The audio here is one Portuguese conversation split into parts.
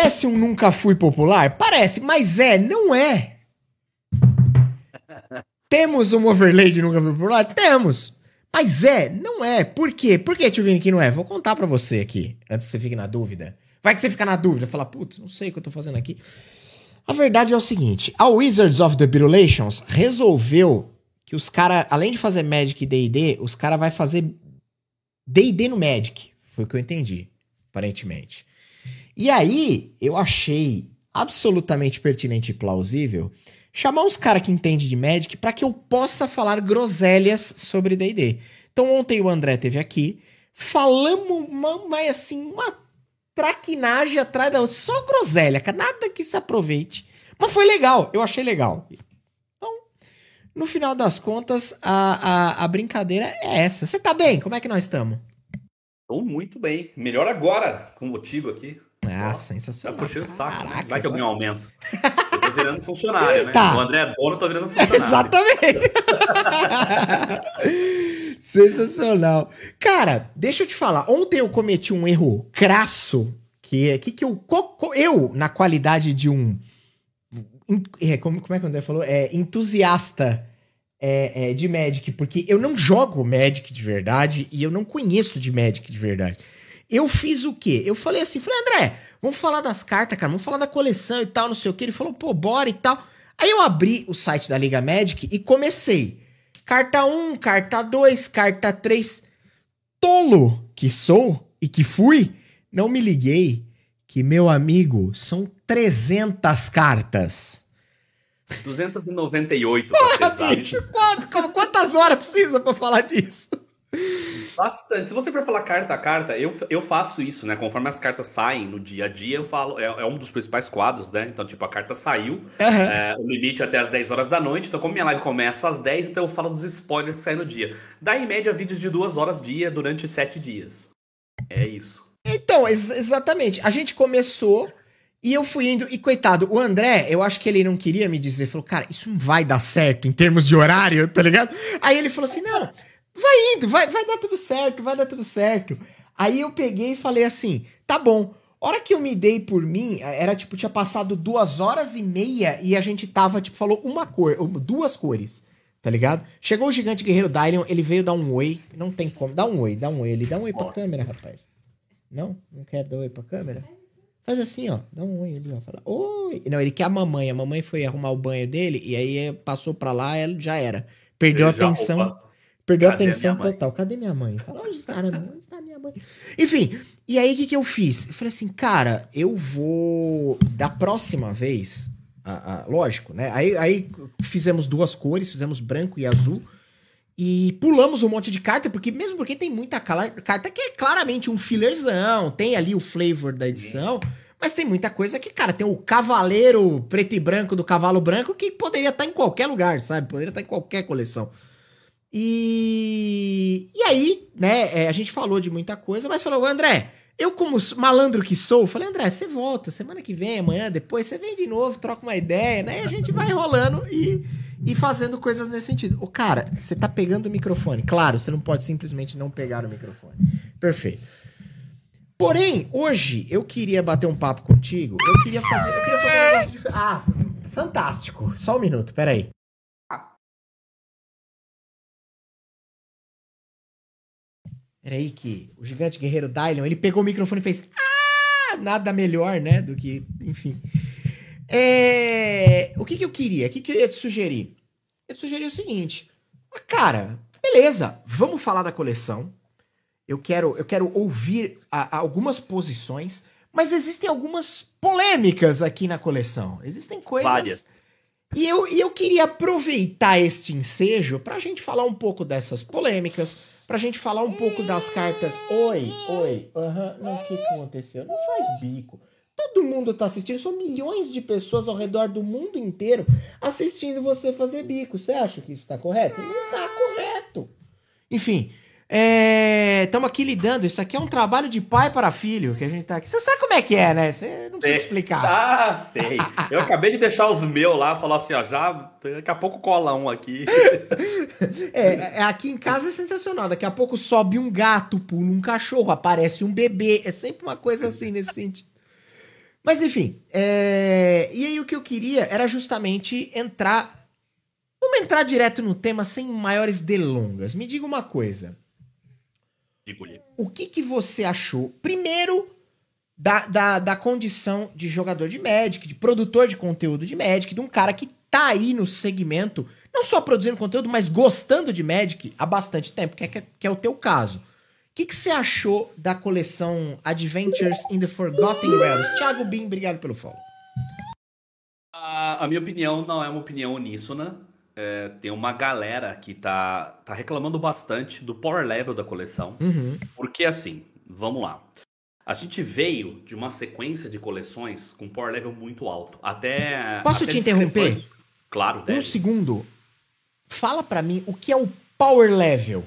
Parece um nunca fui popular? Parece, mas é, não é. Temos um overlay de nunca fui popular? Temos. Mas é, não é. Por quê? Por que, tio Vini, que não é? Vou contar pra você aqui, antes que você fique na dúvida. Vai que você fica na dúvida, fala, putz, não sei o que eu tô fazendo aqui. A verdade é o seguinte, a Wizards of the Birulations resolveu que os caras, além de fazer Magic e D&D, os caras vai fazer D&D no Magic. Foi o que eu entendi, aparentemente. E aí, eu achei absolutamente pertinente e plausível chamar uns caras que entendem de Magic para que eu possa falar groselhas sobre D&D. Então ontem o André teve aqui, falamos uma, assim, uma traquinagem atrás da outra, só groselha, cara, nada que se aproveite. Mas foi legal, eu achei legal. Então, no final das contas, a, a, a brincadeira é essa. Você tá bem? Como é que nós estamos? Estou muito bem. Melhor agora, com o motivo aqui. Ah, sensacional. Já puxei o saco. Caraca, Vai que eu ganho um aumento. Eu tô virando funcionário, né? Tá. O André é dono, eu tô virando funcionário. Exatamente. Sensacional. Cara, deixa eu te falar. Ontem eu cometi um erro crasso. Que é que, que eu, eu, na qualidade de um. É, como, como é que o André falou? É, entusiasta é, é, de Magic, porque eu não jogo Magic de verdade e eu não conheço de Magic de verdade. Eu fiz o quê? Eu falei assim, falei, André, vamos falar das cartas, cara, vamos falar da coleção e tal, não sei o que. Ele falou, pô, bora e tal. Aí eu abri o site da Liga Magic e comecei. Carta 1, carta 2, carta 3. Tolo que sou e que fui, não me liguei que, meu amigo, são 300 cartas. 298 pra Porra, bicho, quantas horas precisa para falar disso? Bastante. Se você for falar carta a carta, eu, eu faço isso, né? Conforme as cartas saem no dia a dia, eu falo. É, é um dos principais quadros, né? Então, tipo, a carta saiu. Uhum. É, o limite é até as 10 horas da noite. Então, como minha live começa às 10, então eu falo dos spoilers que saem no dia. Dá em média vídeos de duas horas dia durante sete dias. É isso. Então, ex exatamente. A gente começou. E eu fui indo, e coitado, o André, eu acho que ele não queria me dizer, falou, cara, isso não vai dar certo em termos de horário, tá ligado? Aí ele falou assim: não, Vai indo, vai, vai dar tudo certo, vai dar tudo certo. Aí eu peguei e falei assim: tá bom. Hora que eu me dei por mim, era tipo, tinha passado duas horas e meia e a gente tava, tipo, falou uma cor, duas cores, tá ligado? Chegou o gigante guerreiro Dylion, ele veio dar um oi. Não tem como. Dá um oi, dá um oi. Ele dá um oi pra câmera, rapaz. Não? Não quer dar um oi pra câmera? Faz assim, ó. Dá um oi ali, ó. Fala, oi. Não, ele quer a mamãe. A mamãe foi arrumar o banho dele e aí passou pra lá, ela já era. Perdeu a atenção. Opa. Perdeu a atenção total. Cadê minha mãe? Fala, onde está? Onde está minha mãe? Enfim, e aí o que, que eu fiz? Eu falei assim, cara, eu vou. Da próxima vez. A, a, lógico, né? Aí, aí fizemos duas cores, fizemos branco e azul. E pulamos um monte de carta, porque mesmo porque tem muita carta que é claramente um fillerzão, tem ali o flavor da edição, mas tem muita coisa que, cara, tem o cavaleiro preto e branco do cavalo branco que poderia estar em qualquer lugar, sabe? Poderia estar em qualquer coleção. E, e aí, né, é, a gente falou de muita coisa, mas falou, André, eu como malandro que sou, falei, André, você volta semana que vem, amanhã, depois, você vem de novo, troca uma ideia, né? E a gente vai rolando e, e fazendo coisas nesse sentido. O cara, você tá pegando o microfone. Claro, você não pode simplesmente não pegar o microfone. Perfeito. Porém, hoje eu queria bater um papo contigo. Eu queria fazer. Eu queria fazer diferente. Ah, fantástico. Só um minuto, peraí. Peraí que o gigante guerreiro Dylion, ele pegou o microfone e fez... Ah! Nada melhor, né? Do que... Enfim. É... O que, que eu queria? O que, que eu ia te sugerir? Eu te sugeri o seguinte. Cara, beleza. Vamos falar da coleção. Eu quero, eu quero ouvir a, a algumas posições. Mas existem algumas polêmicas aqui na coleção. Existem coisas... Várias. E eu, e eu queria aproveitar este ensejo para a gente falar um pouco dessas polêmicas, pra gente falar um pouco das cartas. Oi, oi, aham, uhum. não, o que, que aconteceu? Não faz bico. Todo mundo tá assistindo, são milhões de pessoas ao redor do mundo inteiro assistindo você fazer bico. Você acha que isso tá correto? Não tá correto. Enfim, Estamos é, aqui lidando. Isso aqui é um trabalho de pai para filho que a gente tá aqui. Você sabe como é que é, né? Você não precisa explicar. Ah, sei. Eu acabei de deixar os meus lá, falar assim, ó, já daqui a pouco cola um aqui. É, é, aqui em casa é sensacional. Daqui a pouco sobe um gato, pula um cachorro, aparece um bebê. É sempre uma coisa assim nesse sentido. Mas enfim, é... e aí o que eu queria era justamente entrar. Vamos entrar direto no tema sem maiores delongas. Me diga uma coisa. O que, que você achou? Primeiro, da, da, da condição de jogador de Magic, de produtor de conteúdo de Magic, de um cara que tá aí no segmento, não só produzindo conteúdo, mas gostando de Magic há bastante tempo, que é, que é o teu caso. O que, que você achou da coleção Adventures in the Forgotten Realms? Thiago Bin, obrigado pelo follow. A, a minha opinião não é uma opinião uníssona. É, tem uma galera que tá, tá reclamando bastante do power level da coleção. Uhum. Porque assim, vamos lá. A gente veio de uma sequência de coleções com power level muito alto. Até. Posso até te interromper? Claro, deve. Um segundo. Fala para mim o que é o power level.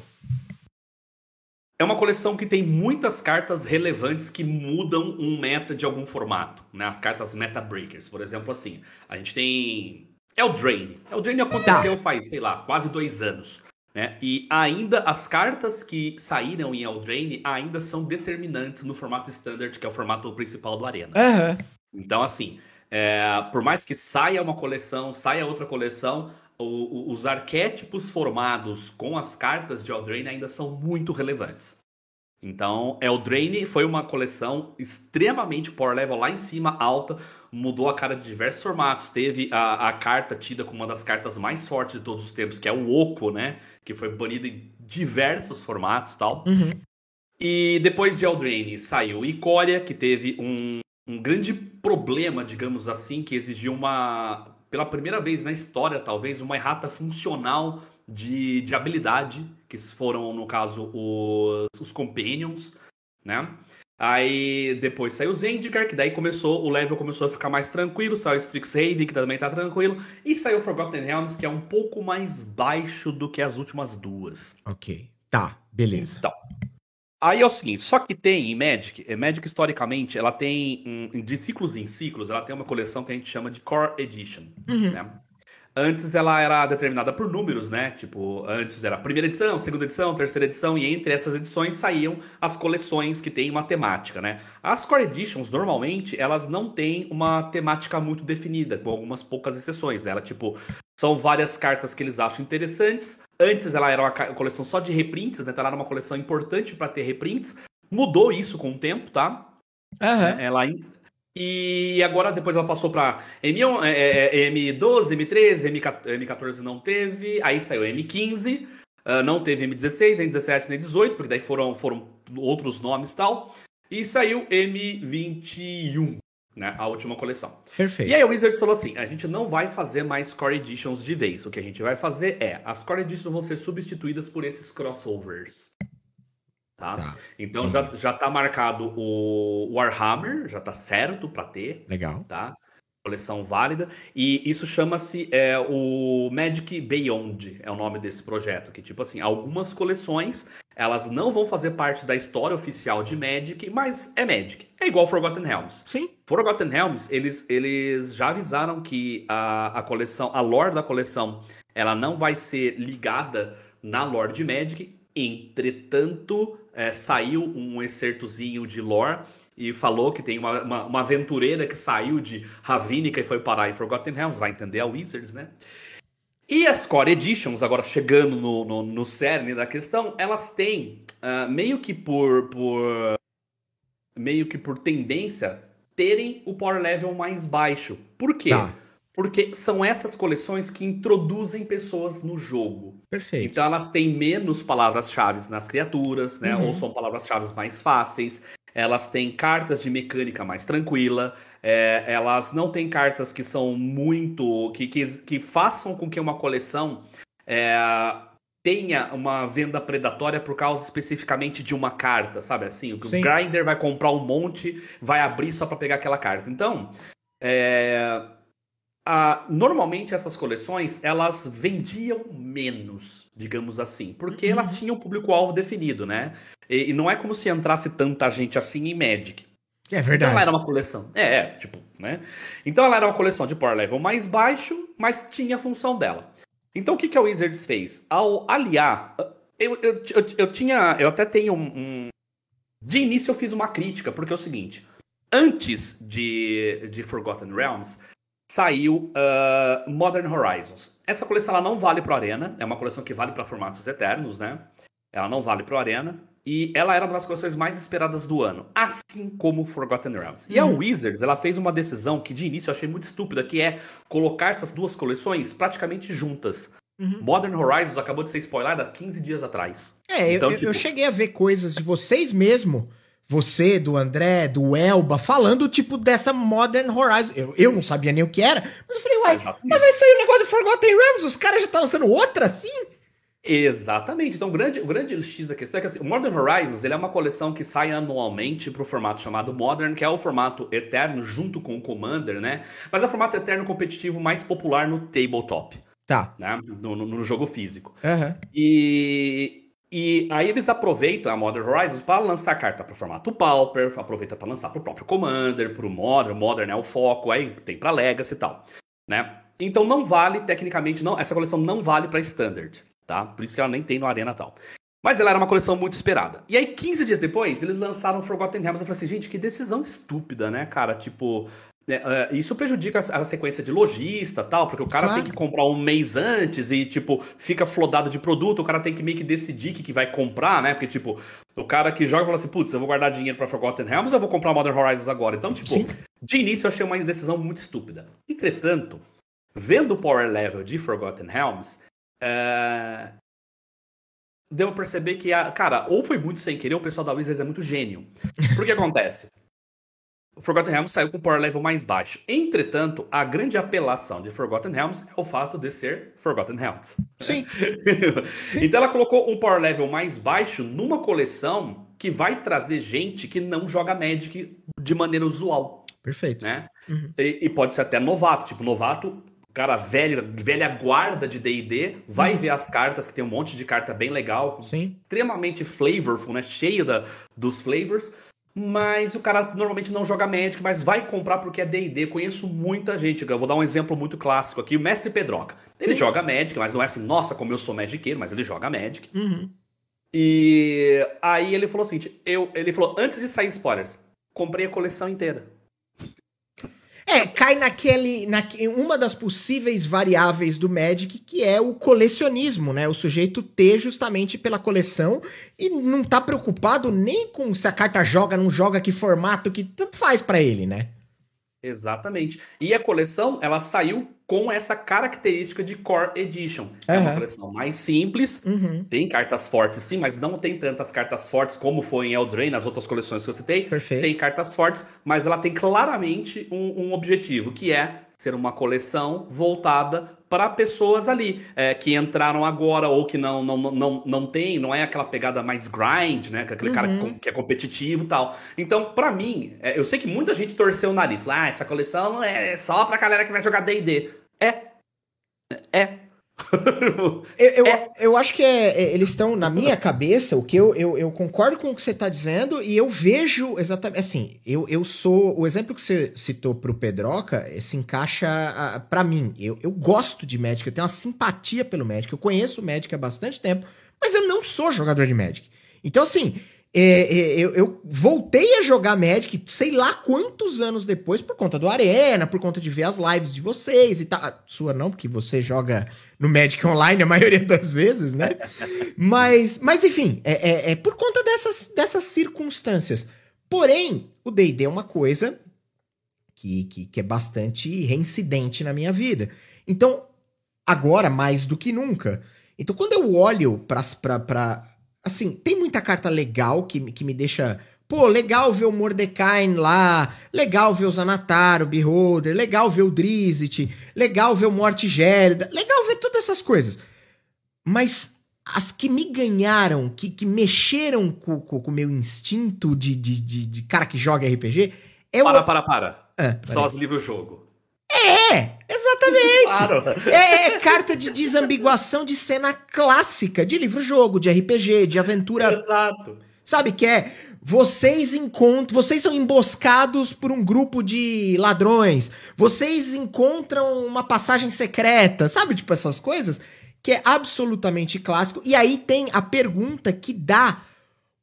É uma coleção que tem muitas cartas relevantes que mudam um meta de algum formato, né? As cartas meta breakers, por exemplo, assim, a gente tem Eldraine. Eldraine aconteceu tá. faz, sei lá, quase dois anos. Né? E ainda as cartas que saíram em Eldraine ainda são determinantes no formato standard, que é o formato principal do Arena. Uhum. Então, assim, é, por mais que saia uma coleção, saia outra coleção, o, o, os arquétipos formados com as cartas de Eldraine ainda são muito relevantes. Então, Eldraine foi uma coleção extremamente power level lá em cima, alta, mudou a cara de diversos formatos. Teve a, a carta tida como uma das cartas mais fortes de todos os tempos, que é o Oco, né? Que foi banida em diversos formatos tal. Uhum. E depois de Eldraine saiu Icória, que teve um, um grande problema, digamos assim, que exigiu uma. Pela primeira vez na história, talvez, uma errata funcional de, de habilidade, que foram, no caso, os, os Companions, né? Aí depois saiu o Zendikar, que daí começou, o level começou a ficar mais tranquilo, saiu o Strixhaven, que também tá tranquilo, e saiu o Forgotten Realms, que é um pouco mais baixo do que as últimas duas. Ok, tá, beleza. Então, aí é o seguinte, só que tem em Magic, é, Magic historicamente, ela tem, um, de ciclos em ciclos, ela tem uma coleção que a gente chama de Core Edition, uhum. né? Antes ela era determinada por números, né? Tipo, antes era primeira edição, segunda edição, terceira edição, e entre essas edições saíam as coleções que têm uma temática, né? As Core Editions, normalmente, elas não têm uma temática muito definida, com algumas poucas exceções dela. Tipo, são várias cartas que eles acham interessantes. Antes ela era uma coleção só de reprints, né? Então ela era uma coleção importante para ter reprints. Mudou isso com o tempo, tá? Uhum. Ela, e agora depois ela passou para M1, é, é, M12, M13, M14 não teve, aí saiu M15, uh, não teve M16, nem 17, nem 18, porque daí foram, foram outros nomes e tal. E saiu M21, né? A última coleção. Perfeito. E aí o Wizards falou assim: a gente não vai fazer mais Core Editions de vez. O que a gente vai fazer é, as Core Editions vão ser substituídas por esses crossovers. Tá? tá. Então já, já tá marcado o Warhammer, já tá certo para ter. Legal. Tá? Coleção válida. E isso chama-se é, o Magic Beyond, é o nome desse projeto. Que, tipo assim, algumas coleções elas não vão fazer parte da história oficial de Magic, mas é Magic. É igual Forgotten Realms. Sim. Forgotten Realms, eles, eles já avisaram que a, a coleção, a lore da coleção, ela não vai ser ligada na lore de Magic. Entretanto, é, saiu um excertozinho de lore e falou que tem uma, uma, uma, aventureira que saiu de Ravnica e foi parar em Forgotten Realms, vai entender a Wizards, né? E as Core Editions, agora chegando no, no, no cerne da questão, elas têm uh, meio que por, por meio que por tendência terem o power level mais baixo. Por quê? Tá. Porque são essas coleções que introduzem pessoas no jogo. Perfeito. Então elas têm menos palavras-chave nas criaturas, né? Uhum. Ou são palavras-chave mais fáceis. Elas têm cartas de mecânica mais tranquila. É, elas não têm cartas que são muito. que, que, que façam com que uma coleção é, tenha uma venda predatória por causa especificamente de uma carta, sabe assim? O Sim. grinder vai comprar um monte, vai abrir só para pegar aquela carta. Então. É, ah, normalmente essas coleções elas vendiam menos, digamos assim, porque uhum. elas tinham o público-alvo definido, né? E, e, não é como se entrasse tanta gente assim em Magic. É verdade. Então ela era uma coleção. É, é, tipo, né? Então ela era uma coleção de power level mais baixo, mas tinha a função dela. Então o que, que a Wizards fez? Ao aliar. Eu, eu, eu, eu tinha. Eu até tenho um, um. De início eu fiz uma crítica, porque é o seguinte. antes de, de Forgotten Realms, saiu uh, Modern Horizons. Essa coleção ela não vale para Arena, é uma coleção que vale para formatos eternos, né? Ela não vale para Arena. E ela era uma das coleções mais esperadas do ano, assim como Forgotten Realms. E a uhum. Wizards, ela fez uma decisão que de início eu achei muito estúpida, que é colocar essas duas coleções praticamente juntas. Uhum. Modern Horizons acabou de ser spoilada 15 dias atrás. É, então, eu, tipo... eu cheguei a ver coisas de vocês mesmo você, do André, do Elba, falando, tipo, dessa Modern Horizon. Eu, eu não sabia nem o que era, mas eu falei, uai, mas vai sair o negócio do Forgotten Realms, os caras já estão lançando outra assim? Exatamente. Então, o grande, o grande X da questão é que assim, o Modern Horizons ele é uma coleção que sai anualmente para o formato chamado Modern, que é o formato eterno junto com o Commander, né? Mas é o formato eterno competitivo mais popular no tabletop. Tá. Né? No, no, no jogo físico. Uhum. E, e aí eles aproveitam a Modern Horizons para lançar carta para o formato Pauper, aproveita para lançar para o próprio Commander, para o Modern, Modern é o foco, aí tem para Legacy e tal, né? Então não vale, tecnicamente, não, essa coleção não vale para Standard tá? Por isso que ela nem tem no Arena tal. Mas ela era uma coleção muito esperada. E aí, 15 dias depois, eles lançaram Forgotten Realms. Eu falei assim, gente, que decisão estúpida, né, cara? Tipo, isso prejudica a, sequência de lojista tal, porque o cara claro. tem que comprar um mês antes e, tipo, fica flodado de produto, o cara tem que meio que decidir o que, que vai comprar, né? Porque, tipo, o cara que joga fala assim, putz, eu vou guardar dinheiro pra Forgotten Realms ou eu vou comprar Modern Horizons agora? Então, tipo, Sim. de início eu achei uma decisão muito estúpida. Entretanto, vendo o power level de Forgotten Realms, é, deu a perceber que, a, cara, ou foi muito sem querer, ou o pessoal da Wizards é muito gênio. Por que acontece? Forgotten Realms saiu com power level mais baixo. Entretanto, a grande apelação de Forgotten Realms é o fato de ser Forgotten Realms. Sim. Sim. Então ela colocou um power level mais baixo numa coleção que vai trazer gente que não joga Magic de maneira usual. Perfeito. Né? Uhum. E, e, pode ser até novato. Tipo, novato cara velho, velha guarda de D&D, vai uhum. ver as cartas, que tem um monte de carta bem legal, Sim. extremamente flavorful, né? Cheio da, dos flavors. Mas o cara normalmente não joga Magic, mas vai comprar porque é D&D. Conheço muita gente. Eu vou dar um exemplo muito clássico aqui. O Mestre Pedroca. Ele joga Magic, mas não é assim, nossa, como eu sou Magiqueiro, mas ele joga Magic. Uhum. E aí ele falou assim, eu, ele falou, antes de sair spoilers, comprei a coleção inteira. É, cai naquele. Na, uma das possíveis variáveis do Magic, que é o colecionismo, né? O sujeito ter justamente pela coleção e não tá preocupado nem com se a carta joga, não joga, que formato, que tanto faz para ele, né? Exatamente. E a coleção, ela saiu com essa característica de Core Edition. É uma coleção mais simples, uhum. tem cartas fortes sim, mas não tem tantas cartas fortes como foi em Eldraine, nas outras coleções que eu citei. Perfeito. Tem cartas fortes, mas ela tem claramente um, um objetivo, que é ser uma coleção voltada para pessoas ali é, que entraram agora ou que não, não, não, não tem, não é aquela pegada mais grind, né? Aquele uhum. cara que, que, é competitivo e tal. Então, para mim, é, eu sei que muita gente torceu o nariz. Ah, essa coleção é só pra galera que vai jogar D&D. É. É eu, eu, é. eu, acho que é, é eles estão, na minha cabeça, o que eu, eu, eu, concordo com o que você está dizendo e eu vejo exatamente. Assim, eu, eu sou. O exemplo que você citou pro Pedroca se encaixa para mim. Eu, eu gosto de Magic, eu tenho uma simpatia pelo Magic, eu conheço o Magic há bastante tempo, mas eu não sou jogador de Magic. Então, assim, é, é, eu, eu, voltei a jogar Magic, sei lá quantos anos depois, por conta do Arena, por conta de ver as lives de vocês e tal. Ah, sua não, porque você joga no Magic Online a maioria das vezes, né? mas, mas enfim, é, é, é por conta dessas, dessas circunstâncias. Porém, o D&D é uma coisa que, que, que é bastante reincidente na minha vida. Então, agora mais do que nunca. Então, quando eu olho para Assim, tem muita carta legal que, que me deixa. Pô, legal ver o Mordecai lá, legal ver o Zanatar, o Beholder, legal ver o Drizzt, legal ver o Morte Gélida, legal ver todas essas coisas. Mas as que me ganharam, que, que mexeram com o meu instinto de, de, de, de, cara que joga RPG, é para, o. Para, para, para. Ah, Só os livros-jogo. É, exatamente. Claro. É, é, carta de desambiguação de cena clássica, de livro-jogo, de RPG, de aventura. Exato. Sabe que é vocês encontram, vocês são emboscados por um grupo de ladrões. Vocês encontram uma passagem secreta, sabe, tipo essas coisas que é absolutamente clássico. E aí tem a pergunta que dá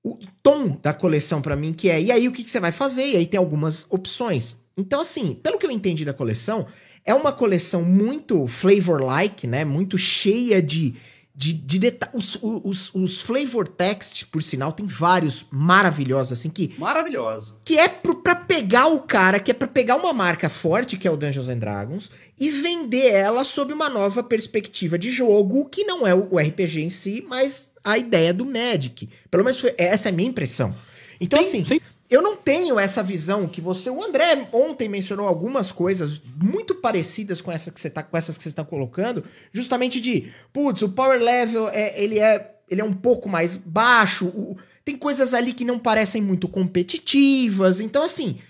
o tom da coleção para mim, que é, e aí o que, que você vai fazer? E aí tem algumas opções. Então, assim, pelo que eu entendi da coleção, é uma coleção muito flavor-like, né? Muito cheia de, de, de detalhes. Os, os, os, flavor text, por sinal, tem vários maravilhosos, assim, que. Maravilhoso. Que é pro, pra pegar o cara, que é pra pegar uma marca forte, que é o Dungeons and Dragons, e vender ela sob uma nova perspectiva de jogo, que não é o RPG em si, mas a ideia do Magic. Pelo menos foi, essa é a minha impressão. Então, sim, assim, sim. Eu não tenho essa visão que você. O André ontem mencionou algumas coisas muito parecidas com, essa que você tá, com essas que você está colocando, justamente de, putz, o power level é, ele é, ele é um pouco mais baixo. O, tem coisas ali que não parecem muito competitivas. Então, assim,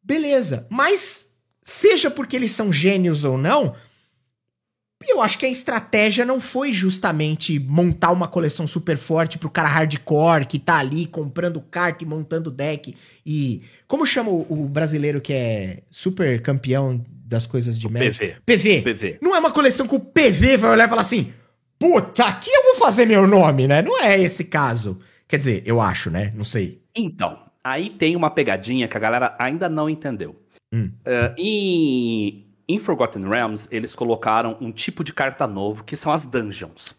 beleza. Mas, seja porque eles são gênios ou não, eu acho que a estratégia não foi justamente montar uma coleção super forte pro cara hardcore que tá ali comprando carta e montando deck e como chama o, brasileiro que é super campeão das coisas de Magic? PV. PV. PV. Não é uma coleção que o PV vai olhar e falar assim: "Puta, aqui eu vou fazer meu nome", né? Não é esse caso. Quer dizer, eu acho, né? Não sei. Então, aí tem uma pegadinha que a galera ainda não entendeu. Hum. Uh, em em Forgotten Realms, eles colocaram um tipo de carta novo, que são as dungeons.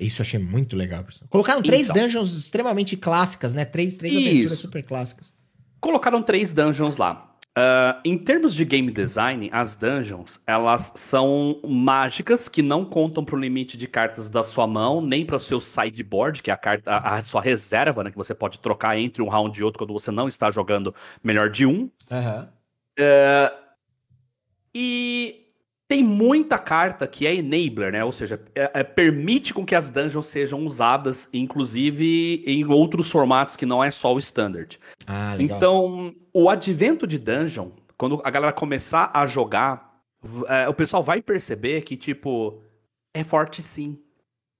Isso eu achei muito legal. Colocaram três então, dungeons extremamente clássicas, né? Três, três aventuras super clássicas. Colocaram três dungeons lá. Uh, em termos de game design, as dungeons, elas são mágicas que não contam pro limite de cartas da sua mão, nem para o seu sideboard, que é a, carta, a, a, sua reserva, né? Que você pode trocar entre um round e outro quando você não está jogando melhor de um. Uhum. Uh, e tem muita carta que é enabler, né? Ou seja, é, é, permite com que as dungeons sejam usadas, inclusive em outros formatos que não é só o standard. Ah, legal. Então, o advento de dungeon, quando a galera começar a jogar, é, o pessoal vai perceber que, tipo, é forte sim.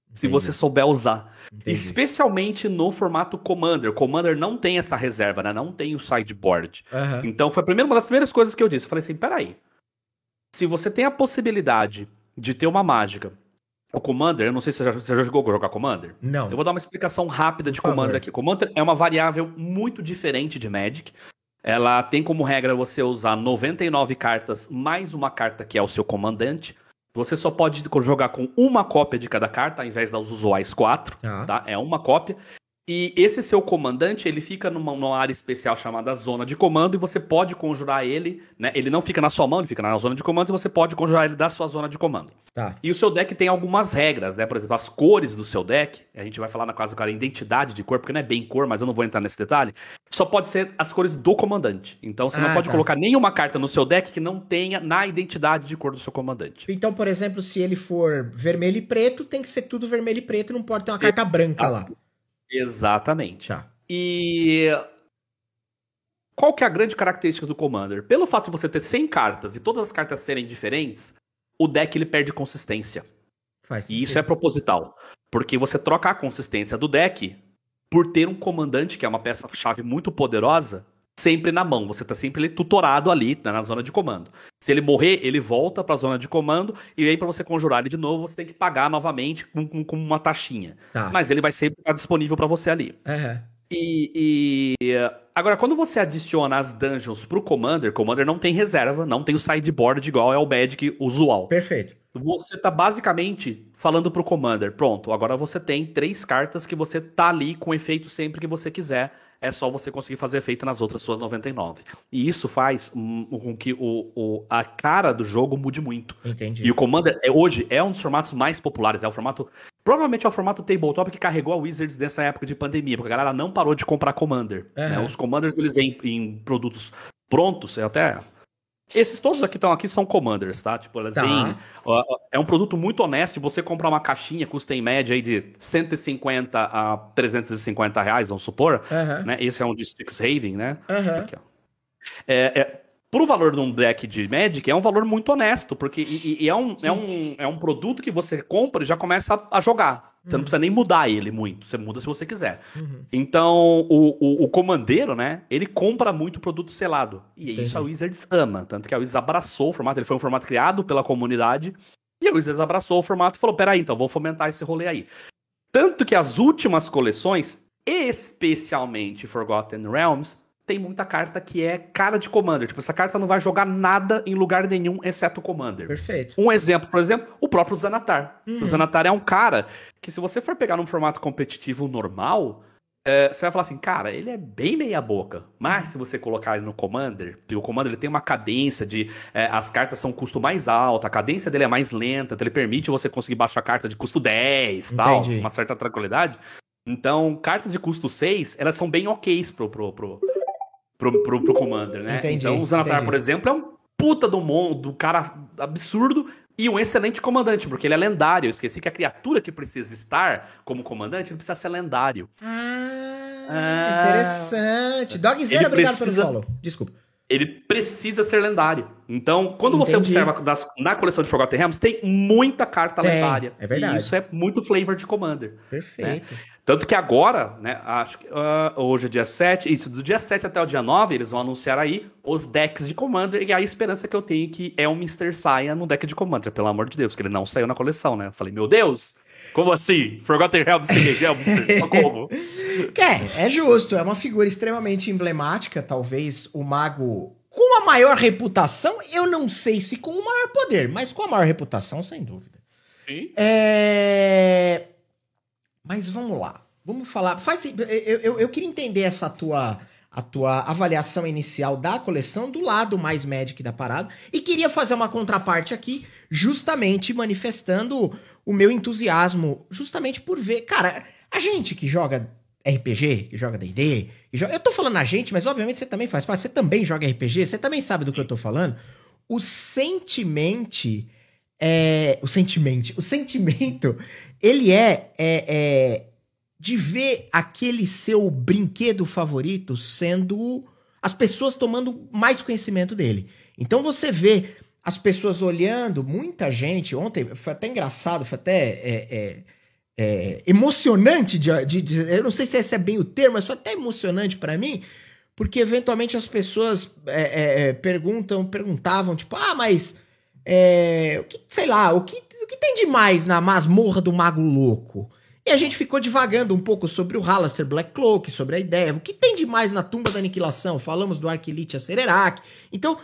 Entendi. Se você souber usar. Entendi. Especialmente no formato Commander. Commander não tem essa reserva, né? Não tem o sideboard. Uhum. Então, foi a primeira, uma das primeiras coisas que eu disse. Eu falei assim, peraí se você tem a possibilidade de ter uma mágica, o Commander, eu não sei se você já, você já jogou jogar Commander. Não. Eu vou dar uma explicação rápida de Commander aqui. Commander é uma variável muito diferente de Magic. Ela tem como regra você usar 99 cartas mais uma carta que é o seu comandante. Você só pode jogar com uma cópia de cada carta, ao invés das usuais quatro, ah. tá? É uma cópia. E esse seu comandante, ele fica numa, numa, área especial chamada zona de comando e você pode conjurar ele, né? Ele não fica na sua mão, ele fica na zona de comando e você pode conjurar ele da sua zona de comando. Tá. E o seu deck tem algumas regras, né? Por exemplo, as cores do seu deck, a gente vai falar na casa do cara identidade de cor, porque não é bem cor, mas eu não vou entrar nesse detalhe. Só pode ser as cores do comandante. Então você ah, não pode tá. colocar nenhuma carta no seu deck que não tenha na identidade de cor do seu comandante. Então, por exemplo, se ele for vermelho e preto, tem que ser tudo vermelho e preto, não pode ter uma carta branca lá. Exatamente. Tá. E qual que é a grande característica do Commander? Pelo fato de você ter 100 cartas e todas as cartas serem diferentes, o deck ele perde consistência. Faz e isso é proposital. Porque você troca a consistência do deck por ter um comandante, que é uma peça-chave muito poderosa, sempre na mão. Você tá sempre tutorado ali né, na zona de comando. Se ele morrer, ele volta para a zona de comando e aí para você conjurar ele de novo, você tem que pagar novamente com, com, com uma taxinha. Tá. Mas ele vai sempre estar disponível para você ali. Uhum. E, e, agora quando você adiciona as dungeons pro Commander, Commander não tem reserva, não tem o sideboard igual é o Magic usual. Perfeito. Você tá basicamente falando pro Commander, pronto, agora você tem três cartas que você tá ali com efeito sempre que você quiser é só você conseguir fazer efeito nas outras suas 99. E isso faz com que o, o, a cara do jogo mude muito. Entendi. E o Commander é, hoje é um dos formatos mais populares, é o formato. Provavelmente é o formato tabletop que carregou a Wizards nessa época de pandemia, porque a galera não parou de comprar Commander. Uhum. Né? Os Commanders eles vêm em produtos prontos, é até esses todos aqui estão aqui são commanders, tá? Tipo, elas tá. Vêm, é um produto muito honesto. Você comprar uma caixinha custa em média aí de 150 a 350 reais, vamos supor. Né? Esse é um de Strixhaven, né? Aqui, é, é, pro valor de um deck de Magic, é um valor muito honesto, porque e, e é, um, é, um, é um produto que você compra e já começa a, a jogar. Você uhum. não precisa nem mudar ele muito, você muda se você quiser. Uhum. Então, o, o, o, comandeiro, né, ele compra muito produto selado. E Entendi. isso a Wizards ama. Tanto que a Wizards abraçou o formato, ele foi um formato criado pela comunidade. E a Wizards abraçou o formato e falou: peraí, então vou fomentar esse rolê aí. Tanto que as últimas coleções especialmente Forgotten Realms, tem muita carta que é cara de Commander. Tipo, essa carta não vai jogar nada em lugar nenhum, exceto o Commander. Perfeito. Um exemplo, por exemplo, o próprio Zanatar. Uhum. O Zanatar é um cara que, se você for pegar num formato competitivo normal, é, você vai falar assim, cara, ele é bem meia boca. Mas se você colocar ele no Commander, o Commander ele tem uma cadência de. É, as cartas são custo mais alto, a cadência dele é mais lenta, então ele permite você conseguir baixar a carta de custo 10 tal, uma certa tranquilidade. Então, cartas de custo 6, elas são bem ok pro, pro, pro, pro, pro, pro Commander, né? Entendi, então o Zanatar, entendi. por exemplo, é um puta do mundo, do cara absurdo e um excelente comandante, porque ele é lendário. Eu esqueci que a criatura que precisa estar como comandante, ele precisa ser lendário. Ah, ah interessante. Dogzera, obrigado precisa... pelo follow. Desculpa. Ele precisa ser lendário. Então, quando Entendi. você observa das, na coleção de Forgotten Realms, tem muita carta tem, lendária. É verdade. E isso é muito flavor de Commander. Né? Perfeito. Né? Tanto que agora, né, acho que uh, hoje é dia 7, isso, do dia 7 até o dia 9, eles vão anunciar aí os decks de Commander, e a esperança que eu tenho é que é o Mr. Saia no deck de Commander, pelo amor de Deus, que ele não saiu na coleção, né? Eu falei, meu Deus, como assim? Forgotten Realms Realms, como? É, é justo, é uma figura extremamente emblemática, talvez o mago com a maior reputação, eu não sei se com o maior poder, mas com a maior reputação, sem dúvida. Sim. É... Mas vamos lá. Vamos falar. Faz, eu, eu, eu queria entender essa tua, a tua avaliação inicial da coleção do lado mais Magic da parada. E queria fazer uma contraparte aqui, justamente manifestando o meu entusiasmo, justamente por ver. Cara, a gente que joga RPG, que joga DD, joga... eu tô falando a gente, mas obviamente você também faz parte, você também joga RPG, você também sabe do que eu tô falando. O sentimento. É, o sentimento. O sentimento ele é, é, é de ver aquele seu brinquedo favorito sendo as pessoas tomando mais conhecimento dele. Então você vê as pessoas olhando, muita gente. Ontem foi até engraçado, foi até é, é, é, emocionante de, de, de, Eu não sei se esse é bem o termo, mas foi até emocionante para mim, porque eventualmente as pessoas é, é, é, perguntam, perguntavam, tipo, ah, mas. o que, sei lá, o que o que tem de mais na masmorra do Mago Louco? E a gente ficou divagando um pouco sobre o Halaster Black Cloak, sobre a ideia. O que tem de mais na tumba da aniquilação? Falamos do Arquilite Acererac. Então,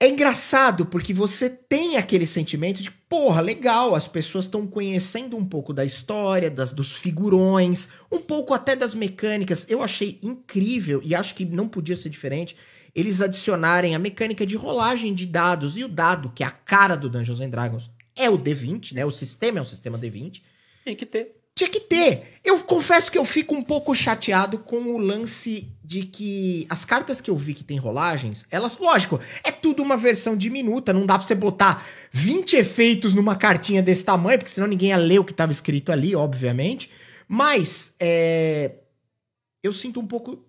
é engraçado porque você tem aquele sentimento de, porra, legal, as pessoas estão conhecendo um pouco da história, das, dos figurões, um pouco até das mecânicas. Eu achei incrível e acho que não podia ser diferente eles adicionarem a mecânica de rolagem de dados e o dado, que é a cara do Dungeons and Dragons, é o D20, né? O sistema é um sistema D20. Tem que ter. Tinha que ter. Eu confesso que eu fico um pouco chateado com o lance de que as cartas que eu vi que tem rolagens, elas, lógico, é tudo uma versão diminuta, não dá pra você botar 20 efeitos numa cartinha desse tamanho, porque senão ninguém ia ler o que tava escrito ali, obviamente. Mas, é. Eu sinto um pouco.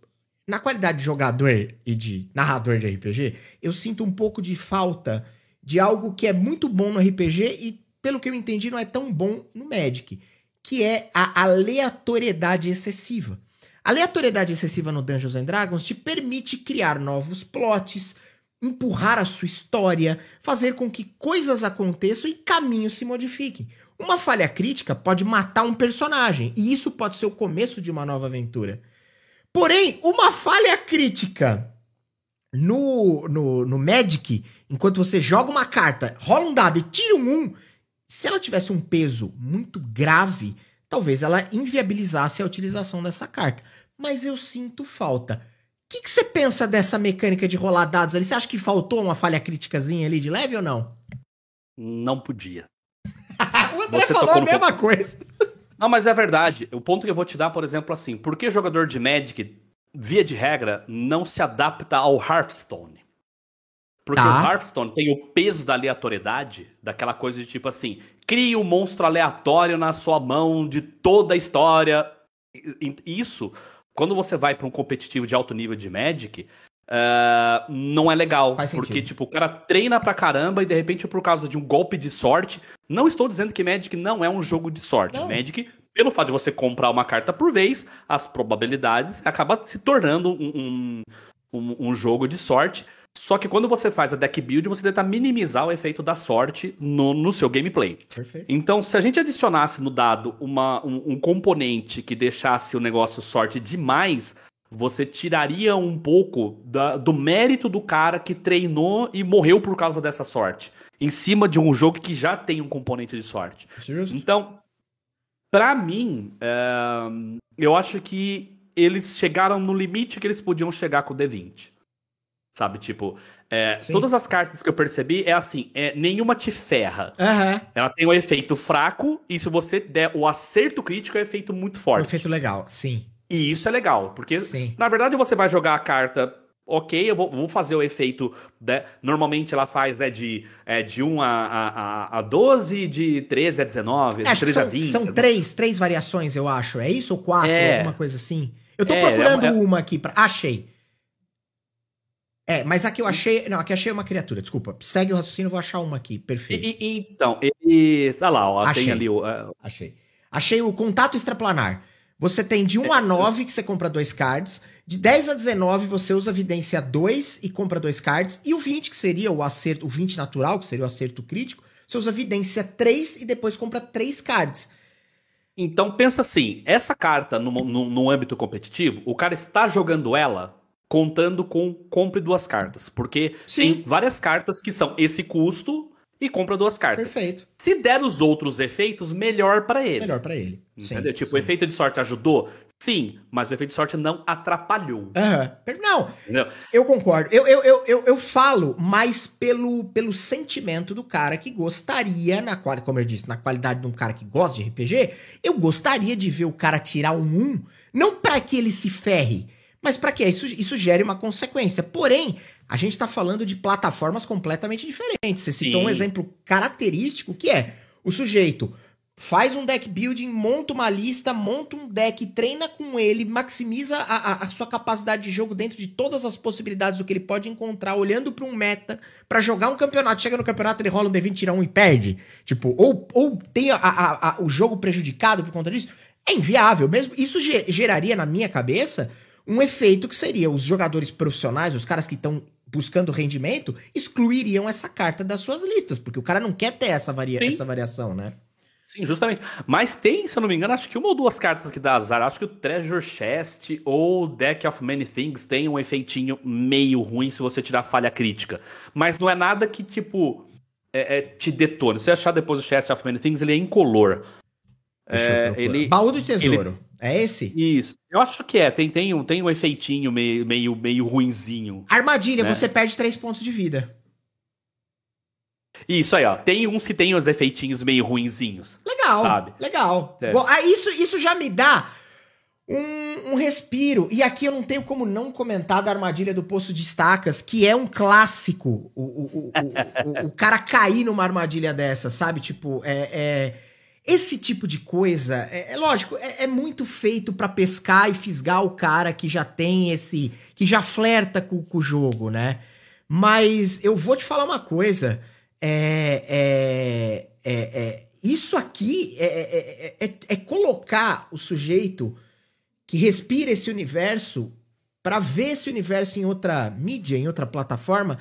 Na qualidade de jogador e de narrador de RPG, eu sinto um pouco de falta de algo que é muito bom no RPG e, pelo que eu entendi, não é tão bom no Magic, que é a aleatoriedade excessiva. A aleatoriedade excessiva no Dungeons and Dragons te permite criar novos plots, empurrar a sua história, fazer com que coisas aconteçam e caminhos se modifiquem. Uma falha crítica pode matar um personagem, e isso pode ser o começo de uma nova aventura. Porém, uma falha crítica no, no, no Magic, enquanto você joga uma carta, rola um dado e tira um 1, se ela tivesse um peso muito grave, talvez ela inviabilizasse a utilização dessa carta. Mas eu sinto falta. O que, você pensa dessa mecânica de rolar dados ali? Você acha que faltou uma falha críticazinha ali de leve ou não? Não podia. o André você falou a mesma coisa. Não, mas é verdade. O ponto que eu vou te dar, por exemplo, assim, por que jogador de Magic via de regra, não se adapta ao Hearthstone. Porque tá. o Hearthstone tem o peso da aleatoriedade, daquela coisa de tipo assim, crie um monstro aleatório na sua mão de toda a história. Isso, quando você vai para um competitivo de alto nível de Magic, uh, não é legal. Faz porque, sentido. tipo, o cara treina pra caramba e de repente, por causa de um golpe de sorte. Não estou dizendo que Magic não é um jogo de sorte. Não. Magic pelo fato de você comprar uma carta por vez, as probabilidades acaba se tornando um, um, um, um jogo de sorte. Só que quando você faz a deck build, você tenta minimizar o efeito da sorte no, no seu gameplay. Perfeito. Então, se a gente adicionasse no dado uma, um, um componente que deixasse o negócio sorte demais, você tiraria um pouco da, do mérito do cara que treinou e morreu por causa dessa sorte. Em cima de um jogo que já tem um componente de sorte. Justo. Então, para mim, é, eu acho que eles chegaram no limite que eles podiam chegar com o D20. Sabe, tipo, é, todas as cartas que eu percebi é assim, é, nenhuma te ferra. Uhum. Ela tem um efeito fraco, e se você der o acerto crítico, é um efeito muito forte. Um efeito legal, sim. E isso é legal, porque sim. na verdade você vai jogar a carta ok, eu vou, vou, fazer o efeito. De, normalmente ela faz né, de, é, de 1 a, a, a 12, de 13 a 19, acho de 13 são, a 20. São três, três variações, eu acho. É isso ou quatro? É. Alguma coisa assim? Eu tô é, procurando é uma, uma aqui. Pra... Achei. É, mas aqui eu achei. Não, aqui achei uma criatura, desculpa. Segue o raciocínio, vou achar uma aqui. Perfeito. E, e, então, eles. Olha lá, ó, achei, tem ali o. Uh... Achei. Achei o contato extraplanar. Você tem de 1 a 9 que você compra dois cards. De 10 a 19 você usa vidência 2 e compra dois cards. E o 20, que seria o acerto, o 20 natural, que seria o acerto crítico, você usa vidência 3 e depois compra três cards. Então pensa assim, essa carta no, no, no âmbito competitivo, o cara está jogando ela contando com compre duas cartas. Porque Sim. tem várias cartas que são esse custo e compra duas cartas. Perfeito. Se der os outros efeitos, melhor para ele. Melhor para ele. Entendeu? Sim, tipo, sim. o efeito de sorte ajudou? Sim, mas o efeito de sorte não atrapalhou. Uhum. Não, Entendeu? eu concordo. Eu, eu, eu, eu, eu falo mais pelo, pelo sentimento do cara que gostaria, na qual, como eu disse, na qualidade de um cara que gosta de RPG, eu gostaria de ver o cara tirar um 1, não para que ele se ferre, mas para que isso, isso gere uma consequência. Porém, a gente está falando de plataformas completamente diferentes. Você citou Sim. um exemplo característico que é o sujeito faz um deck building, monta uma lista, monta um deck, treina com ele, maximiza a, a, a sua capacidade de jogo dentro de todas as possibilidades do que ele pode encontrar, olhando para um meta, para jogar um campeonato. Chega no campeonato, ele rola um D20, tira um e perde. Tipo, ou, ou tem a, o jogo prejudicado por conta disso. É inviável mesmo. Isso geraria na minha cabeça um efeito que seria os jogadores profissionais, os caras que estão buscando rendimento, excluiriam essa carta das suas listas, porque o cara não quer ter essa, varia essa variação, né? Sim, justamente. Mas tem, se eu não me engano, acho que uma ou duas cartas que dá azar. Acho que o Treasure Chest ou Deck of Many Things tem um efeitinho meio ruim se você tirar falha crítica. Mas não é nada que, tipo, é, é, te detone. Se você achar depois o Chest of Many Things, ele é incolor. É, ele, Baú do Tesouro. Ele, é esse? Isso. Eu acho que é. Tem, tem, um, tem um efeitinho meio, meio, meio ruinzinho. Armadilha, né? você perde 3 pontos de vida. Isso aí, ó. Tem uns que tem os efeitinhos meio ruinzinhos. Legal. Sabe? Legal. É. Bom, ah, isso, isso já me dá um, um, respiro. E aqui eu não tenho como não comentar da armadilha do Poço de Estacas, que é um clássico. O, o, o, o, o cara cair numa armadilha dessa, sabe? Tipo, é, é esse tipo de coisa, é, é lógico, é, é, muito feito para pescar e fisgar o cara que já tem esse. que já flerta com, com o jogo, né? Mas eu vou te falar uma coisa. É, é, é, é isso aqui é, é, é, colocar o sujeito que respira esse universo para ver esse universo em outra mídia, em outra plataforma.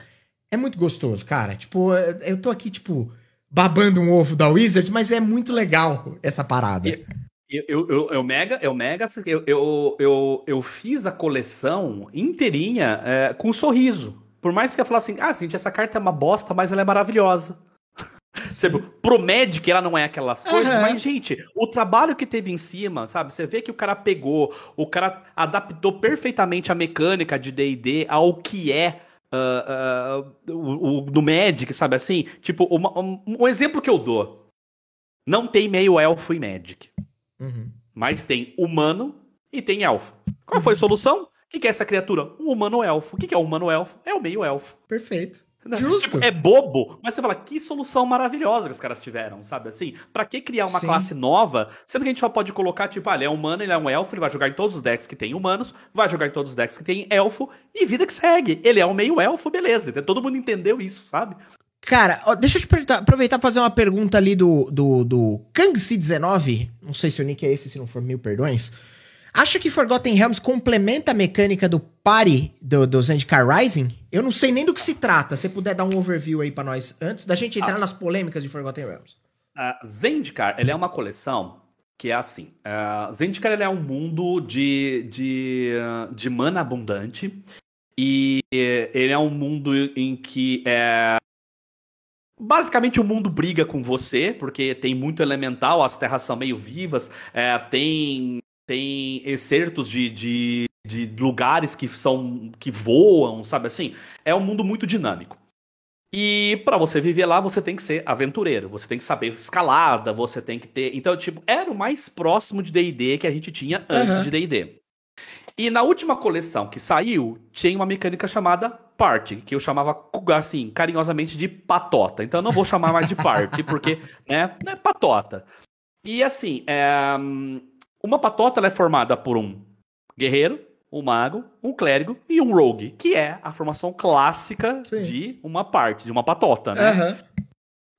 É muito gostoso, cara. Tipo, eu tô aqui, tipo babando um ovo da Wizard, mas é muito legal essa parada. Eu, eu, eu, eu mega, eu mega, eu, eu, eu, eu fiz a coleção inteirinha é, com um sorriso. Por mais que eu falasse assim, ah, gente, essa carta é uma bosta, mas ela é maravilhosa. Sabe, pro Magic ela não é aquelas coisas, uhum. mas, gente, o trabalho que teve em cima, sabe? Você vê que o cara pegou, o cara adaptou perfeitamente a mecânica de DD ao que é uh, uh, o, o, do Magic, sabe assim? Tipo, uma, um, um, exemplo que eu dou. Não tem meio elfo em Magic. Uhum. Mas tem humano e tem elfo. Qual foi a solução? O que, que é essa criatura? Um humano elfo. O que, que é um humano elfo? É o meio elfo. Perfeito. Justo. Tipo, é bobo, mas você fala, que solução maravilhosa que os caras tiveram, sabe assim? Pra que criar uma Sim. classe nova, sendo que a gente só pode colocar, tipo, ah, ele é humano, ele é um elfo, ele vai jogar em todos os decks que tem humanos, vai jogar em todos os decks que tem elfo, e vida que segue. Ele é um meio elfo, beleza. Todo mundo entendeu isso, sabe? Cara, ó, deixa eu te aproveitar e fazer uma pergunta ali do, do, do Kangsi19. Não sei se o nick é esse, se não for mil perdões. Acha que Forgotten Realms complementa a mecânica do party do, do Zendikar Rising? Eu não sei nem do que se trata. Se puder dar um overview aí para nós antes da gente entrar ah. nas polêmicas de Forgotten Realms. Uh, Zendikar, ele é uma coleção que é assim. Uh, Zendikar ele é um mundo de, de, de mana abundante e ele é um mundo em que é Basicamente o mundo briga com você, porque tem muito elemental, as terras são meio vivas, é, tem tem excertos de, de, de lugares que são que voam, sabe assim? É um mundo muito dinâmico. E para você viver lá, você tem que ser aventureiro, você tem que saber escalada, você tem que ter. Então, tipo, era o mais próximo de DD que a gente tinha antes uhum. de DD. E na última coleção que saiu, tinha uma mecânica chamada Party, que eu chamava, assim, carinhosamente de patota. Então eu não vou chamar mais de Party, porque, né, é patota. E assim, é, uma patota é formada por um guerreiro, um mago, um clérigo e um rogue, que é a formação clássica Sim. de uma parte, de uma patota, né? Uhum.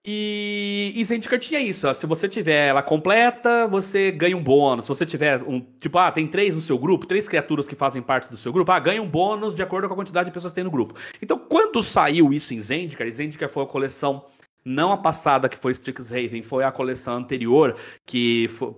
E, e Zendikar tinha isso. Ó, se você tiver ela completa, você ganha um bônus. Se você tiver um. Tipo, ah, tem três no seu grupo, três criaturas que fazem parte do seu grupo, ah, ganha um bônus de acordo com a quantidade de pessoas que tem no grupo. Então, quando saiu isso em Zendikar, Zendikar foi a coleção não a passada que foi Strixhaven, foi a coleção anterior, que foi,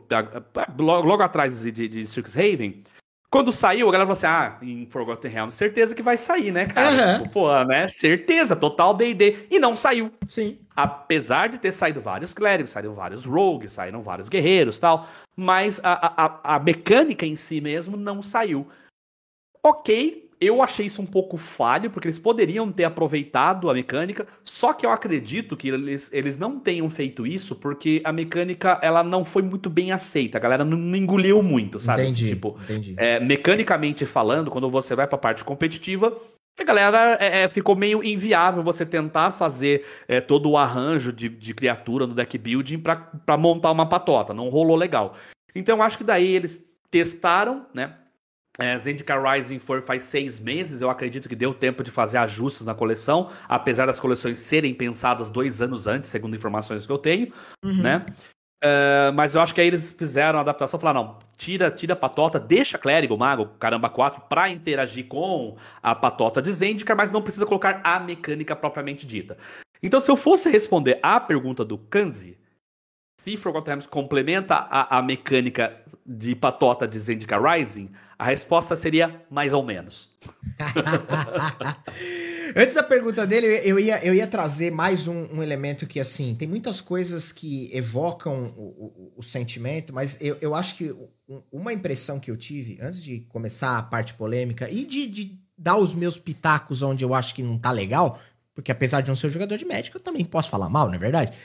logo, logo atrás de, de Strixhaven. Quando saiu, a galera falou assim: ah, em Forgotten Realms, certeza que vai sair, né, cara? Uhum. Pô, né? Certeza, total DD. E não saiu. Sim. Apesar de ter saído vários clérigos, saíram vários rogues, saíram vários guerreiros tal. Mas a, a, a mecânica em si mesmo não saiu. Ok, eu achei isso um pouco falho, porque eles poderiam ter aproveitado a mecânica, só que eu acredito que eles, eles não tenham feito isso porque a mecânica ela não foi muito bem aceita, a galera não, engoliu muito, sabe? Entendi, tipo, entendi. É, mecanicamente falando, quando você vai pra parte competitiva, a galera é, é, ficou meio inviável você tentar fazer é, todo o arranjo de, de criatura no deck building para montar uma patota, não rolou legal. Então eu acho que daí eles testaram, né? É, Zendikar Rising for faz seis meses, eu acredito que deu tempo de fazer ajustes na coleção, apesar das coleções serem pensadas dois anos antes, segundo informações que eu tenho, uhum. né? Uh, mas eu acho que aí eles fizeram a adaptação, falaram, não, tira, tira a patota, deixa clérigo, mago, caramba 4, pra interagir com a patota de Zendikar, mas não precisa colocar a mecânica propriamente dita. Então, se eu fosse responder à pergunta do Kanzi, se Forgotten Realms complementa a, a mecânica de patota de Zendikar Rising, a resposta seria mais ou menos. Antes da pergunta dele, eu ia, eu ia trazer mais um, um elemento que, assim, tem muitas coisas que evocam o, o, o sentimento, mas eu, eu acho que uma impressão que eu tive, antes de começar a parte polêmica e de, de dar os meus pitacos onde eu acho que não tá legal, porque apesar de não ser um jogador de médico, eu também posso falar mal, não é verdade?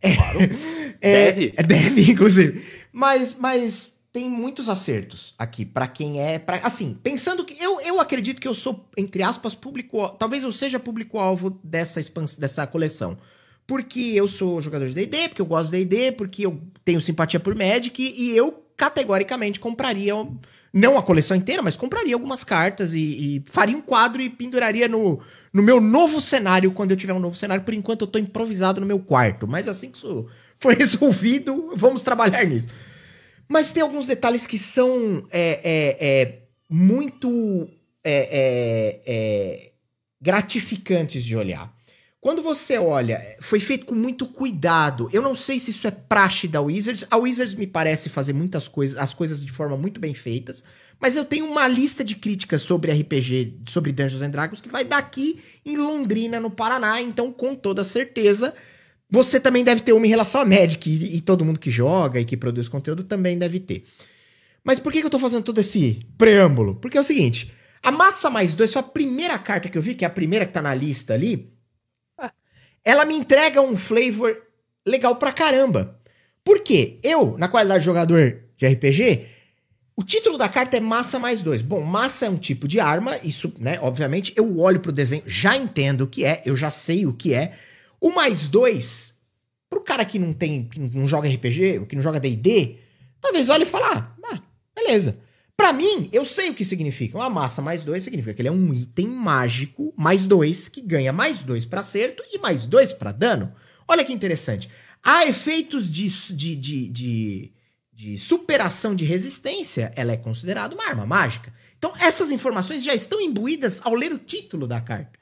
Claro. É, deve. É, deve, inclusive. Mas, mas tem muitos acertos aqui para quem é. Pra, assim, pensando que. Eu, eu acredito que eu sou, entre aspas, público. Talvez eu seja público-alvo dessa, expansão, dessa coleção. Porque eu sou jogador de DD, porque eu gosto de DD, porque eu tenho simpatia por Magic e eu categoricamente compraria. Não a coleção inteira, mas compraria algumas cartas e, e faria um quadro e penduraria no, no meu novo cenário quando eu tiver um novo cenário. Por enquanto eu tô improvisado no meu quarto. Mas assim que isso for resolvido, vamos trabalhar nisso. Mas tem alguns detalhes que são é, é, é muito é, é, é, gratificantes de olhar. Quando você olha, foi feito com muito cuidado. Eu não sei se isso é praxe da Wizards. A Wizards me parece fazer muitas coisas, as coisas de forma muito bem feitas. Mas eu tenho uma lista de críticas sobre RPG, sobre Dungeons and Dragons, que vai daqui em Londrina, no Paraná. Então, com toda certeza, você também deve ter uma em relação a Magic, e, e, todo mundo que joga e que produz conteúdo também deve ter. Mas por que, que eu tô fazendo todo esse preâmbulo? Porque é o seguinte: a massa mais dois foi a primeira carta que eu vi, que é a primeira que tá na lista ali. Ela me entrega um flavor legal pra caramba. Por quê? Eu, na qualidade de jogador de RPG, o título da carta é massa mais dois. Bom, massa é um tipo de arma, isso, né? Obviamente, eu olho pro desenho, já entendo o que é, eu já sei o que é. O mais dois, pro cara que não tem, que não joga RPG, que não joga D&D, talvez olhe e fale, ah, ah, beleza. Pra mim, eu sei o que significa. Uma massa mais dois significa que ele é um item mágico mais dois que ganha mais dois para acerto e mais dois para dano. Olha que interessante. Há efeitos de, de, de, de, de superação de resistência, ela é considerada uma arma mágica. Então, essas informações já estão imbuídas ao ler o título da carta.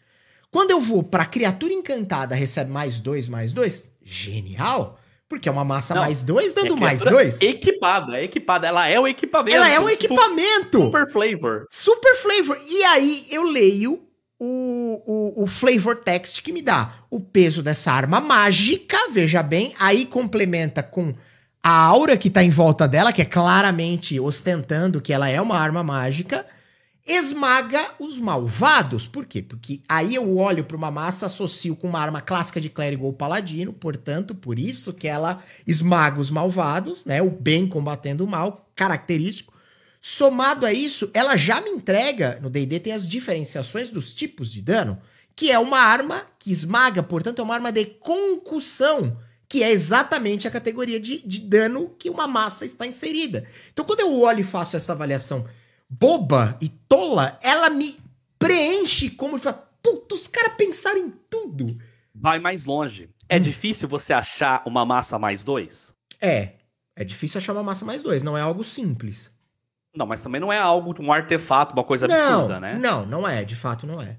Quando eu vou para criatura encantada, recebe mais dois, mais dois, genial. Porque é uma massa Não, mais dois dando é mais dois. Equipada, equipada. Ela é o equipamento. Ela é um tipo, equipamento. Super flavor. Super flavor. E aí eu leio o, o, o, flavor text que me dá o peso dessa arma mágica, veja bem, aí complementa com a aura que tá em volta dela, que é claramente ostentando que ela é uma arma mágica, esmaga os malvados. Por quê? Porque aí eu olho para uma massa, associo com uma arma clássica de clérigo ou paladino, portanto, por isso que ela esmaga os malvados, né? O bem combatendo o mal, característico. Somado a isso, ela já me entrega, no D&D tem as diferenciações dos tipos de dano, que é uma arma que esmaga, portanto, é uma arma de concussão, que é exatamente a categoria de, de dano que uma massa está inserida. Então, quando eu olho e faço essa avaliação boba e tola, ela me preenche como fala, puta, os caras pensaram em tudo. Vai mais longe. É hum. difícil você achar uma massa mais dois? É. É difícil achar uma massa mais dois, não é algo simples. Não, mas também não é algo, um artefato, uma coisa não, absurda, né? Não, não é, de fato não é.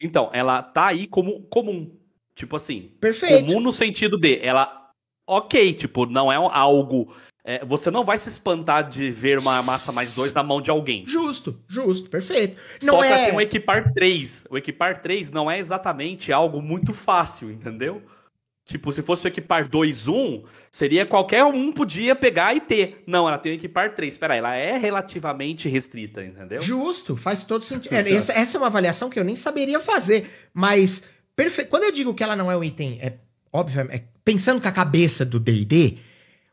Então, ela tá aí como comum. Tipo assim. Perfeito. Comum no sentido de ela. Ok, tipo, não é algo é, você não vai se espantar de ver uma massa mais 2 na mão de alguém. Justo, justo, perfeito. Não Só é... que tem o Equipar 3. O Equipar 3 não é exatamente algo muito fácil, entendeu? Tipo, se fosse o Equipar 2, 1, seria qualquer um podia pegar e ter. Não, ela tem o Equipar 3. Peraí, ela é relativamente restrita, entendeu? Justo, faz todo sentido. É, essa, essa, é uma avaliação que eu nem saberia fazer. Mas, perfe... quando eu digo que ela não é um item, é óbvio, é, pensando com a cabeça do DD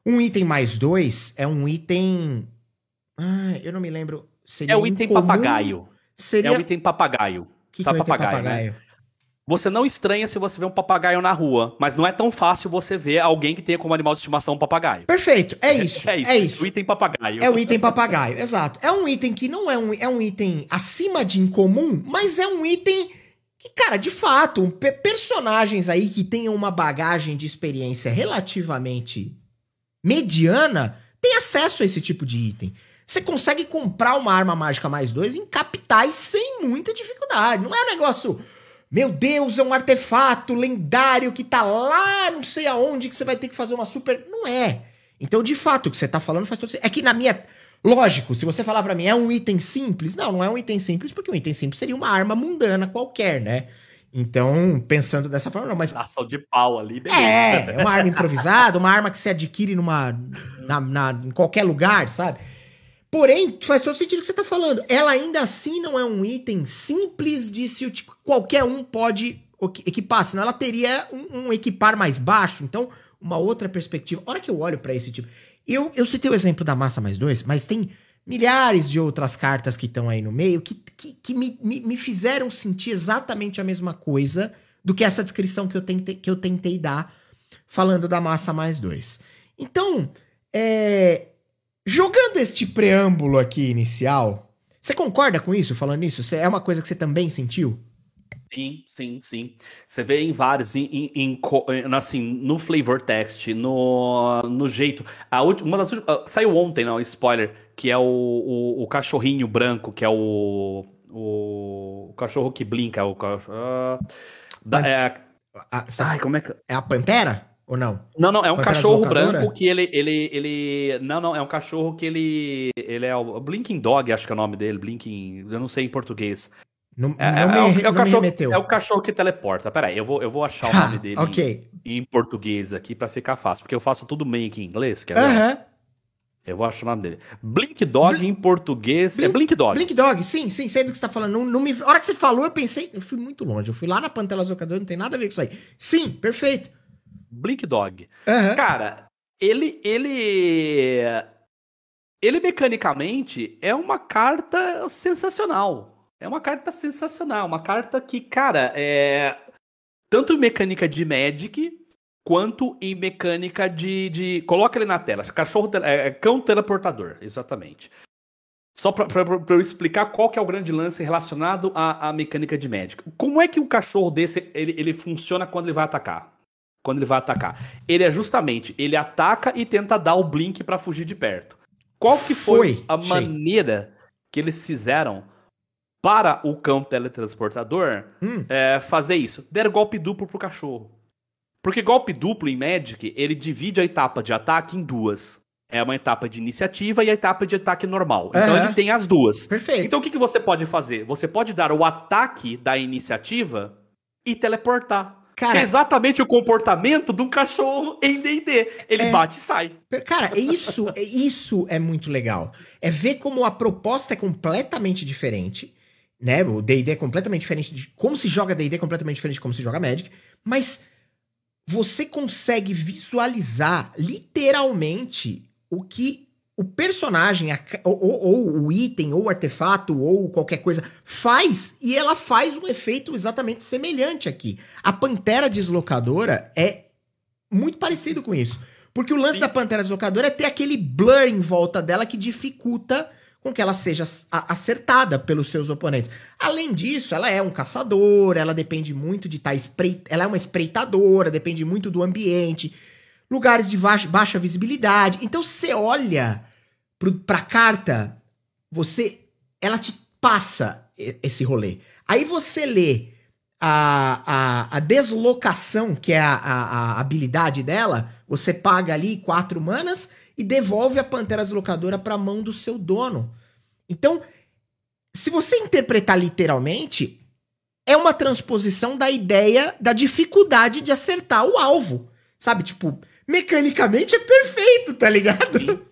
um item mais dois é um item. Ah, eu não me lembro. Seria é o item incomum? papagaio. Seria... É o item papagaio. Que que é papagaio, papagaio? Né? Você não estranha se você vê um papagaio na rua, mas não é tão fácil você ver alguém que tenha como animal de estimação um papagaio. Perfeito, é isso. É, é isso. É isso. O item papagaio. É o item papagaio, exato. É um item que não é um, é um item acima de incomum, mas é um item que, cara, de fato, personagens aí que tenham uma bagagem de experiência relativamente mediana tem acesso a esse tipo de item. Você consegue comprar uma arma mágica mais dois em capitais sem muita dificuldade. Não é um negócio. Meu Deus, é um artefato lendário que tá lá, não sei aonde, que você vai ter que fazer uma super. Não é. Então, de fato, o que você tá falando faz todo sentido. É que na minha. Lógico, se você falar para mim, é um item simples? Não, não é um item simples, porque um item simples seria uma arma mundana qualquer, né? Então, pensando dessa forma, não, mas. Ação de pau ali, beleza. É, é uma arma improvisada, uma arma que se adquire numa. Na, na, em qualquer lugar, sabe? Porém, faz todo sentido o que você tá falando. Ela ainda assim não é um item simples de se qualquer um pode equipar, senão ela teria um, um equipar mais baixo. Então, uma outra perspectiva. A hora que eu olho para esse tipo. Eu, eu citei o exemplo da massa mais dois, mas tem milhares de outras cartas que estão aí no meio que, que, que me, me, me, fizeram sentir exatamente a mesma coisa do que essa descrição que eu tentei, que eu tentei dar falando da massa mais dois. Então, é, jogando este preâmbulo aqui inicial, você concorda com isso, falando isso? É uma coisa que você também sentiu? Sim, sim, sim. Você vê em vários, em, em, em, assim, no flavor text, no, no jeito. A última, uma das últimas, saiu ontem, não, spoiler, que é o, o, o cachorrinho branco, que é o, o, o cachorro que blinka, o cachorro. Uh, da, é, a, ai, como é que. É a pantera? Ou não? Não, não, é um Pantera cachorro branco que ele, ele, ele. Não, não, é um cachorro que ele. Ele é o Blinking Dog, acho que é o nome dele, Blinking. Eu não sei em português. Não, é, não, me, é, o, é, o cachorro, é o cachorro que teleporta. Peraí, eu vou, eu vou achar o nome dele okay. em, em, português aqui para ficar fácil, porque eu faço tudo meio aqui em inglês, quer ver? Eu vou achar o nome dele. Blink Dog Bl em português. É Blink, é Blink Dog. Blink Dog, sim, sim, sei do que você tá falando. Não, não me... A hora que você falou, eu pensei. Eu fui muito longe. Eu fui lá na Pantela Zocador, não tem nada a ver com isso aí. Sim, perfeito. Blink Dog. Uhum. Cara, ele. Ele. Ele mecanicamente é uma carta sensacional. É uma carta sensacional, uma carta que, cara, é tanto mecânica de Magic quanto em mecânica de, de... coloca ele na tela, cachorro é, é, cão teleportador, exatamente. Só para eu explicar qual que é o grande lance relacionado à, à mecânica de Magic. Como é que um cachorro desse ele, ele funciona quando ele vai atacar? quando ele vai atacar. Ele é justamente, ele ataca e tenta dar o blink para fugir de perto. Qual que foi, foi a maneira que eles fizeram para o cão teletransportador hum. é, fazer isso? Der golpe duplo pro cachorro. Porque golpe duplo em Magic, ele divide a etapa de ataque em duas. É uma etapa de iniciativa e a etapa de ataque normal. Então ele tem as duas. Perfeito. Então o que, que você pode fazer? Você pode dar o ataque da iniciativa e teleportar. Cara, é exatamente o comportamento de um cachorro em D&D. Ele é, bate e sai. Cara, isso, isso é muito legal. É ver como a proposta é completamente diferente, né? O D&D é completamente diferente de como se joga D&D é completamente diferente de como se joga Magic, mas você consegue visualizar literalmente o que o personagem, ou, ou, ou, o item, ou o artefato, ou qualquer coisa, faz, e ela faz um efeito exatamente semelhante aqui. A Pantera Deslocadora é muito parecido com isso. Porque o lance Sim. da Pantera Deslocadora é ter aquele blur em volta dela que dificulta com que ela seja acertada pelos seus oponentes. Além disso, ela é um caçador, ela depende muito de estar tá ela é uma espreitadora, depende muito do ambiente lugares de baixa, baixa visibilidade. Então você olha para a carta, você ela te passa esse rolê. Aí você lê a, a, a deslocação, que é a, a, a, habilidade dela, você paga ali quatro manas e devolve a Pantera Deslocadora para a mão do seu dono. Então, se você interpretar literalmente, é uma transposição da ideia da dificuldade de acertar o alvo. Sabe, tipo, mecanicamente é perfeito, tá ligado?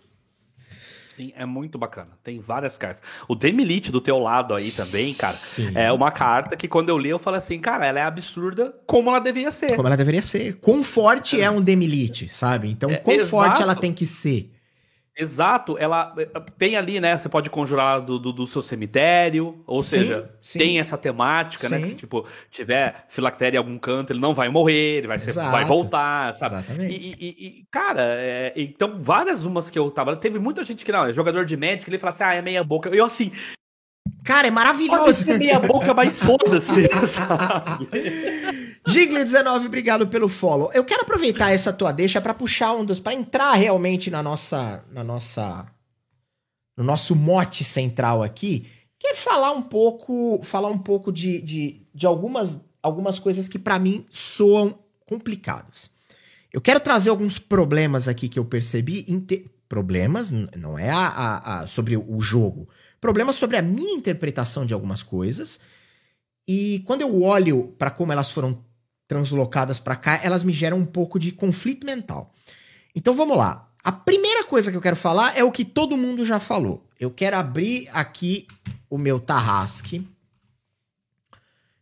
Sim. É muito bacana. Tem várias cartas. O Demilite do teu lado aí também, cara, Sim. é uma carta que quando eu li eu falei assim, cara, ela é absurda como ela devia ser. Como ela deveria ser. Quão forte é, é um Demilite, sabe? Então, é, quão exato. forte ela tem que ser. Exato, ela eh, tem ali, né? Você pode conjurar do, do, do seu cemitério, ou sim, seja, sim. tem essa temática, sim. né? Que se tipo, tiver filactéria em algum canto, ele não vai morrer, ele vai, ser, vai voltar, sabe? Exatamente. E, e, e cara, é, então várias umas que eu tava. Teve muita gente que não, é jogador de médico, ele fala assim, ah, é meia boca. Eu assim. Cara, é maravilhoso. Pode ser meia boca, mas foda-se, sabe? Diglio19, obrigado pelo follow. Eu quero aproveitar essa tua deixa para puxar um dos. para entrar realmente na nossa. na nossa. no nosso mote central aqui, que é falar um pouco. falar um pouco de, de, de algumas, algumas coisas que para mim soam complicadas. Eu quero trazer alguns problemas aqui que eu percebi. Problemas, não é a, a, a, sobre o jogo. Problemas sobre a minha interpretação de algumas coisas. E quando eu olho para como elas foram translocadas para cá, elas me geram um pouco de conflito mental. Então vamos lá. A primeira coisa que eu quero falar é o que todo mundo já falou. Eu quero abrir aqui o meu Tarrasque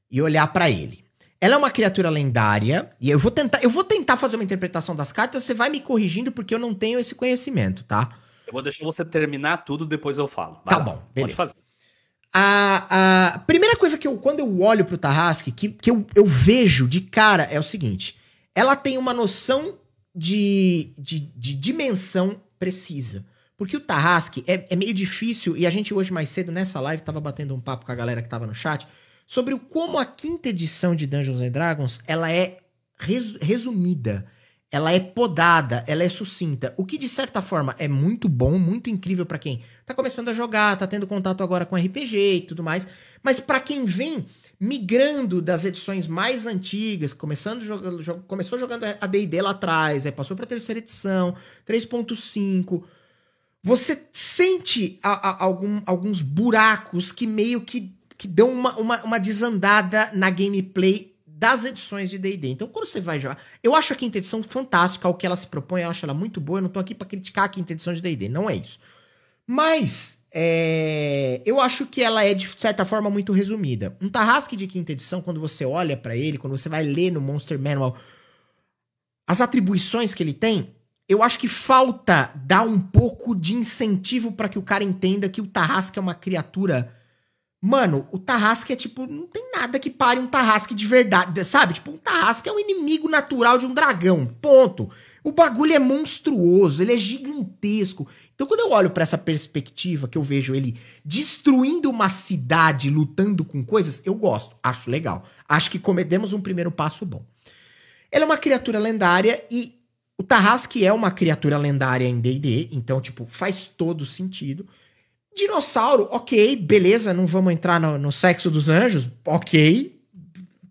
e olhar para ele. Ela é uma criatura lendária e eu vou tentar, eu vou tentar fazer uma interpretação das cartas, você vai me corrigindo porque eu não tenho esse conhecimento, tá? Eu vou deixar você terminar tudo, depois eu falo. Vai tá lá, bom, beleza. A, a primeira coisa que eu, quando eu olho pro Tarrasque, que, que eu, eu vejo de cara é o seguinte: ela tem uma noção de, de, de dimensão precisa. Porque o Tarrasque é, é, meio difícil, e a gente hoje mais cedo nessa live tava batendo um papo com a galera que tava no chat, sobre o como a quinta edição de Dungeons and Dragons ela é res, resumida ela é podada, ela é sucinta, o que de certa forma é muito bom, muito incrível para quem tá começando a jogar, tá tendo contato agora com RPG e tudo mais, mas para quem vem migrando das edições mais antigas, começando jogando, começou jogando a D&D lá atrás, aí passou para terceira edição, 3.5, você sente a, a, algum, alguns buracos que meio que, que dão uma, uma, uma desandada na gameplay das edições de D&D. Então, quando você vai jogar... Eu acho a quinta edição fantástica, o que ela se propõe, eu acho ela muito boa, eu não tô aqui para criticar a quinta edição de D&D, não é isso. Mas, é, eu acho que ela é, de certa forma, muito resumida. Um Tarrasque de quinta edição, quando você olha para ele, quando você vai ler no Monster Manual as atribuições que ele tem, eu acho que falta dar um pouco de incentivo para que o cara entenda que o Tarrasque é uma criatura Mano, o Tarrasque é tipo, não tem nada que pare um Tarrasque de verdade, sabe? Tipo, um Tarrasque é um inimigo natural de um dragão, ponto. O bagulho é monstruoso, ele é gigantesco. Então, quando eu olho para essa perspectiva, que eu vejo ele destruindo uma cidade, lutando com coisas, eu gosto, acho legal. Acho que cometemos um primeiro passo bom. Ela é uma criatura lendária e o Tarrasque é uma criatura lendária em D&D, então, tipo, faz todo sentido. Dinossauro, ok, beleza, não vamos entrar no, no sexo dos anjos, ok,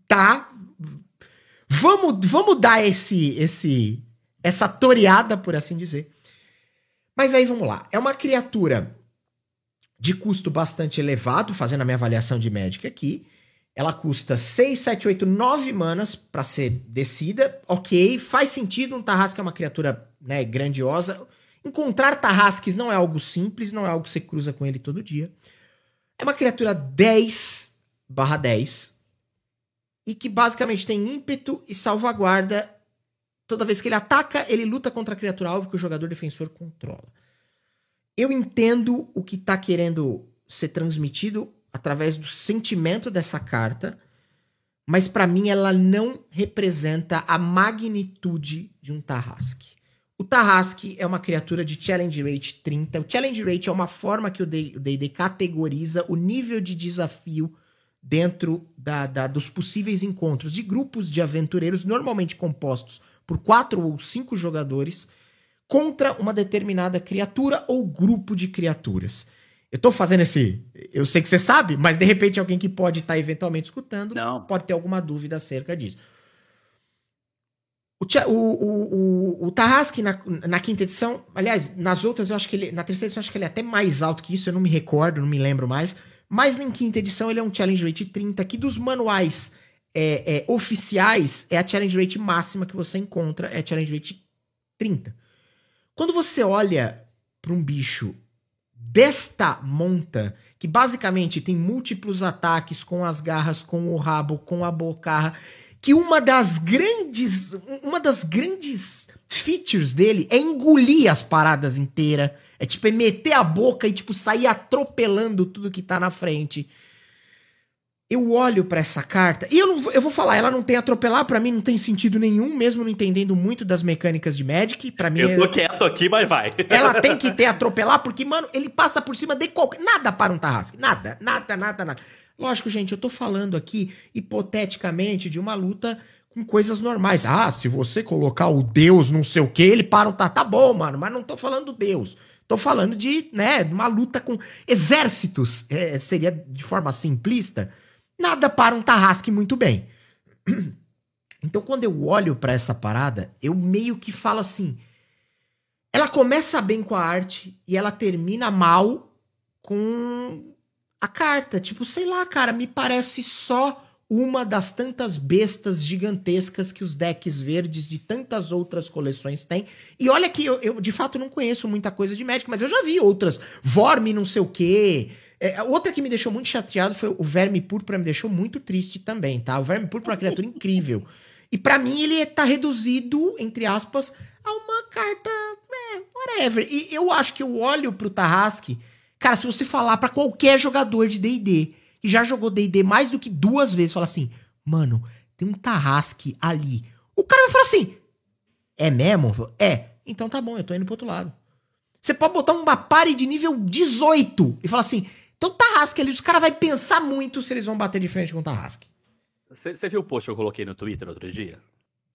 tá. Vamos, vamos dar esse, esse, essa toreada, por assim dizer. Mas aí vamos lá. É uma criatura de custo bastante elevado, fazendo a minha avaliação de Magic aqui. Ela custa 6, 7, 8, 9 manas para ser descida. Ok, faz sentido. Um Tarrasque é uma criatura né, grandiosa. Encontrar Tarrasques não é algo simples, não é algo que você cruza com ele todo dia. É uma criatura 10 barra 10 e que basicamente tem ímpeto e salvaguarda Toda vez que ele ataca, ele luta contra a criatura alvo que o jogador defensor controla. Eu entendo o que está querendo ser transmitido através do sentimento dessa carta, mas para mim ela não representa a magnitude de um Tarrasque. O Tarrasque é uma criatura de Challenge Rate 30. O Challenge Rate é uma forma que o D&D categoriza o nível de desafio dentro da, da, dos possíveis encontros de grupos de aventureiros, normalmente compostos por quatro ou cinco jogadores contra uma determinada criatura ou grupo de criaturas. Eu tô fazendo esse. Eu sei que você sabe, mas de repente alguém que pode estar tá eventualmente escutando Não. pode ter alguma dúvida acerca disso. O, o, o, o Tarrasque na, na quinta edição, aliás, nas outras eu acho que ele. Na terceira edição eu acho que ele é até mais alto que isso, eu não me recordo, não me lembro mais. Mas na quinta edição ele é um Challenge Rate 30, que dos manuais é, é, oficiais é a challenge rate máxima que você encontra, é a challenge rate 30. Quando você olha para um bicho desta monta, que basicamente tem múltiplos ataques com as garras, com o rabo, com a bocarra, que uma das grandes, uma das grandes features dele é engolir as paradas inteiras, é tipo é meter a boca e tipo sair atropelando tudo que tá na frente eu olho para essa carta e eu, não, eu vou falar, ela não tem atropelar, para mim não tem sentido nenhum, mesmo não entendendo muito das mecânicas de Magic, para mim... Eu tô quieto aqui, mas vai. Ela tem que ter atropelar, porque, mano, ele passa por cima de qualquer... Nada para um Tarrasque, nada, nada, nada, nada. Lógico, gente, eu tô falando aqui, hipoteticamente, de uma luta com coisas normais. Ah, se você colocar o Deus não sei o que, ele para um... Tá, tá bom, mano, mas não tô falando do Deus. Tô falando de, né, uma luta com exércitos, é, seria de forma simplista nada para um Tarrasque muito bem. Então, quando eu olho para essa parada, eu meio que falo assim: ela começa bem com a arte e ela termina mal com a carta. Tipo, sei lá, cara, me parece só uma das tantas bestas gigantescas que os decks verdes de tantas outras coleções têm. E olha que eu, eu de fato não conheço muita coisa de Magic, mas eu já vi outras. Vorme não sei o quê. É, outra que me deixou muito chateado foi o Verme Púrpura, me deixou muito triste também, tá? O Verme Púrpura é uma criatura incrível. E para mim ele tá reduzido, entre aspas, a uma carta, é, whatever. E eu acho que eu olho pro Tarrasque, cara, se você falar para qualquer jogador de D&D, que já jogou D&D mais do que duas vezes, fala assim, mano, tem um Tarrasque ali. O cara vai falar assim, é mesmo? É. Então tá bom, eu tô indo pro outro lado. Você pode botar uma pare de nível 18 e falar assim, então Tarrasque ali, os caras vão pensar muito se eles vão bater de frente com o Tarrasque. Você viu o post que eu coloquei no Twitter outro dia?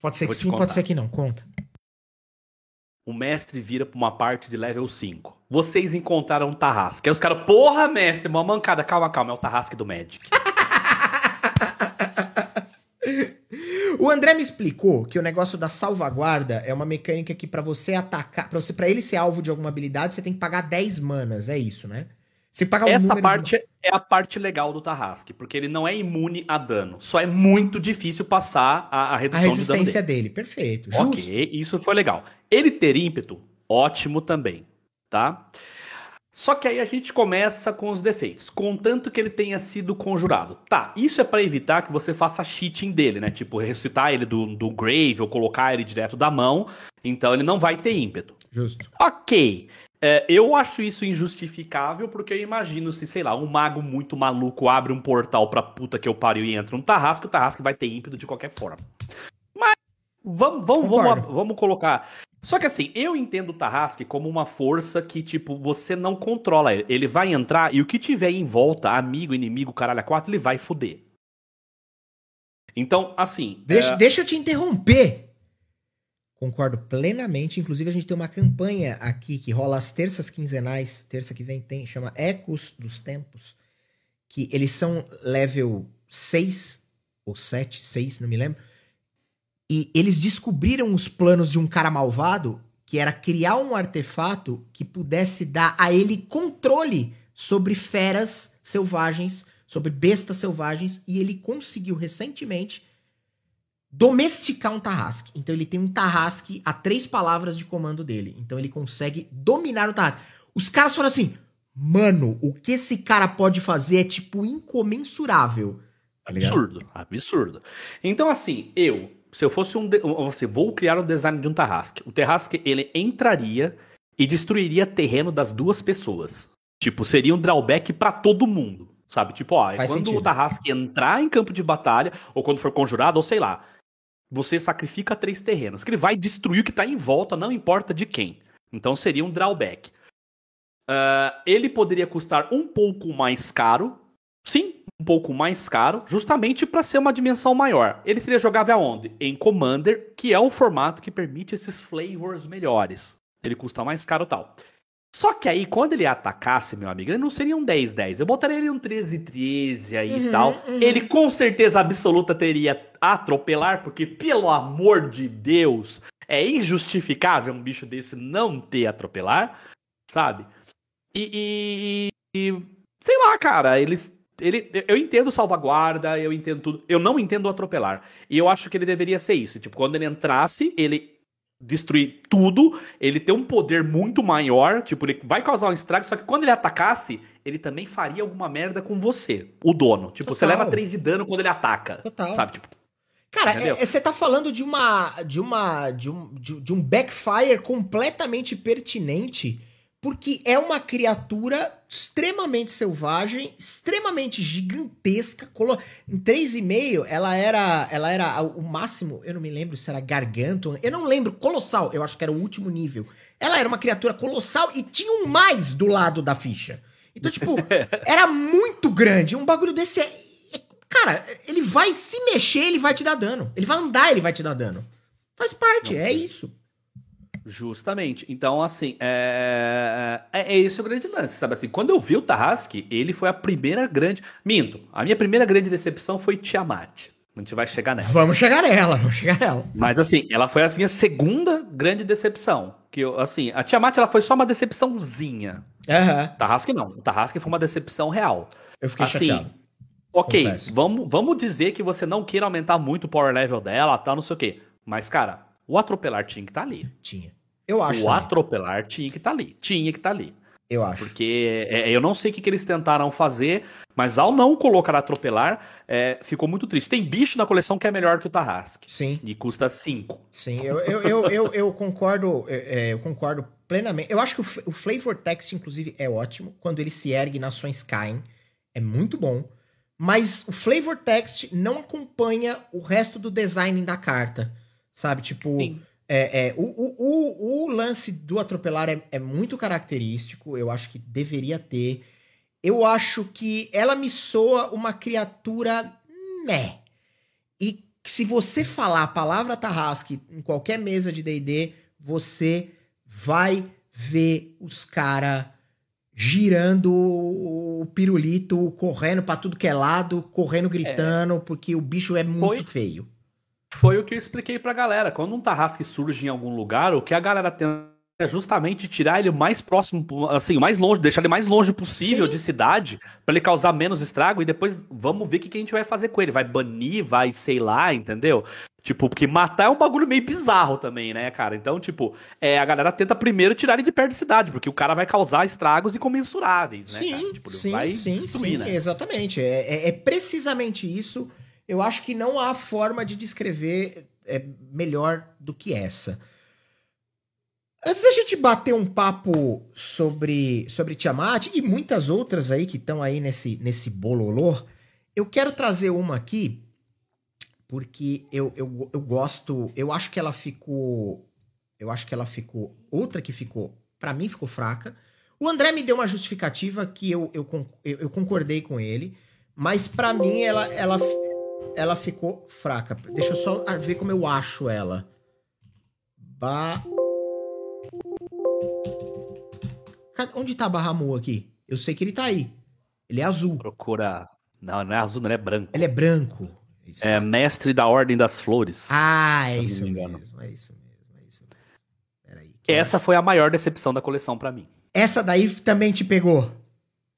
Pode ser que sim, pode ser que não. Conta. O mestre vira pra uma parte de level 5. Vocês encontraram um Tarrasque. Aí os caras, porra, mestre, uma mancada. Calma, calma, é o Tarrasque do Magic. o André me explicou que o negócio da salvaguarda é uma mecânica que para você atacar, para você para ele ser alvo de alguma habilidade, você tem que pagar 10 manas, é isso, né? Se pagar Essa parte de... é a parte legal do Tarrasque, porque ele não é imune a dano. Só é muito difícil passar a, a redução a resistência de dano dele. dele. Perfeito. Ok, justo. isso foi legal. Ele ter ímpeto, ótimo também, tá? Só que aí a gente começa com os defeitos. Contanto que ele tenha sido conjurado. Tá, isso é para evitar que você faça cheating dele, né? Tipo, ressuscitar ele do, do grave ou colocar ele direto da mão. Então ele não vai ter ímpeto. Justo. Ok. É, eu acho isso injustificável, porque eu imagino se, sei lá, um mago muito maluco abre um portal pra puta que eu pariu e entra um tarrasco, o tarrasco vai ter ímpeto de qualquer forma. Mas vamos, vamos, vamos, vamos colocar. Só que assim, eu entendo o Tarrasque como uma força que, tipo, você não controla ele. Ele vai entrar e o que tiver em volta, amigo, inimigo, caralho, a quatro, ele vai foder. Então, assim. Deixa, é... deixa eu te interromper. Concordo plenamente. Inclusive, a gente tem uma campanha aqui que rola às terças quinzenais. Terça que vem tem, chama Ecos dos Tempos. Que eles são level 6 ou 7, 6, não me lembro. E eles descobriram os planos de um cara malvado que era criar um artefato que pudesse dar a ele controle sobre feras selvagens, sobre bestas selvagens, e ele conseguiu recentemente domesticar um Tarrasque. Então ele tem um Tarrasque a três palavras de comando dele. Então ele consegue dominar o Tarrasque. Os caras foram assim, mano, o que esse cara pode fazer é tipo incomensurável. Tá absurdo, absurdo. Então assim, eu se eu fosse um. Assim, vou criar o um design de um Tarrasque. O Tarrasque, ele entraria e destruiria terreno das duas pessoas. Tipo, seria um drawback para todo mundo. Sabe? Tipo, ó, Faz quando sentido. o Tarrasque entrar em campo de batalha, ou quando for conjurado, ou sei lá, você sacrifica três terrenos. Que ele vai destruir o que tá em volta, não importa de quem. Então seria um drawback. Uh, ele poderia custar um pouco mais caro. Sim, um pouco mais caro, justamente para ser uma dimensão maior. Ele seria jogável aonde? Em Commander, que é o formato que permite esses flavors melhores. Ele custa mais caro tal. Só que aí, quando ele atacasse, meu amigo, ele não seria um 10-10. Eu botaria ele um 13-13 aí uhum, e tal. Uhum. Ele com certeza absoluta teria atropelar, porque, pelo amor de Deus, é injustificável um bicho desse não ter atropelar, sabe? E, e, e sei lá, cara, eles ele, eu entendo salvaguarda, eu entendo tudo. Eu não entendo atropelar. E eu acho que ele deveria ser isso. Tipo, quando ele entrasse, ele destruir tudo, ele ter um poder muito maior, tipo, ele vai causar um estrago, só que quando ele atacasse, ele também faria alguma merda com você, o dono. Tipo, Total. você leva 3 de dano quando ele ataca. Total. Sabe? Tipo, Cara, é, você tá falando de uma. de uma. de um, de, de um backfire completamente pertinente porque é uma criatura extremamente selvagem, extremamente gigantesca. Em 3,5 ela era, ela era o máximo, eu não me lembro se era garganto, eu não lembro, colossal, eu acho que era o último nível. Ela era uma criatura colossal e tinha um mais do lado da ficha. Então, tipo, era muito grande. Um bagulho desse é, é, Cara, ele vai se mexer, ele vai te dar dano. Ele vai andar, ele vai te dar dano. Faz parte, é isso. Justamente. Então, assim, é... é, é esse o grande lance, sabe assim? Quando eu vi o Tarrasque, ele foi a primeira grande. Minto, a minha primeira grande decepção foi Tiamat. A gente vai chegar nela. Vamos chegar nela, vamos chegar nela. Mas assim, ela foi assim a segunda grande decepção. Que eu, assim, a Tiamat ela foi só uma decepçãozinha. Uhum. Tarrasque não. O Tarrasque foi uma decepção real. Eu fiquei assim, chateado. Ok, vamos, vamos dizer que você não queira aumentar muito o power level dela, tal, não sei o quê. Mas, cara, o atropelar tinha que estar tá ali. Tinha. Eu acho. O também. atropelar tinha que estar tá ali. Tinha que estar tá ali. Eu acho. Porque é, eu não sei o que, que, eles tentaram fazer, mas ao não colocar atropelar, é, ficou muito triste. Tem bicho na coleção que é melhor que o Tarrasque. Sim. E custa 5. Sim, eu, eu, eu, eu, eu concordo. É, é, eu concordo plenamente. Eu acho que o, o Flavor Text, inclusive, é ótimo. Quando ele se ergue, nações caem. É muito bom. Mas o Flavor Text não acompanha o resto do design da carta. Sabe? Tipo, é, é, o, o, o, lance do atropelar é, é, muito característico. Eu acho que deveria ter. Eu acho que ela me soa uma criatura. né. E se você falar a palavra Tarrasque em qualquer mesa de DD, você vai ver os caras girando o pirulito, correndo para tudo que é lado, correndo, gritando, é. porque o bicho é muito Foi. feio. Foi o que eu expliquei pra galera. Quando um Tarrasque surge em algum lugar, o que a galera tenta é justamente tirar ele mais próximo, assim, mais longe, deixar ele mais longe possível Sim. de cidade, para ele causar menos estrago, e depois vamos ver o que, que a gente vai fazer com ele. Vai banir, vai, sei lá, entendeu? Tipo, porque matar é um bagulho meio bizarro também, né, cara? Então, tipo, é, a galera tenta primeiro tirar ele de perto de cidade, porque o cara vai causar estragos incomensuráveis, né? Sim, cara? Tipo, sim, vai sim, destruir, sim, né? exatamente. É, é, é precisamente isso eu acho que não há forma de descrever é, melhor do que essa. Antes da gente bater um papo sobre, sobre Tiamat e muitas outras aí que estão aí nesse, nesse bololô, eu quero trazer uma aqui, porque eu, eu, eu gosto. Eu acho que ela ficou. Eu acho que ela ficou. Outra que ficou, para mim, ficou fraca. O André me deu uma justificativa que eu, eu, eu, concordei com ele, mas para mim ela, ela ela ficou fraca. Deixa eu só ver como eu acho ela. Ba... Onde tá Bahamu aqui? Eu sei que ele tá aí. Ele é azul. Procura. Não, não é azul, não é branco. Ele é branco. Isso. É mestre da Ordem das Flores. Ah, é isso mesmo, é isso mesmo, é isso mesmo. Peraí, Essa foi a maior decepção da coleção para mim. Essa daí também te pegou?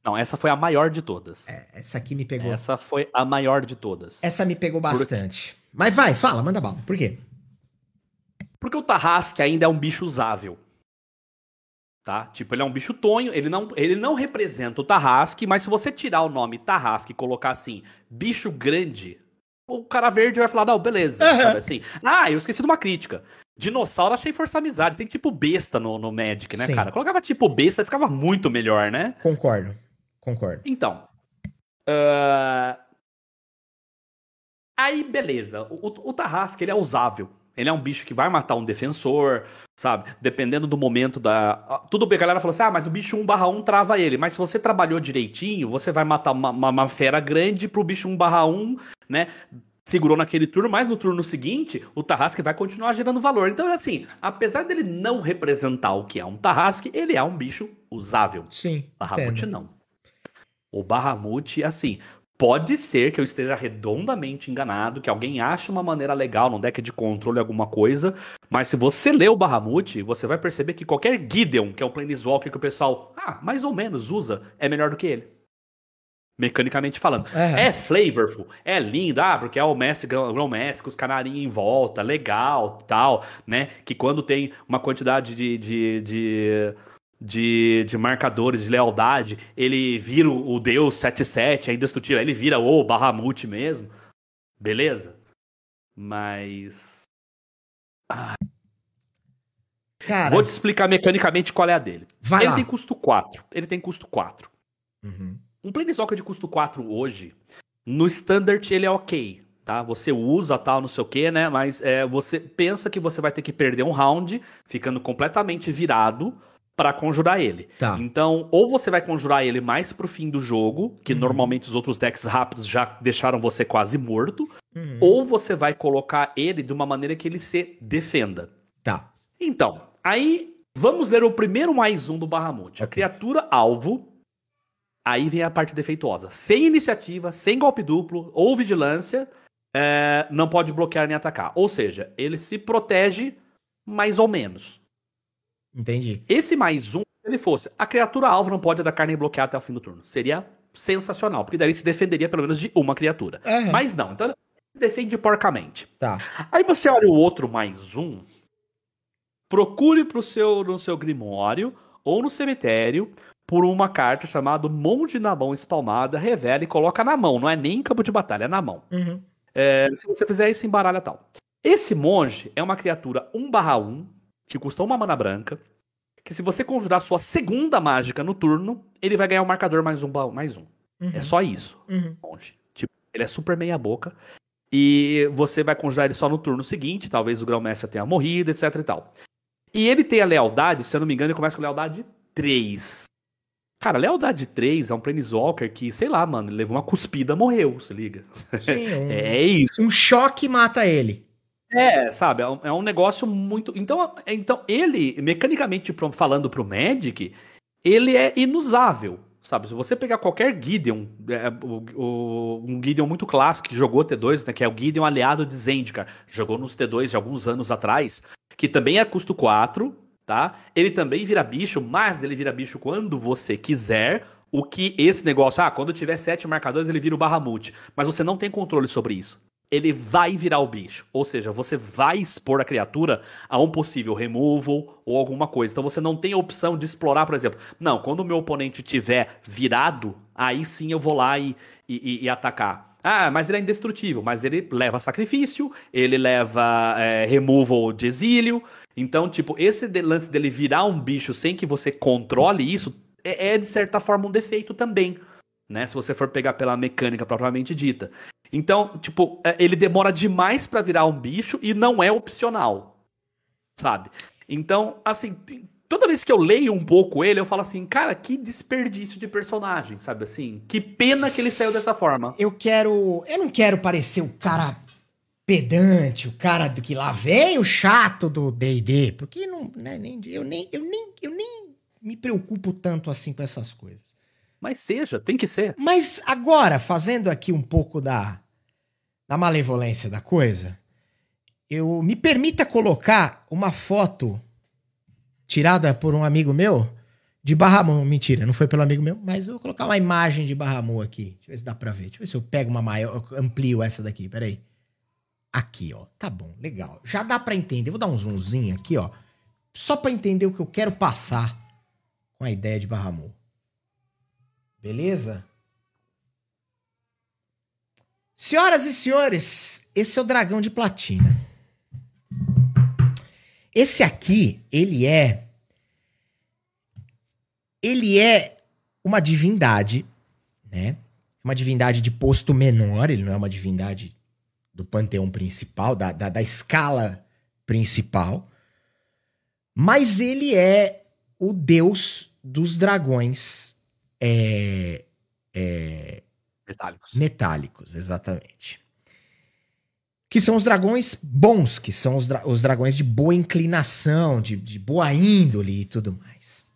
Não, essa foi a maior de todas. É, essa aqui me pegou. Essa foi a maior de todas. Essa me pegou bastante. Por... Mas vai, fala, manda bala. Por quê? Porque o Tarrasque ainda é um bicho usável. Tá? Tipo, ele é um bicho tonho, ele não, ele não representa o Tarrasque, mas se você tirar o nome Tarrasque e colocar assim, bicho grande, o cara verde vai falar, não, beleza, uhum. sabe assim? Ah, eu esqueci de uma crítica. Dinossauro achei força amizade, tem tipo besta no, no Magic, né, Sim. cara? Colocava tipo besta, ficava muito melhor, né? Concordo, concordo. Então, uh... aí beleza, o, o, Tarrasque, ele é usável, ele é um bicho que vai matar um defensor, sabe? Dependendo do momento da. Tudo bem, a galera falou assim: ah, mas o bicho 1/1 trava ele. Mas se você trabalhou direitinho, você vai matar uma, uma, uma fera grande pro bicho 1/1, né? Segurou naquele turno, mas no turno seguinte, o Tarrasque vai continuar gerando valor. Então, é assim, apesar dele não representar o que é um Tarrasque, ele é um bicho usável. Sim. Bahamut não. O Bahamut, assim, Pode ser que eu esteja redondamente enganado, que alguém ache uma maneira legal no deck de controle alguma coisa, mas se você ler o Bahamut, você vai perceber que qualquer Gideon, que é um Planeswalker que o pessoal, ah, mais ou menos usa, é melhor do que ele. Mecanicamente falando. É, é flavorful, é lindo, ah, porque é o mestre grão mestre com os canarinhos em volta, legal, tal, né? Que quando tem uma quantidade de, de, de de, de marcadores de lealdade, ele vira o Deus 77, é indestrutível, ele vira o Bahamut mesmo. Beleza? Mas. Ah. Cara, Vou te explicar mecanicamente qual é a dele. ele lá. tem custo 4. Ele tem custo 4. Uhum. Um Planeswalker de custo 4 hoje, no Standard ele é ok. Tá? Você usa tal, não sei o que, né? Mas é, você pensa que você vai ter que perder um round, ficando completamente virado para conjurar ele. Tá. Então, ou você vai conjurar ele mais pro fim do jogo, que uhum. normalmente os outros decks rápidos já deixaram você quase morto, uhum. ou você vai colocar ele de uma maneira que ele se defenda. Tá. Então, aí vamos ler o primeiro mais um do Bahamut. Okay. A criatura alvo. Aí vem a parte defeituosa. Sem iniciativa, sem golpe duplo ou vigilância, é, não pode bloquear nem atacar. Ou seja, ele se protege mais ou menos. Entendi. Esse mais um, se ele fosse, a criatura alvo não pode atacar nem bloquear até o fim do turno. Seria sensacional, porque daí ele se defenderia pelo menos de uma criatura. Uhum. Mas não, então ele se defende porcamente. Tá. Aí você olha o outro mais um, procure pro seu, no seu grimório ou no cemitério por uma carta chamada Monte na Mão Espalmada, revela e coloca na mão. Não é nem em campo de batalha, é na mão. Uhum. É, se você fizer isso, embaralha tal. Esse monge é uma criatura 1 1 que custou uma mana branca, que se você conjurar sua segunda mágica no turno, ele vai ganhar um marcador mais um, mais um. Uhum. É só isso. Uhum. Tipo, ele é super meia boca. E você vai conjurar ele só no turno seguinte, talvez o grão-mestre tenha morrido, etc e tal. E ele tem a lealdade, se eu não me engano, ele começa com lealdade 3. Cara, lealdade 3 é um Planeswalker que, sei lá, mano, ele levou uma cuspida, morreu, se liga. Sim, um, é isso. Um choque mata ele. É, sabe, é um, é um, negócio muito. Então, então, ele, mecanicamente falando pro Magic, ele é inusável. Sabe, se você pegar qualquer Gideon, é, o, o, um Gideon muito clássico que jogou T2, né, que é o Gideon aliado de Zendikar, jogou nos T2 de alguns anos atrás, que também é custo 4, tá? Ele também vira bicho, mas ele vira bicho quando você quiser. O que esse negócio, ah, quando tiver sete marcadores ele vira o Bahamut. Mas você não tem controle sobre isso ele vai virar o bicho. Ou seja, você vai expor a criatura a um possível removal ou alguma coisa. Então você não tem a opção de explorar, por exemplo. Não, quando o meu oponente tiver virado, aí sim eu vou lá e, e, e atacar. Ah, mas ele é indestrutível. Mas ele leva sacrifício, ele leva é, removal de exílio. Então, tipo, esse lance dele virar um bicho sem que você controle isso é, é de certa forma um defeito também. Né, se você for pegar pela mecânica propriamente dita. Então, tipo, é, ele demora demais para virar um bicho e não é opcional. Sabe? Então, assim, toda vez que eu leio um pouco ele, eu falo assim, cara, que desperdício de personagem, sabe assim? Que pena que ele saiu dessa forma. Eu quero. Eu não quero parecer o cara pedante, o cara do que lá vem o chato do D&D, porque não, né, nem, eu, nem, eu, nem, eu nem me preocupo tanto assim com essas coisas. Mas seja, tem que ser. Mas agora, fazendo aqui um pouco da, da malevolência da coisa, eu me permita colocar uma foto tirada por um amigo meu de Barramon. Mentira, não foi pelo amigo meu, mas eu vou colocar uma imagem de Barramon aqui. Deixa eu ver se dá pra ver. Deixa eu ver se eu pego uma maior, amplio essa daqui, peraí. Aqui, ó. Tá bom, legal. Já dá para entender. Vou dar um zoomzinho aqui, ó. Só para entender o que eu quero passar com a ideia de Barramon. Beleza? Senhoras e senhores, esse é o dragão de platina. Esse aqui, ele é ele é uma divindade, né? Uma divindade de posto menor, ele não é uma divindade do panteão principal, da, da, da escala principal. Mas ele é o deus dos dragões é, é, metálicos. Metálicos, exatamente. Que são os dragões bons, que são os, dra os dragões de boa inclinação, de, de boa índole e tudo mais.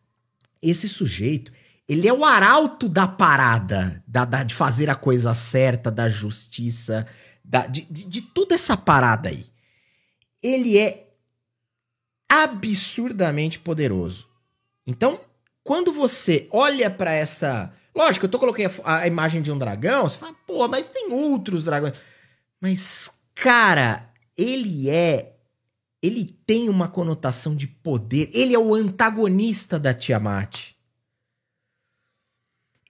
Esse sujeito, ele é o arauto da parada, da, da, de fazer a coisa certa, da justiça, da, de, de, de toda essa parada aí. Ele é absurdamente poderoso. Então, quando você olha para essa. Lógico, eu tô coloquei a, a, imagem de um dragão, você fala, pô, mas tem outros dragões. Mas, cara, ele é. Ele tem uma conotação de poder. Ele é o antagonista da Tiamat.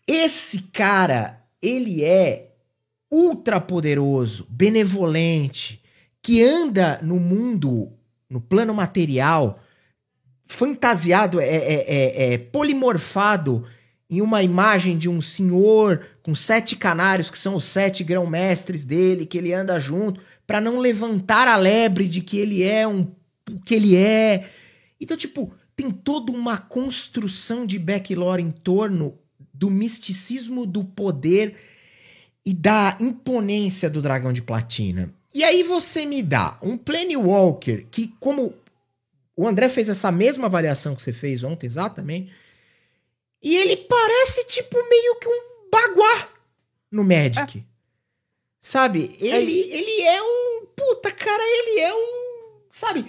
Esse cara, ele é ultra poderoso, benevolente, que anda no mundo, no plano material, fantasiado, é, é, é, é polimorfado em uma imagem de um senhor com sete canários, que são os sete grão-mestres dele, que ele anda junto, para não levantar a lebre de que ele é um o que ele é. Então, tipo, tem toda uma construção de backlore em torno do misticismo do poder e da imponência do dragão de platina. E aí você me dá um Plane Walker que, como o André fez essa mesma avaliação que você fez ontem, exatamente, e ele parece tipo meio que um baguá no Magic. É. Sabe? Ele, é ele é um. Puta, cara, ele é um. Sabe?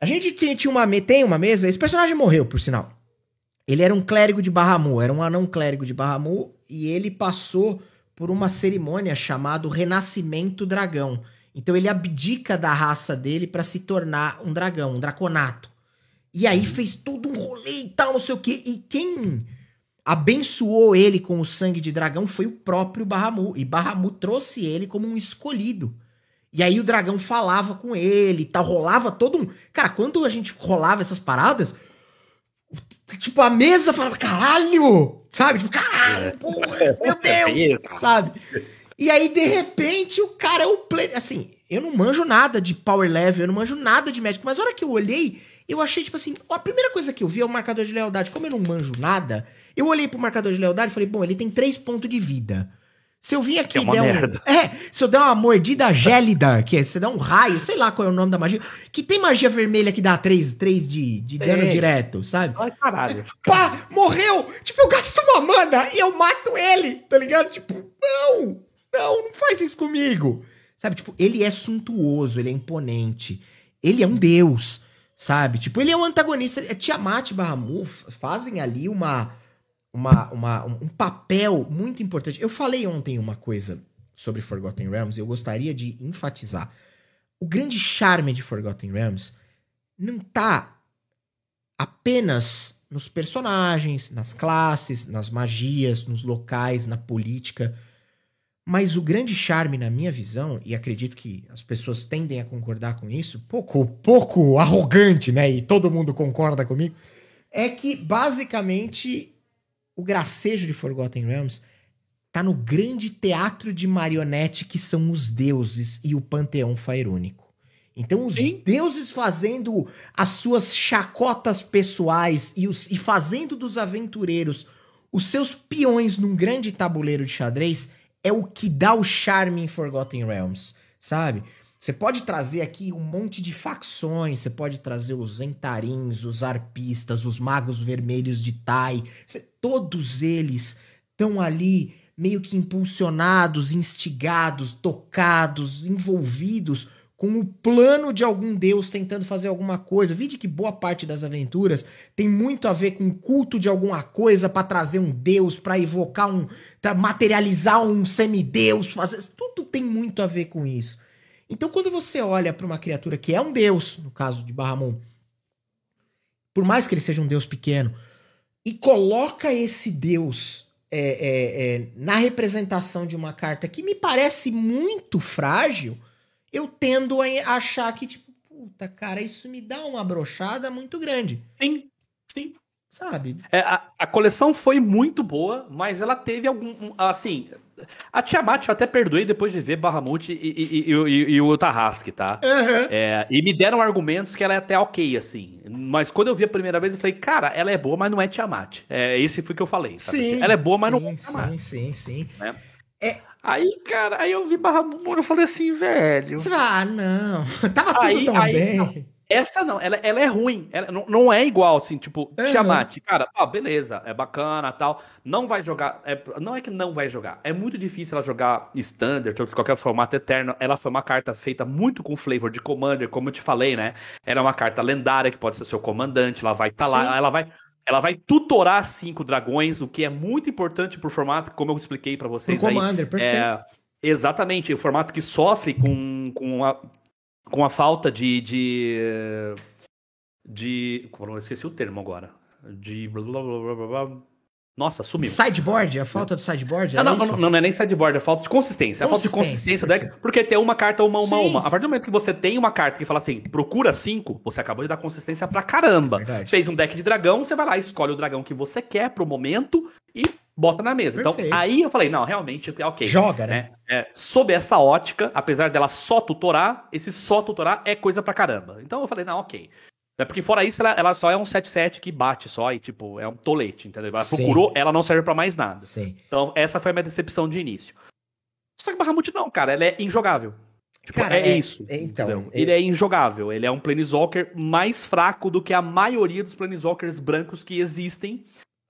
A gente tinha uma, tem uma mesa. Esse personagem morreu, por sinal. Ele era um clérigo de Bahamut, era um anão clérigo de Bahamut, e ele passou por uma cerimônia chamada Renascimento Dragão. Então ele abdica da raça dele para se tornar um dragão, um draconato. E aí fez todo um rolê e tal, não sei o quê. E quem abençoou ele com o sangue de dragão foi o próprio Bahamut. E Bahamut trouxe ele como um escolhido. E aí o dragão falava com ele e tal, rolava todo um. Cara, quando a gente rolava essas paradas, tipo, a mesa falava, caralho! Sabe? Tipo, caralho, é. porra, meu Deus! sabe? E aí, de repente, o cara é o play. Assim, eu não manjo nada de power level, eu não manjo nada de médico, mas a hora que eu olhei, eu achei, tipo assim, a primeira coisa que eu vi é o marcador de lealdade. Como eu não manjo nada, eu olhei pro marcador de lealdade e falei, bom, ele tem três pontos de vida. Se eu vim aqui e é der um. É, se eu der uma mordida gélida, que é, você dá um raio, sei lá qual é o nome da magia. Que tem magia vermelha que dá 3, 3 de, de dano direto, sabe? Ai, caralho. Pá, morreu! Tipo, eu gasto uma mana e eu mato ele, tá ligado? Tipo, não, não, não faz isso comigo. Sabe, tipo, ele é suntuoso, ele é imponente. Ele é um deus, sabe? Tipo, ele é um antagonista. É Tiamat e Bahamut fazem ali uma uma, uma, um papel muito importante. Eu falei ontem uma coisa sobre Forgotten Realms e eu gostaria de enfatizar. O grande charme de Forgotten Realms não tá apenas nos personagens, nas classes, nas magias, nos locais, na política. Mas o grande charme, na minha visão, e acredito que as pessoas tendem a concordar com isso, pouco, pouco arrogante, né? E todo mundo concorda comigo, é que basicamente o gracejo de Forgotten Realms tá no grande teatro de marionete que são os deuses e o panteão faerônico. Então, os Sim. deuses fazendo as suas chacotas pessoais e, os, e fazendo dos aventureiros os seus peões num grande tabuleiro de xadrez é o que dá o charme em Forgotten Realms, sabe? Você pode trazer aqui um monte de facções, você pode trazer os Zentarins, os Arpistas, os Magos Vermelhos de Tai, todos eles estão ali meio que impulsionados, instigados, tocados, envolvidos com o plano de algum deus tentando fazer alguma coisa. Vide que boa parte das aventuras tem muito a ver com o culto de alguma coisa para trazer um deus, para evocar um, pra materializar um semideus, fazer tudo tem muito a ver com isso. Então quando você olha para uma criatura que é um deus, no caso de Bahamon, por mais que ele seja um deus pequeno, e coloca esse deus é, é, é, na representação de uma carta que me parece muito frágil, eu tendo a achar que, tipo, puta, cara, isso me dá uma brochada muito grande. Sim, sim. Sabe? É, a, a coleção foi muito boa, mas ela teve algum. Assim, a Tiamat eu até perdoei depois de ver Bahamut e, e, e, e, o Tarrasque, tá? Uhum. É, e me deram argumentos que ela é até ok, assim. Mas quando eu vi a primeira vez, eu falei, cara, ela é boa, mas não é Tiamat. É, esse foi o que eu falei. Sabe? Sim. Ela é boa, sim, mas não é Tiamat. Sim, sim, sim. É. é Aí, cara, aí eu vi Barra Mumura eu falei assim, velho. Ah, não. Tava tudo aí, tão aí, bem. Não, essa não, ela, ela é ruim. Ela não, não é igual, assim, tipo, uhum. Tiamat. Cara, ah, beleza, é bacana tal. Não vai jogar. É, não é que não vai jogar. É muito difícil ela jogar standard ou qualquer formato eterno. Ela foi uma carta feita muito com flavor de commander, como eu te falei, né? Ela é uma carta lendária que pode ser seu comandante. Ela vai estar tá lá, ela vai ela vai tutorar cinco dragões, o que é muito importante pro formato, como eu expliquei para vocês. Pro Commander, aí. perfeito. É, exatamente, o formato que sofre com, com, a, com a falta de. de, de esqueci o termo agora. De. Blá, blá, blá, nossa, sumiu. Sideboard? A falta do sideboard? Ah, não, não, não, não, é nem sideboard, é falta de consistência. É falta de consistência do deck, porque tem uma carta, uma, uma, Sim. uma. A partir do momento que você tem uma carta que fala assim, procura cinco, você acabou de dar consistência pra caramba. Verdade. Fez um deck de dragão, você vai lá, escolhe o dragão que você quer pro momento e bota na mesa. Então, Perfeito. Então, aí eu falei, não, realmente, é ok. Joga, né? É, é, sob essa ótica, apesar dela só tutorar, esse só tutorar é coisa pra caramba. Então eu falei, não, ok. É porque fora isso, ela, ela só é um 7-7 que bate só e, tipo, é um tolete, entendeu? Ela Sim. procurou, ela não serve para mais nada. Sim. Então, essa foi a minha decepção de início. Só que Bahamut não, cara, ela é injogável. Tipo, cara, é, é, isso. É, então, é... Ele é injogável. Ele é um Planeswalker mais fraco do que a maioria dos Planeswalkers brancos que existem,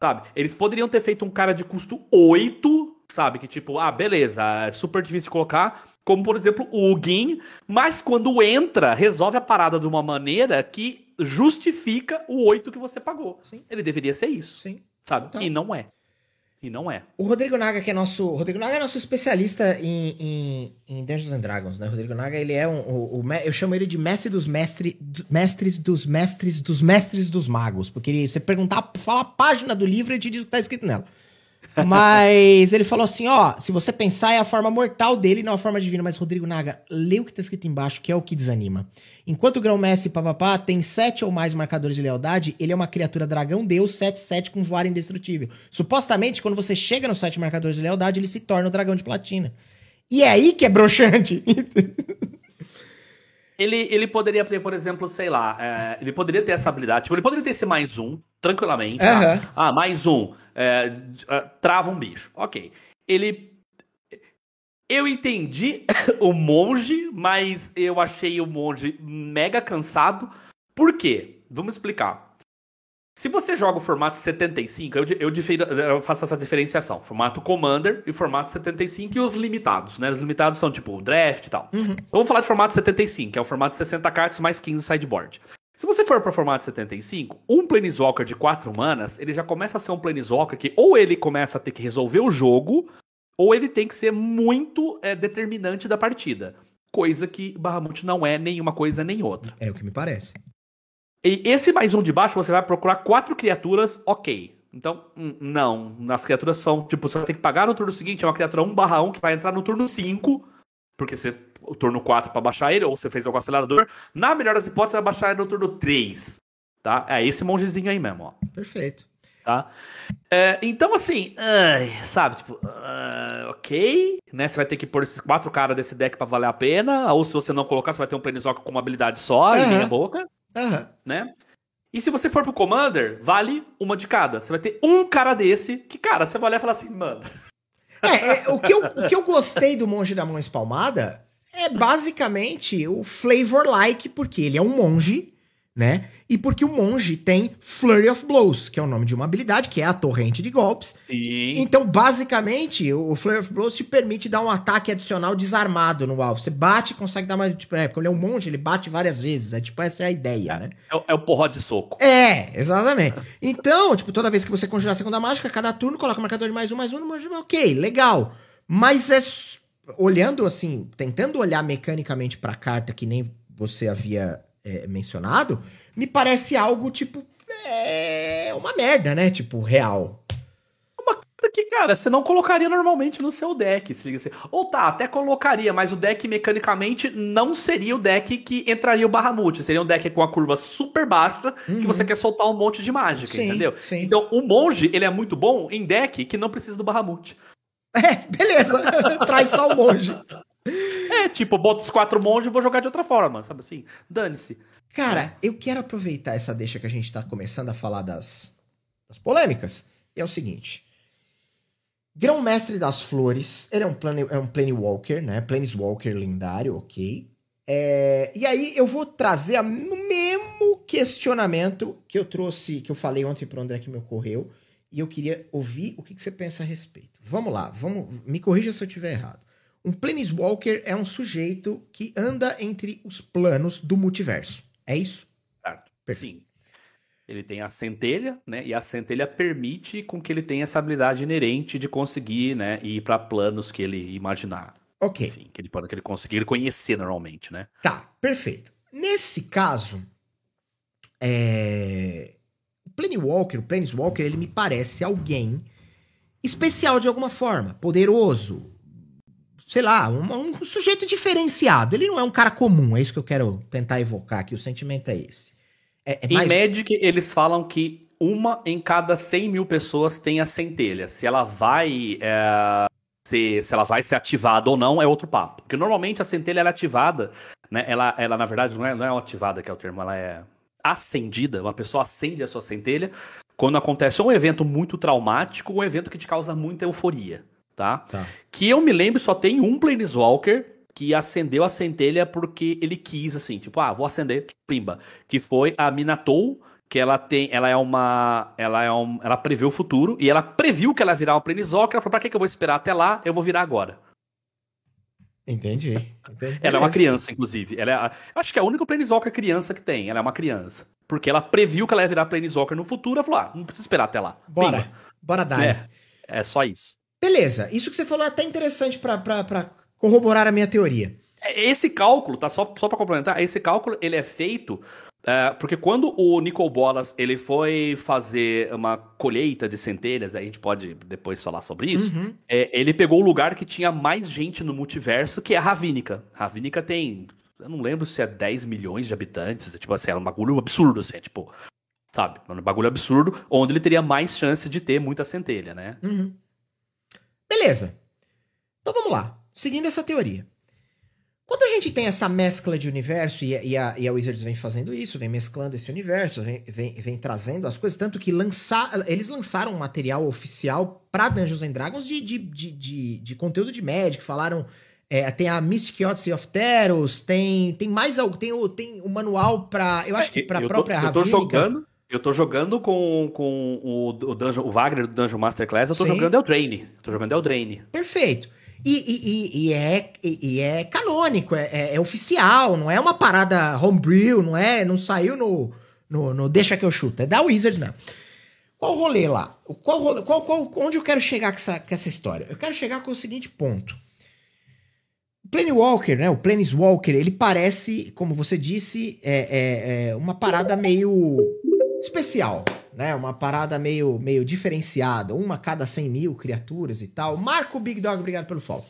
sabe? Eles poderiam ter feito um cara de custo 8, sabe? Que tipo, ah, beleza, é super difícil de colocar. Como, por exemplo, o Ugin, mas quando entra, resolve a parada de uma maneira que justifica o 8 que você pagou. Sim. Ele deveria ser isso. Sim. Sabe? Então. E não é. E não é. O Rodrigo Naga, que é nosso. O Rodrigo Naga é nosso especialista em, em, em Dungeons and Dragons, né? O Rodrigo Naga, ele é um. O, o, eu chamo ele de mestre dos mestre, mestres dos mestres dos mestres dos magos. Porque ele, você perguntar, fala a página do livro e te diz o que tá escrito nela. Mas ele falou assim: ó, se você pensar, é a forma mortal dele, não a forma divina. Mas, Rodrigo Naga, lê o que tá escrito embaixo, que é o que desanima. Enquanto o Grão-Mestre Papapá tem sete ou mais marcadores de lealdade, ele é uma criatura dragão-deus 7-7 com voar indestrutível. Supostamente, quando você chega nos sete marcadores de lealdade, ele se torna o dragão de platina. E é aí que é broxante. ele, ele poderia ter, por exemplo, sei lá, é, ele poderia ter essa habilidade, tipo, ele poderia ter esse mais um, tranquilamente. Uhum. Tá? Ah, mais um, é, trava um bicho. Ok. Ele eu entendi o monge, mas eu achei o monge mega cansado. Por quê? Vamos explicar. Se você joga o formato 75, eu, eu, eu, faço essa diferenciação. Formato Commander e formato 75 e os limitados, né? Os limitados são tipo o draft e tal. Uhum. Vamos falar de formato 75, que é o formato 60 cartas mais 15 sideboard. Se você for para o formato 75, um Planeswalker de 4 manas, ele já começa a ser um Planeswalker que ou ele começa a ter que resolver o jogo, ou ele tem que ser muito é, determinante da partida. Coisa que Bahamut não é nenhuma coisa nem outra. É o que me parece. E esse mais um de baixo, você vai procurar quatro criaturas, ok. Então, hum, não. As criaturas são, tipo, você vai ter que pagar no turno seguinte, é uma criatura 1 barra 1 que vai entrar no turno 5, porque você, o turno 4 para baixar ele, ou você fez algum acelerador. Na melhor das hipóteses, você vai baixar ele no turno 3. Tá? É esse mongezinho aí mesmo, ó. Perfeito. Tá? É, então, assim, sabe, tipo, uh, ok, né? Você vai ter que pôr esses quatro caras desse deck pra valer a pena, ou se você não colocar, você vai ter um Planeswalker com uma habilidade só, uhum. em meia boca, uhum. né? E se você for pro Commander, vale uma de cada. Você vai ter um cara desse que, cara, você vai olhar e falar assim, mano. É, é o, que eu, o que eu gostei do Monge da Mão Espalmada é basicamente o flavor like, porque ele é um monge, né? E porque o monge tem Flurry of Blows, que é o nome de uma habilidade, que é a torrente de golpes. Sim. Então, basicamente, o Flurry of Blows te permite dar um ataque adicional desarmado no alvo. Você bate e consegue dar mais. Tipo, é, porque ele é um monge, ele bate várias vezes. É tipo, essa é a ideia, né? É, é o porró de soco. É, exatamente. Então, tipo, toda vez que você conjurar a segunda mágica, cada turno coloca o marcador de mais um, mais um no monge. Ok, legal. Mas é. Olhando assim, tentando olhar mecanicamente pra carta que nem você havia é, mencionado me parece algo, tipo, é uma merda, né? Tipo, real. Uma coisa que, cara, você não colocaria normalmente no seu deck, se liga assim. Ou tá, até colocaria, mas o deck mecanicamente não seria o deck que entraria o Bahamut. Seria um deck com a curva super baixa uhum. que você quer soltar um monte de mágica, sim, entendeu? Sim. Então, o monge, ele é muito bom em deck que não precisa do Bahamut. É, beleza. Traz só o monge. É, tipo, boto os quatro monges e vou jogar de outra forma, sabe assim? Dane-se. Cara, eu quero aproveitar essa deixa que a gente tá começando a falar das, das polêmicas. E é o seguinte. Grão-mestre das flores, ele é um, plane, é um Planewalker, né? Planeswalker lendário, ok. É, e aí eu vou trazer o mesmo questionamento que eu trouxe, que eu falei ontem pro André que me ocorreu. E eu queria ouvir o que, que você pensa a respeito. Vamos lá, vamos, me corrija se eu estiver errado. Um Planeswalker é um sujeito que anda entre os planos do multiverso. É isso? Certo. Perfeito. Sim. Ele tem a centelha, né? E a centelha permite com que ele tenha essa habilidade inerente de conseguir, né, ir para planos que ele imaginar. Ok. Enfim, que ele pode que ele conseguir conhecer normalmente, né? Tá, perfeito. Nesse caso, é... o Planewalker, o Planeswalker, ele me parece alguém especial de alguma forma, poderoso, sei lá, um, um, sujeito diferenciado. Ele não é um cara comum, é isso que eu quero tentar evocar aqui. O sentimento é esse. É, é mais... Em Magic, eles falam que uma em cada 100 mil pessoas tem a centelha. Se ela vai. É, se, se ela vai ser ativada ou não, é outro papo. Porque normalmente a centelha é ativada, né? Ela, ela, na verdade, não é, não é ativada que é o termo, ela é acendida. Uma pessoa acende a sua centelha quando acontece um evento muito traumático, um evento que te causa muita euforia tá? tá? Que eu me lembro só tem um Planeswalker que acendeu a centelha porque ele quis, assim, tipo, ah, vou acender, pimba. Que foi a Minatou, que ela tem, ela é uma, ela é um, ela prevê o futuro, e ela previu que ela ia virar uma Planeswalker, ela falou, pra que, que eu vou esperar até lá, eu vou virar agora. Entendi. Entendi. Ela é uma criança, inclusive. Ela é a, acho que é a única Planeswalker criança que tem, ela é uma criança. Porque ela previu que ela ia virar Planeswalker no futuro, ela falou, ah, não precisa esperar até lá. Bora, pimba. bora dar. É, é só isso. Beleza, isso que você falou é até interessante para corroborar a minha teoria. É, esse cálculo, tá? Só, só para complementar, esse cálculo ele é feito uh, porque quando o Nicol Bolas ele foi fazer uma colheita de centelhas, a gente pode depois falar sobre isso, uhum. é, ele pegou o lugar que tinha mais gente no multiverso, que é a Ravínica. Ravínica tem, eu não lembro se é 10 milhões de habitantes, é, tipo assim, é um bagulho absurdo, assim, é, tipo, sabe, um bagulho absurdo, onde ele teria mais chance de ter muita centelha, né? Uhum. Beleza. Então vamos lá. Seguindo essa teoria. Quando a gente tem essa mescla de universo, e a, e a, e a Wizards vem fazendo isso, vem mesclando esse universo, vem, vem, vem trazendo as coisas, tanto que lançar, eles lançaram um material oficial para Dungeons and Dragons de, de, de, de, de conteúdo de Magic, falaram. É, tem a Mystic Odyssey of Teros, tem, tem mais algo, tem o, tem o manual para Eu acho que pra eu própria tô, Eu tô jogando. Eu tô jogando com, com o, o, Dungeon, o Wagner do Dungeon Masterclass, eu tô Sim. jogando Eldraine. Tô jogando Eldraine. Perfeito. E, e, e, é, e, é canônico, é, é, é, oficial, não é uma parada homebrew, não é, não saiu no, no, no Deixa que eu chuto, é da Wizards mesmo. Qual o rolê lá? Qual, rolê, qual, qual, onde eu quero chegar com essa, com essa história? Eu quero chegar com o seguinte ponto. O Planewalker, né? O Planeswalker, ele parece, como você disse, é, é, é uma parada meio especial, né? Uma parada meio, meio diferenciada. Uma a cada 100 mil criaturas e tal. Marco Big Dog, obrigado pelo follow.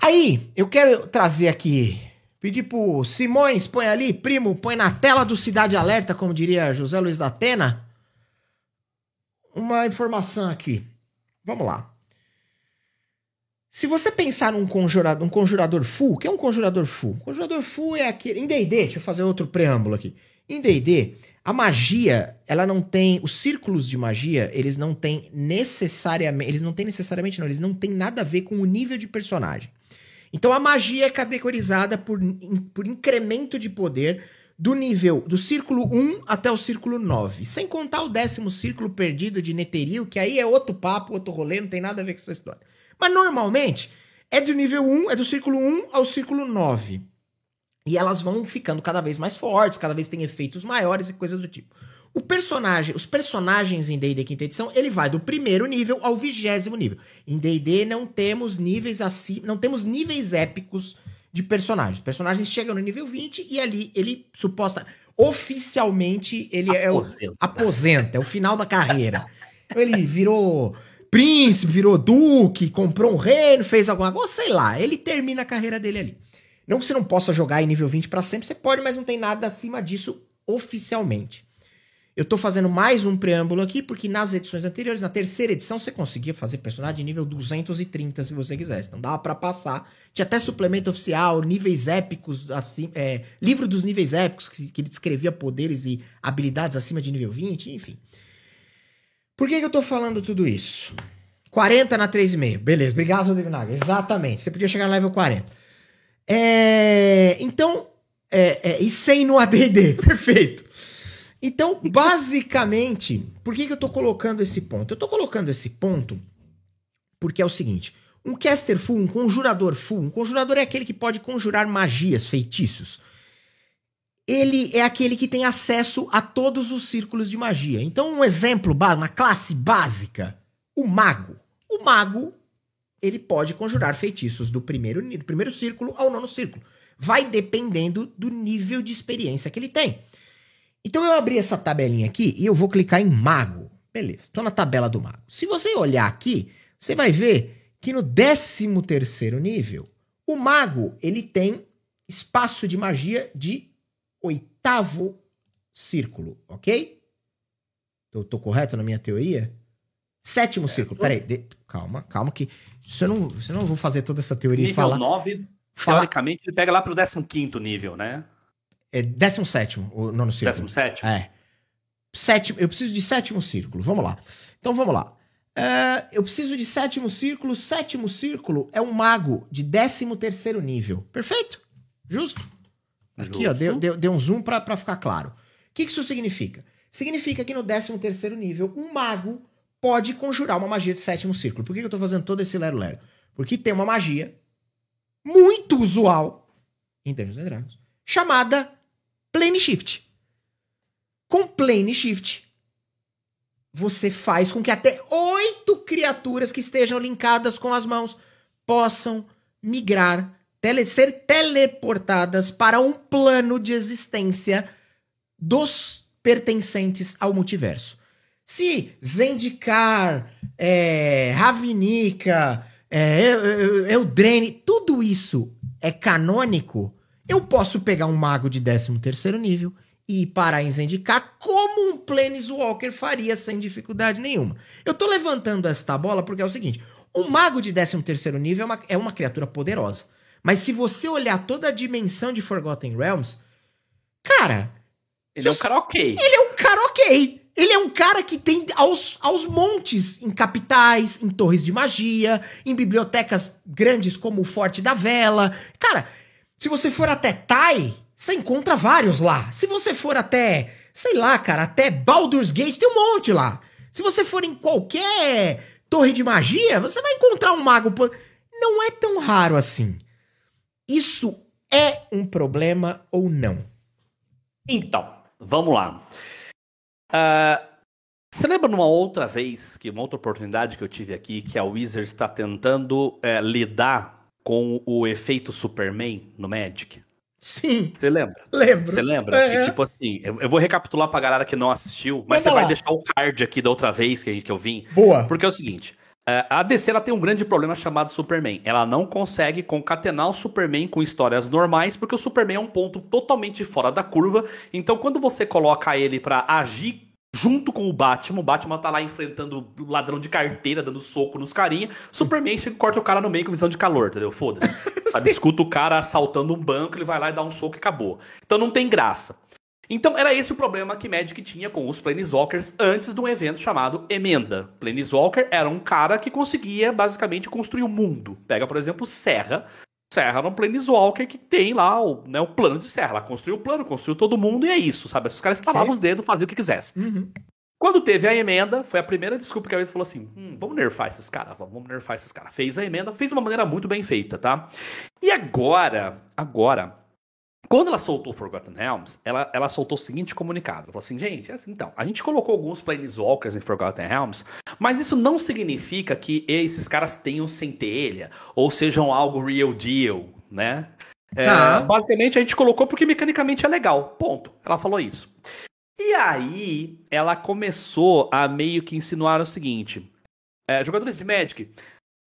Aí, eu quero trazer aqui. Pedir pro Simões, põe ali, primo, põe na tela do Cidade Alerta, como diria José Luiz da Atena. uma informação aqui. Vamos lá. Se você pensar num conjurador, um conjurador full, que é um conjurador full? conjurador full é aquele. Em DD, deixa eu fazer outro preâmbulo aqui. Em DD, a magia, ela não tem. Os círculos de magia, eles não têm necessariamente. Eles não têm necessariamente, não. Eles não têm nada a ver com o nível de personagem. Então a magia é categorizada por, por incremento de poder do nível do círculo 1 até o círculo 9. Sem contar o décimo círculo perdido de Neteril, que aí é outro papo, outro rolê, não tem nada a ver com essa história. Mas normalmente é do nível 1, é do círculo 1 ao círculo 9. E elas vão ficando cada vez mais fortes, cada vez tem efeitos maiores e coisas do tipo. O personagem, os personagens em D&D quinta edição, ele vai do primeiro nível ao vigésimo nível. Em D&D não temos níveis assim, não temos níveis épicos de personagens. Personagens chegam no nível 20 e ali ele suposta oficialmente ele aposenta. é o aposenta, é o final da carreira. Ele virou príncipe, virou duque, comprou um reino, fez alguma coisa, sei lá. Ele termina a carreira dele ali. Não que você não possa jogar em nível 20 para sempre, você pode, mas não tem nada acima disso oficialmente. Eu tô fazendo mais um preâmbulo aqui, porque nas edições anteriores, na terceira edição, você conseguia fazer personagem nível 230 se você quisesse. Então dava para passar. Tinha até suplemento oficial, níveis épicos, assim, é, livro dos níveis épicos, que, que descrevia poderes e habilidades acima de nível 20, enfim. Por que, que eu tô falando tudo isso? 40 na 3,5. Beleza, obrigado, Rodrigo Naga. Exatamente. Você podia chegar no level 40. É, então, é, é, e 100 no ADD. Perfeito. Então, basicamente, por que, que eu tô colocando esse ponto? Eu tô colocando esse ponto porque é o seguinte: um caster full, um conjurador full, um conjurador é aquele que pode conjurar magias, feitiços ele é aquele que tem acesso a todos os círculos de magia. Então, um exemplo, uma classe básica, o mago. O mago, ele pode conjurar feitiços do primeiro, do primeiro círculo ao nono círculo. Vai dependendo do nível de experiência que ele tem. Então, eu abri essa tabelinha aqui e eu vou clicar em mago. Beleza, estou na tabela do mago. Se você olhar aqui, você vai ver que no 13 terceiro nível, o mago, ele tem espaço de magia de oitavo círculo, ok? Eu tô correto na minha teoria? Sétimo é, círculo. Peraí, de... calma, calma que. Se eu não, eu não vou fazer toda essa teoria nível e falar. Nível 9, falar... teoricamente, ele pega lá pro 15 nível, né? É 17 o nono círculo. 17? É. Sétimo, eu preciso de sétimo círculo. Vamos lá. Então vamos lá. É, eu preciso de sétimo círculo. Sétimo círculo é um mago de 13 terceiro nível. Perfeito? Justo? Aqui, ó, deu, deu, deu, um zoom para ficar claro. O que, que isso significa? Significa que no 13 terceiro nível, um mago pode conjurar uma magia de sétimo círculo. Por que, eu tô fazendo todo esse lero-lero? Porque tem uma magia muito usual em Dungeons Dragons, chamada Plane Shift. Com Plane Shift, você faz com que até oito criaturas que estejam linkadas com as mãos possam migrar tele, ser teleportadas para um plano de existência dos pertencentes ao multiverso. Se Zendikar, é, Ravnica, é, Eldraine, tudo isso é canônico, eu posso pegar um mago de 13 terceiro nível e parar em Zendikar como um Planeswalker faria sem dificuldade nenhuma. Eu tô levantando esta bola porque é o seguinte, um mago de 13 terceiro nível é uma, é uma criatura poderosa. Mas se você olhar toda a dimensão de Forgotten Realms, cara. Ele é um cara ok. Ele é um cara ok. Ele é um cara que tem aos, aos montes em capitais, em torres de magia, em bibliotecas grandes como o Forte da Vela. Cara, se você for até Tai, você encontra vários lá. Se você for até, sei lá, cara, até Baldur's Gate, tem um monte lá. Se você for em qualquer torre de magia, você vai encontrar um mago. Não é tão raro assim. Isso é um problema ou não? Então, vamos lá. Uh, você lembra numa outra vez, que uma outra oportunidade que eu tive aqui, que a Wizard está tentando é, lidar com o efeito Superman no Magic? Sim. Você lembra? Lembro. Você lembra? É. Que, tipo assim, eu, eu, vou recapitular pra galera que não assistiu, mas Manda você lá. vai deixar o card aqui da outra vez que, que eu vim. Boa. Porque é o seguinte: a DC ela tem um grande problema chamado Superman. Ela não consegue concatenar o Superman com histórias normais, porque o Superman é um ponto totalmente fora da curva. Então, quando você coloca ele para agir junto com o Batman. O Batman tá lá enfrentando o ladrão de carteira, dando soco nos carinha. Superman chega e corta o cara no meio com visão de calor, entendeu? Foda-se. Sabe, escuta o cara assaltando um banco, ele vai lá e dá um soco e acabou. Então não tem graça. Então era esse o problema que Magic tinha com os Planeswalkers antes de um evento chamado Emenda. Planeswalker era um cara que conseguia basicamente construir o mundo. Pega, por exemplo, Serra. Serra era um Planeswalker que tem lá o, né, o plano de Serra. Ela construiu o plano, construiu todo mundo e é isso, sabe? Os caras estalavam é. os dedos, faziam o que quisessem. Uhum. Quando teve a emenda, foi a primeira desculpa que a vez falou assim: hum, vamos nerfar esses caras, vamos nerfar esses caras. Fez a emenda, fez de uma maneira muito bem feita, tá? E agora, agora, quando ela soltou Forgotten Realms, ela, ela soltou o seguinte comunicado. Ela falou assim, gente, é assim, então, a gente colocou alguns Planeswalkers em Forgotten Realms, mas isso não significa que esses caras tenham centelha, ou sejam algo real deal, né? É, tá. basicamente a gente colocou porque mecanicamente é legal, ponto. Ela falou isso. E aí, ela começou a meio que insinuar o seguinte, é, jogadores de Magic,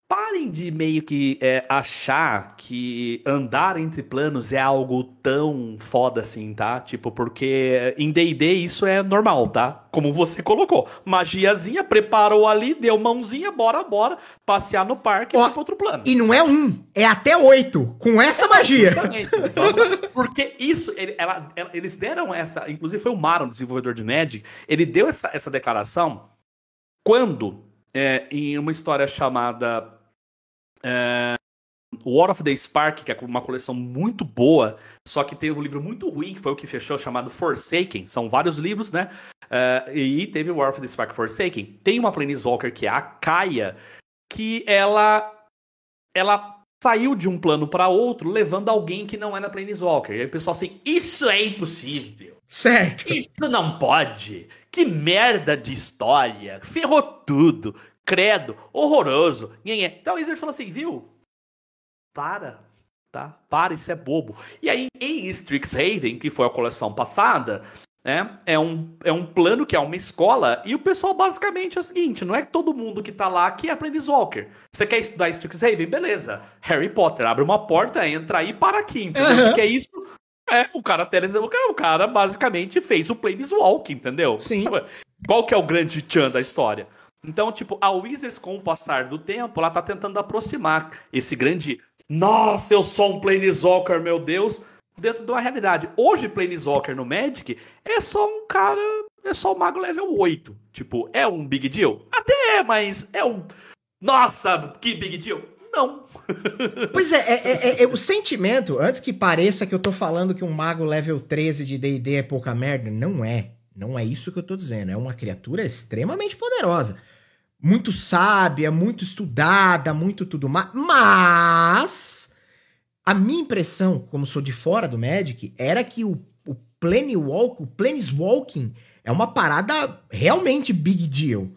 parem de meio que é, achar que andar entre planos é algo tão foda assim, tá? Tipo, porque em D&D isso é normal, tá? Como você colocou. Magiazinha, preparou ali, deu mãozinha, bora, bora, passear no parque e outro plano. E não é um, é até oito, com essa é, magia. porque isso, ele, ela, ela, eles deram essa, inclusive foi o Maro, desenvolvedor de Magic, ele deu essa, essa declaração quando, é, em uma história chamada é, War of the Spark, que é uma coleção muito boa, só que teve um livro muito ruim, que foi o que fechou, chamado Forsaken. São vários livros, né? Uh, e teve War of the Spark Forsaken. Tem uma Planeswalker que é a Kaia, que ela ela saiu de um plano para outro, levando alguém que não é na Planeswalker. E aí o pessoal assim, isso é impossível. Certo. Isso não pode. Que merda de história. Ferrou tudo credo, horroroso. Então o Wizard falou assim, viu? Para, tá? Para, isso é bobo. E aí em Strixhaven, que foi a coleção passada, né? É um, é um plano que é uma escola, e o pessoal basicamente é o seguinte: não é todo mundo que tá lá que é Planeswalker. Você quer estudar Strixhaven? Beleza. Harry Potter abre uma porta, entra aí para aqui, entendeu? Uhum. Porque é isso. É, o cara, o cara basicamente fez o Planeswalk, entendeu? Sim. Qual que é o grande tchan da história? Então, tipo, a Wizards, com o passar do tempo, ela tá tentando aproximar esse grande. Nossa, eu sou um Planeswalker, meu Deus! Dentro de uma realidade. Hoje, Planeswalker no Magic é só um cara. É só o mago level 8. Tipo, é um big deal? Até é, mas é um. Nossa, que big deal! Não. pois é, é, é, é, o sentimento, antes que pareça que eu tô falando que um mago level 13 de DD é pouca merda, não é. Não é isso que eu tô dizendo. É uma criatura extremamente poderosa muito sábia, muito estudada, muito tudo mais. Mas a minha impressão, como sou de fora do Magic, era que o, o Planewalk, o Planeswalking é uma parada realmente big deal.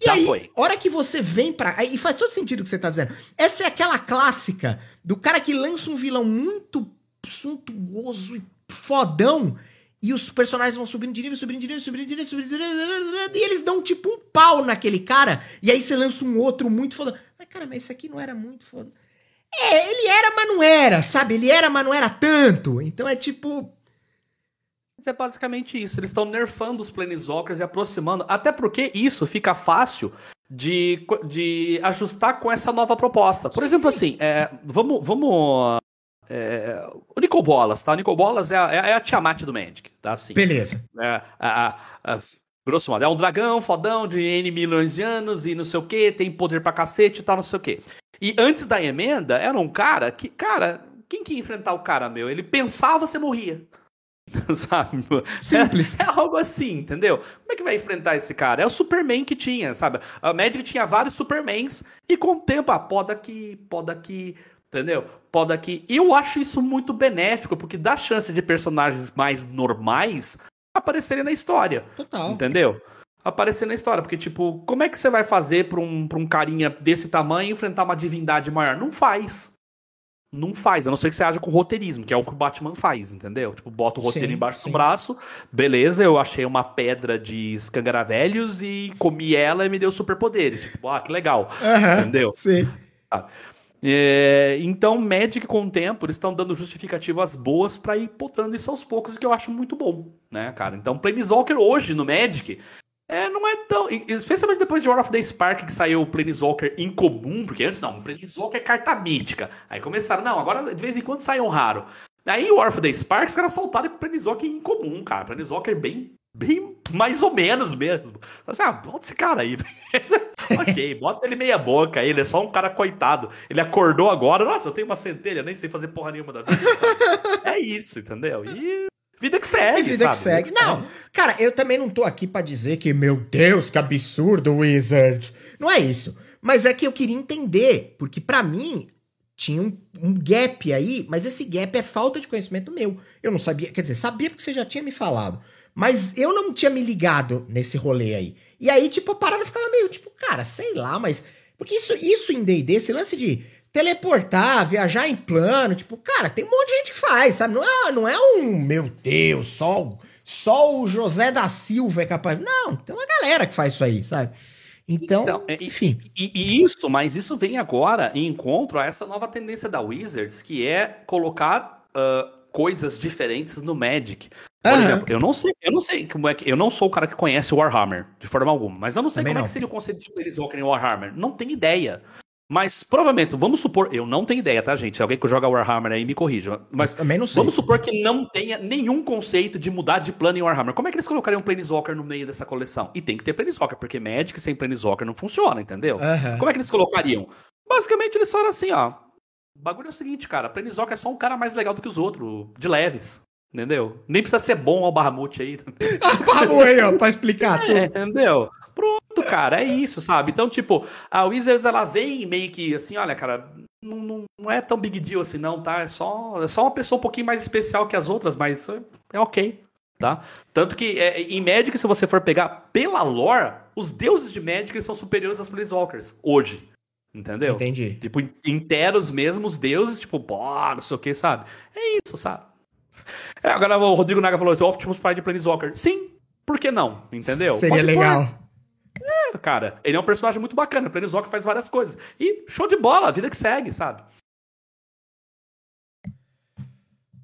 E Já aí, foi. hora que você vem pra. E faz todo sentido o que você tá dizendo. Essa é aquela clássica do cara que lança um vilão muito suntuoso e fodão. E os personagens vão subindo de nível, subindo de nível, subindo de nível, subindo de nível, e eles dão tipo um pau naquele cara, e aí você lança um outro muito foda. Mas, cara, mas esse aqui não era muito foda. É, ele era, mas não era, sabe? Ele era, mas não era tanto. Então é tipo. Mas é basicamente isso. Eles estão nerfando os Planeswalkers e aproximando. Até porque isso fica fácil de, de ajustar com essa nova proposta. Por Sim. exemplo, assim, é, vamos, vamos é, o Nicol Bolas, tá? O Nicol Bolas é a, é a Tiamat do Magic, tá? Assim, Beleza. É, a, a, grosso modo, é um dragão fodão de N milhões de anos e não sei o que, tem poder pra cacete e tal, não sei o que. E antes da emenda, era um cara que, cara, quem que ia enfrentar o cara, meu? Ele pensava, você morria. sabe? Simples. É, é, algo assim, entendeu? Como é que vai enfrentar esse cara? É o Superman que tinha, sabe? A Magic tinha vários Supermans e com o tempo, ah, pode aqui, pode aqui, Entendeu? Pode aqui. Eu acho isso muito benéfico, porque dá chance de personagens mais normais aparecerem na história. Total. Entendeu? Aparecer na história. Porque, tipo, como é que você vai fazer pra um, pra um carinha desse tamanho enfrentar uma divindade maior? Não faz. Não faz, a não ser que você haja com roteirismo, que é o que o Batman faz, entendeu? Tipo, bota o roteiro sim, embaixo sim. do braço, beleza, eu achei uma pedra de escangaravelhos e comi ela e me deu superpoderes. Tipo, ah, que legal. Uhum, entendeu? Sim. Ah. É, então, Magic com o tempo, eles estão dando justificativas boas para ir botando isso aos poucos, que eu acho muito bom, né, cara? Então, Planeswalker hoje no Magic É, não é tão. Especialmente depois de War of the Spark, que saiu o Planeswalker incomum, porque antes não, Planeswalker é carta mítica. Aí começaram, não, agora de vez em quando sai um raro. Aí o War of the Spark, os caras soltaram Planeswalker incomum, cara. Planeswalker bem, bem mais ou menos mesmo. Assim, ah, bota esse cara aí. ok, bota ele meia boca, ele é só um cara coitado. Ele acordou agora, nossa, eu tenho uma centelha, nem sei fazer porra nenhuma da vida. é isso, entendeu? E Vida que segue, Vida sabe? que segue. Não, cara, eu também não tô aqui para dizer que, meu Deus, que absurdo, Wizard. Não é isso. Mas é que eu queria entender, porque para mim tinha um, um, gap aí, mas esse gap é falta de conhecimento meu. Eu não sabia, quer dizer, sabia porque você já tinha me falado. Mas eu não tinha me ligado nesse rolê aí. E aí, tipo, a parada ficava meio, tipo, cara, sei lá, mas. Porque isso, isso em DD, esse lance de teleportar, viajar em plano, tipo, cara, tem um monte de gente que faz, sabe? Não é, não é um, meu Deus, só, só o José da Silva é capaz. Não, tem uma galera que faz isso aí, sabe? Então, então enfim. E, e, isso, mas isso vem agora em encontro a essa nova tendência da Wizards, que é colocar uh, coisas diferentes no Magic. Por uhum. exemplo, eu não sei, eu não sei como é que. Eu não sou o cara que conhece o Warhammer, de forma alguma, mas eu não sei Também como não. é que seria o conceito de Planeswalker em Warhammer. Não tenho ideia. Mas provavelmente, vamos supor, eu não tenho ideia, tá, gente? Alguém que joga Warhammer aí me corrija. Mas também não sei. Vamos supor que não tenha nenhum conceito de mudar de plano em Warhammer. Como é que eles colocariam um Planeswalker no meio dessa coleção? E tem que ter Planeswalker, porque Magic sem Planeswalker não funciona, entendeu? Uhum. Como é que eles colocariam? Basicamente, eles falam assim, ó. O bagulho é o seguinte, cara. Planeswalker é só um cara mais legal do que os outros, de leves. Entendeu? Nem precisa ser bom ao Bahamut aí. Bahamut aí, ó, pra explicar é, tudo. Entendeu? Pronto, cara, é isso, sabe? Então, tipo, a Wizards, ela vem meio que assim, olha, cara, não, não é tão big deal assim, não, tá? É só, é só uma pessoa um pouquinho mais especial que as outras, mas é, é ok, tá? Tanto que é, em Magic, se você for pegar pela lore, os deuses de Magic são superiores aos Planeswalkers, hoje. Entendeu? Entendi. Tipo, inteiros mesmo, os deuses, tipo, pô, não sei o que, sabe? É isso, sabe? É, agora o Rodrigo Naga falou, Optimus Prime de Planeswalker. Sim, por que não? Entendeu? Seria Pode legal. Pôr. É, cara, ele é um personagem muito bacana. O Planeswalker faz várias coisas. E show de bola, a vida que segue, sabe?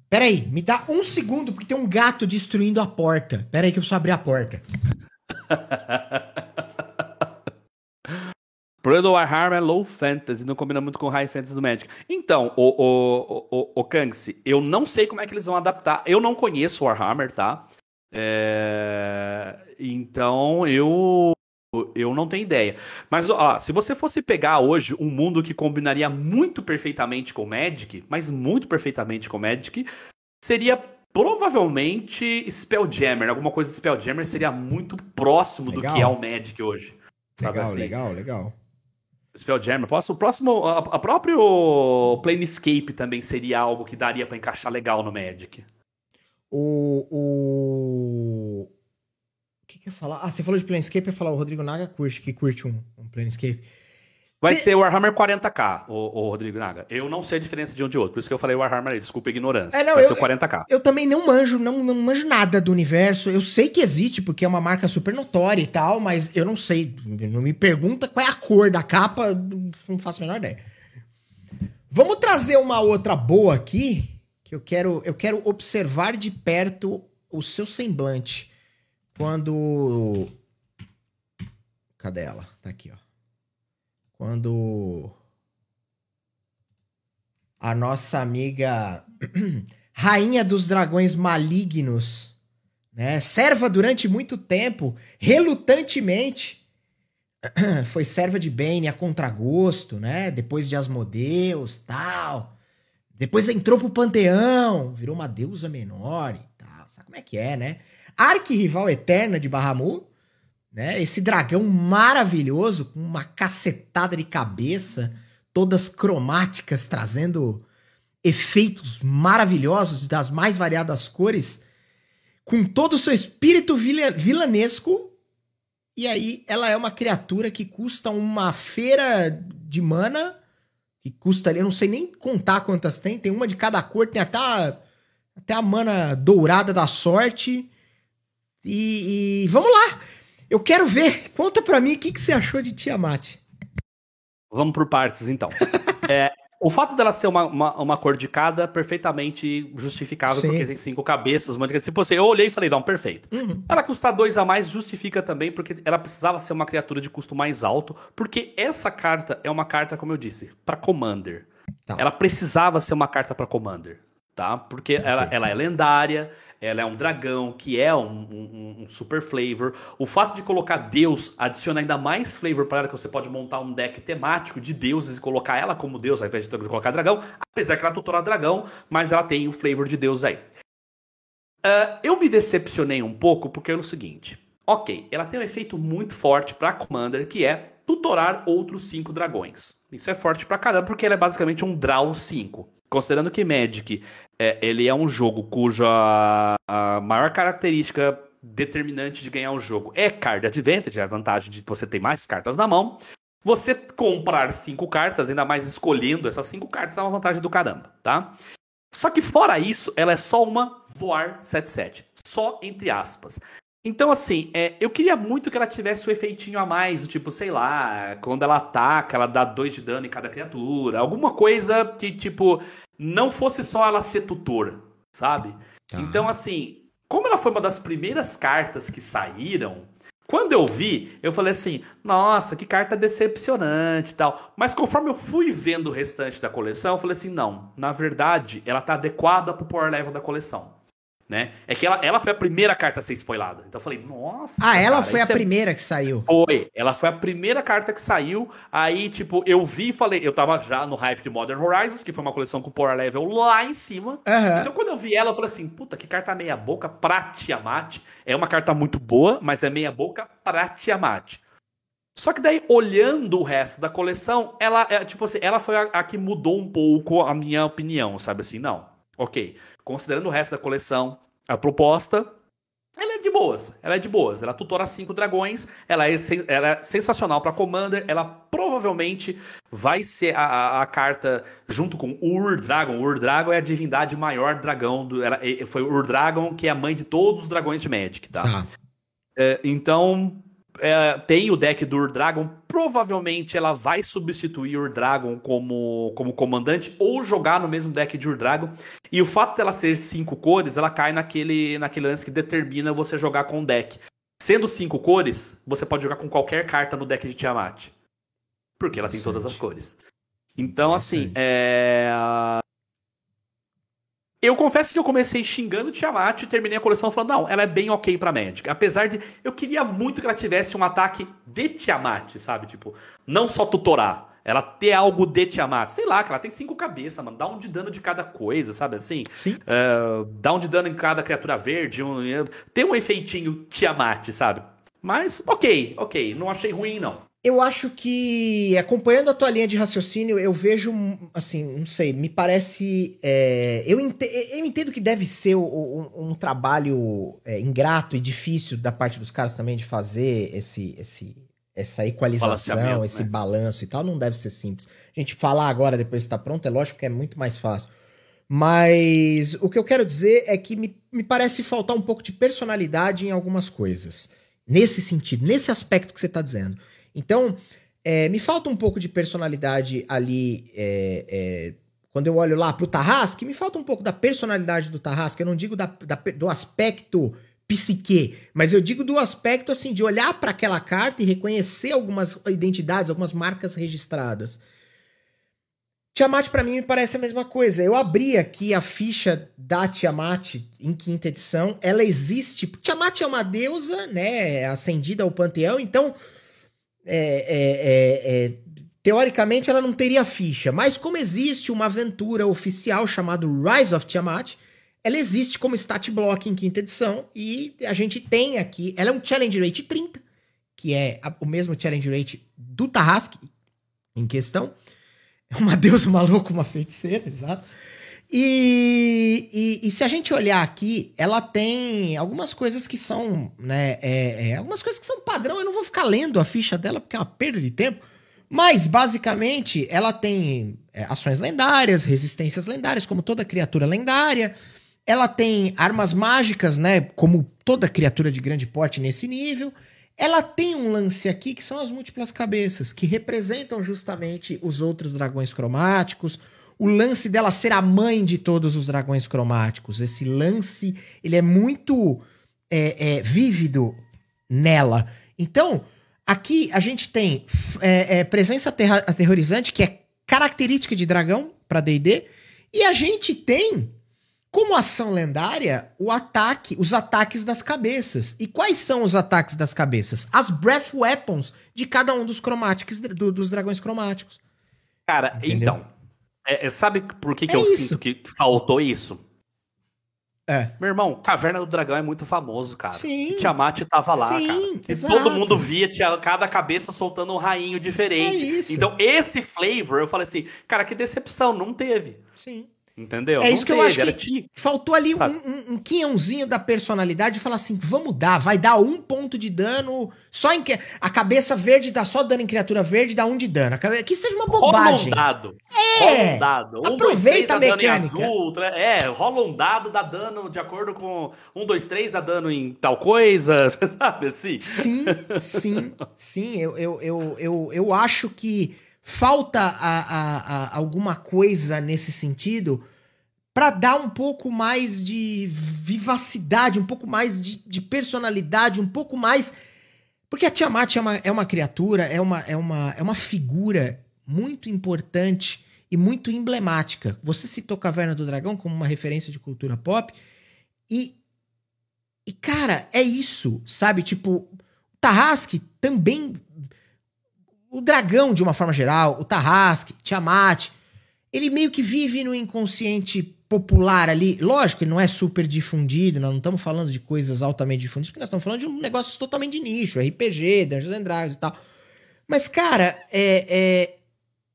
Peraí, me dá um segundo, porque tem um gato destruindo a porta. Peraí que eu preciso abrir a porta. Problema do Warhammer é low fantasy, não combina muito com high fantasy do Magic. Então, o, o, o, o, Kangxi, eu não sei como é que eles vão adaptar. Eu não conheço Warhammer, tá? É... Então, eu eu não tenho ideia. Mas, ó, se você fosse pegar hoje um mundo que combinaria muito perfeitamente com Magic, mas muito perfeitamente com Magic, seria provavelmente Spelljammer. Alguma coisa de Spelljammer seria muito próximo legal. do que é o Magic hoje. Legal, assim? legal, legal. Spelljammer. O próximo, a, a próprio Planescape também seria algo que daria para encaixar legal no Magic. O, o, o que, que eu ia falar? Ah, você falou de Planescape, eu ia falar, o Rodrigo Naga curte, que curte um, um Planescape. Vai de... ser o Warhammer 40k, o, o, Rodrigo Naga. Eu não sei a diferença de um de outro, por isso que eu falei Warhammer aí, desculpa a ignorância. É, não, Vai eu, ser o 40k. Eu, eu também não manjo, não, não manjo nada do universo. Eu sei que existe, porque é uma marca super notória e tal, mas eu não sei. Não me pergunta qual é a cor da capa, não faço a menor ideia. Vamos trazer uma outra boa aqui, que eu quero, eu quero observar de perto o seu semblante. Quando. Cadê ela? Tá aqui, ó. Quando. A nossa amiga Rainha dos Dragões Malignos, né? Serva durante muito tempo, relutantemente, foi serva de Bane a contragosto, né? Depois de Asmodeus, tal. Depois entrou pro panteão, virou uma deusa menor e tal. Sabe como é que é, né? arquirrival eterna de Bahamut, né? Esse dragão maravilhoso, com uma cacetada de cabeça, todas cromáticas, trazendo efeitos maravilhosos das mais variadas cores, com todo o seu espírito vilanesco. E aí, ela é uma criatura que custa uma feira de mana, que custa ali, eu não sei nem contar quantas tem, tem uma de cada cor, tem até a, até a mana dourada da sorte. E, e, vamos lá. Eu quero ver. Conta pra mim o que, que você achou de Tiamat. Vamos por partes, então. é, O fato dela ser uma, uma, uma cor de cada perfeitamente justificável, Sim. porque tem cinco cabeças, uma tipo assim, eu olhei e falei, não, perfeito. Uhum. Ela custar dois a mais justifica também, porque ela precisava ser uma criatura de custo mais alto, porque essa carta é uma carta, como eu disse, para Commander. Tá. Ela precisava ser uma carta para Commander, tá? Porque ela, ela é lendária, ela é um dragão, que é um, um, um, super flavor. O fato de colocar Deus adiciona ainda mais flavor para ela, que você pode montar um deck temático de deuses e colocar ela como Deus, ao invés de colocar dragão. Apesar que ela tutora dragão, mas ela tem o flavor de Deus aí. Uh, eu me decepcionei um pouco porque é o seguinte. Ok, ela tem um efeito muito forte para Commander, que é tutorar outros cinco dragões. Isso é forte pra caramba, porque ela é basicamente um Draw 5. Considerando que Magic é, ele é um jogo cuja a maior característica determinante de ganhar o jogo é card advantage, é a vantagem de você ter mais cartas na mão. Você comprar cinco cartas, ainda mais escolhendo essas cinco cartas, é uma vantagem do caramba, tá? Só que fora isso, ela é só uma voar 7-7. Só entre aspas. Então, assim, é, eu queria muito que ela tivesse o efeitinho a mais, do tipo, sei lá, quando ela ataca, ela dá dois de dano em cada criatura. Alguma coisa que, tipo, não fosse só ela ser tutor, sabe? Tá. Então, assim, como ela foi uma das primeiras cartas que saíram, quando eu vi, eu falei assim, nossa, que carta decepcionante e tal. Mas conforme eu fui vendo o restante da coleção, eu falei assim, não, na verdade, ela tá adequada pro power level da coleção né? É que ela, ela foi a primeira carta a ser spoilada. Então eu falei, nossa. Ah, ela cara, foi a é... primeira que saiu. Foi. Ela foi a primeira carta que saiu. Aí, tipo, eu vi e falei, eu tava já no hype de Modern Horizons, que foi uma coleção com Power Level lá em cima. Uhum. Então quando eu vi ela, eu falei assim, puta, que carta meia boca pra Tiamat. É uma carta muito boa, mas é meia boca pra Tiamat. Só que daí, olhando o resto da coleção, ela, é, tipo assim, ela foi a, a que mudou um pouco a minha opinião, sabe assim? Não, ok. Considerando o resto da coleção, a proposta, ela é de boas. Ela é de boas. Ela tutora cinco dragões. Ela é, ela é sensacional para Commander. Ela provavelmente vai ser a, a, a, carta junto com Ur Dragon. Ur Dragon é a divindade maior dragão. Do, ela, foi Ur Dragon que é a mãe de todos os dragões de Magic, tá? tá. É, então, é, tem o deck do Ur-Dragon, provavelmente ela vai substituir o Ur-Dragon como, como comandante ou jogar no mesmo deck de Ur-Dragon. E o fato dela ser cinco cores, ela cai naquele, naquele lance que determina você jogar com o deck. Sendo cinco cores, você pode jogar com qualquer carta no deck de Tiamat. Porque ela tem todas as cores. Então, assim, é... Eu confesso que eu comecei xingando Tiamat e terminei a coleção falando, não, ela é bem ok pra Magic. Apesar de eu queria muito que ela tivesse um ataque de Tiamat, sabe? Tipo, não só tutorar. Ela ter algo de Tiamat. Sei lá, que ela tem cinco cabeças, mano. Dá um de dano de cada coisa, sabe assim? Sim. Uh, dá um de dano em cada criatura verde. Um, tem um efeitinho Tiamat, sabe? Mas, ok, ok. Não achei ruim, não. Eu acho que, acompanhando a tua linha de raciocínio, eu vejo, assim, não sei, me parece. É, eu, ente, eu entendo que deve ser um, um trabalho é, ingrato e difícil da parte dos caras também de fazer esse, esse, essa equalização, esse né? balanço e tal. Não deve ser simples. A gente falar agora, depois que está pronto, é lógico que é muito mais fácil. Mas o que eu quero dizer é que me, me parece faltar um pouco de personalidade em algumas coisas. Nesse sentido, nesse aspecto que você está dizendo. Então, é, me falta um pouco de personalidade ali. É, é, quando eu olho lá pro Tarrasque, me falta um pouco da personalidade do Tarrasque. Eu não digo da, da, do aspecto psique, mas eu digo do aspecto assim de olhar para aquela carta e reconhecer algumas identidades, algumas marcas registradas. Tiamat para mim me parece a mesma coisa. Eu abri aqui a ficha da Tiamat em quinta edição. Ela existe. Tiamat é uma deusa, né, ascendida ao panteão, então é, é, é, é, teoricamente ela não teria ficha, mas como existe uma aventura oficial chamada Rise of Tiamat, ela existe como stat block em quinta edição e a gente tem aqui, ela é um challenge rate 30, que é a, o mesmo challenge rate do Tarrasque em questão. É uma deusa maluca, uma feiticeira, exato. E, e, e, se a gente olhar aqui, ela tem algumas coisas que são, né? É, é, algumas coisas que são padrão. Eu não vou ficar lendo a ficha dela porque é uma perda de tempo. Mas, basicamente, ela tem é, ações lendárias, resistências lendárias, como toda criatura lendária. Ela tem armas mágicas, né? Como toda criatura de grande porte nesse nível. ela tem um lance aqui que são as múltiplas cabeças, que representam justamente os outros dragões cromáticos, o lance dela ser a mãe de todos os dragões cromáticos. Esse lance, ele é muito é, é, vívido nela. Então, aqui a gente tem é, é presença aterrorizante, que é característica de dragão para D&D, e a gente tem como ação lendária, o ataque, os ataques das cabeças. E quais são os ataques das cabeças? As breath weapons de cada um dos cromáticos, do, dos dragões cromáticos. Cara, Entendeu? então. É, é, sabe por que, que é eu isso. sinto que faltou isso? É. Meu irmão, Caverna do Dragão é muito famoso, cara. Sim. E Tiamat tava lá, Sim, cara. E exato. todo mundo via cada cabeça soltando um rainho diferente. É isso. Então, esse flavor, eu falei assim, cara, que decepção, não teve. Sim. Entendeu? É isso que eu acho que faltou ali um, um, um quinhãozinho da personalidade e falar assim, vamos dar, vai dar um ponto de dano só em que a cabeça verde dá só dano em criatura verde, dá um de dano. Que seja uma bobagem. Rola um dado. É. Um dado. Um, Aproveita dois, três, a mecânica. Azul, é, rola um dado, dá dano de acordo com um, dois, três, dá dano em tal coisa, sabe assim? Sim, sim, sim. Eu, eu, eu, eu, eu acho que falta a, a, a alguma coisa nesse sentido para dar um pouco mais de vivacidade, um pouco mais de, de, personalidade, um pouco mais. Porque a Tiamat é uma, é uma criatura, é uma, é, uma, é uma figura muito importante e muito emblemática. Você citou Caverna do Dragão como uma referência de cultura pop. E, e cara, é isso, sabe? Tipo, Tarrasque também o dragão, de uma forma geral, o Tarrasque, Tiamat, ele meio que vive no inconsciente popular ali. Lógico, ele não é super difundido, nós não estamos falando de coisas altamente difundidas, porque nós estamos falando de um negócio totalmente de nicho, RPG, Dungeons and Dragons e tal. Mas, cara, é, é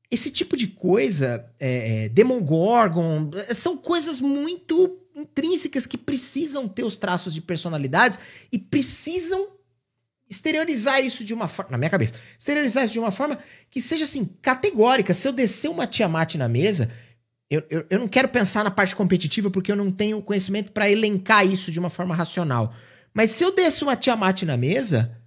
esse tipo de coisa, é, é, Demogorgon, são coisas muito intrínsecas que precisam ter os traços de personalidades e precisam exteriorizar isso de uma forma, na minha cabeça, exteriorizar isso de uma forma que seja assim, categórica. Se eu descer uma Tiamat na mesa, eu, eu, eu não quero pensar na parte competitiva porque eu não tenho conhecimento para elencar isso de uma forma racional. Mas se eu desse uma Tiamat na mesa,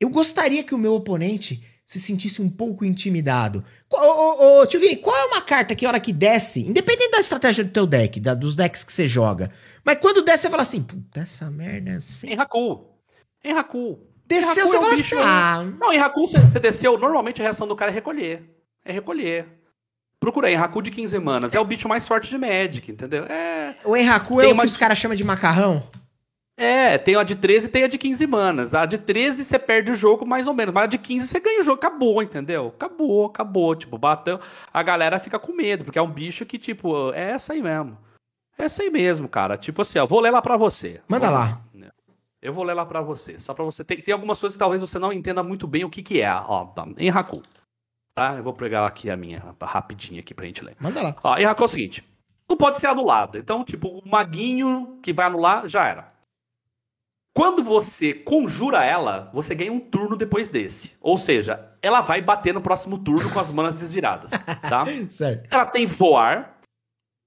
eu gostaria que o meu oponente se sentisse um pouco intimidado. Ô, ô, ô, tio Vini, qual é uma carta que a hora que desce, independente da estratégia do teu deck, da, dos decks que você joga, mas quando desce você fala assim, puta, essa merda... Assim... Em Haku. Em Haku. Desceu, você é fala assim, ah... Não, em Haku você desceu, normalmente a reação do cara é recolher. É recolher. Procura aí, Haku de 15 manas. É. é o bicho mais forte de Magic, entendeu? É... O Enraku é o que os caras chamam de macarrão? É, tem a de 13 e tem a de 15 manas. A de 13 você perde o jogo mais ou menos, mas a de 15 você ganha o jogo. Acabou, entendeu? Acabou, acabou. Tipo, bateu. A galera fica com medo, porque é um bicho que, tipo, é essa aí mesmo. É essa aí mesmo, cara. Tipo assim, ó, vou ler lá pra você. Manda lá. Eu vou ler lá para você, só para você. Tem, tem algumas coisas que talvez você não entenda muito bem o que que é, ó, em Haku. Tá? Eu vou pegar aqui a minha rapidinho aqui pra gente ler. Manda lá. Ó, em Haku é o seguinte, não pode ser anulado. Então, tipo, o maguinho que vai anular, já era. Quando você conjura ela, você ganha um turno depois desse. Ou seja, ela vai bater no próximo turno com as manas desviradas, tá? certo. Ela tem voar,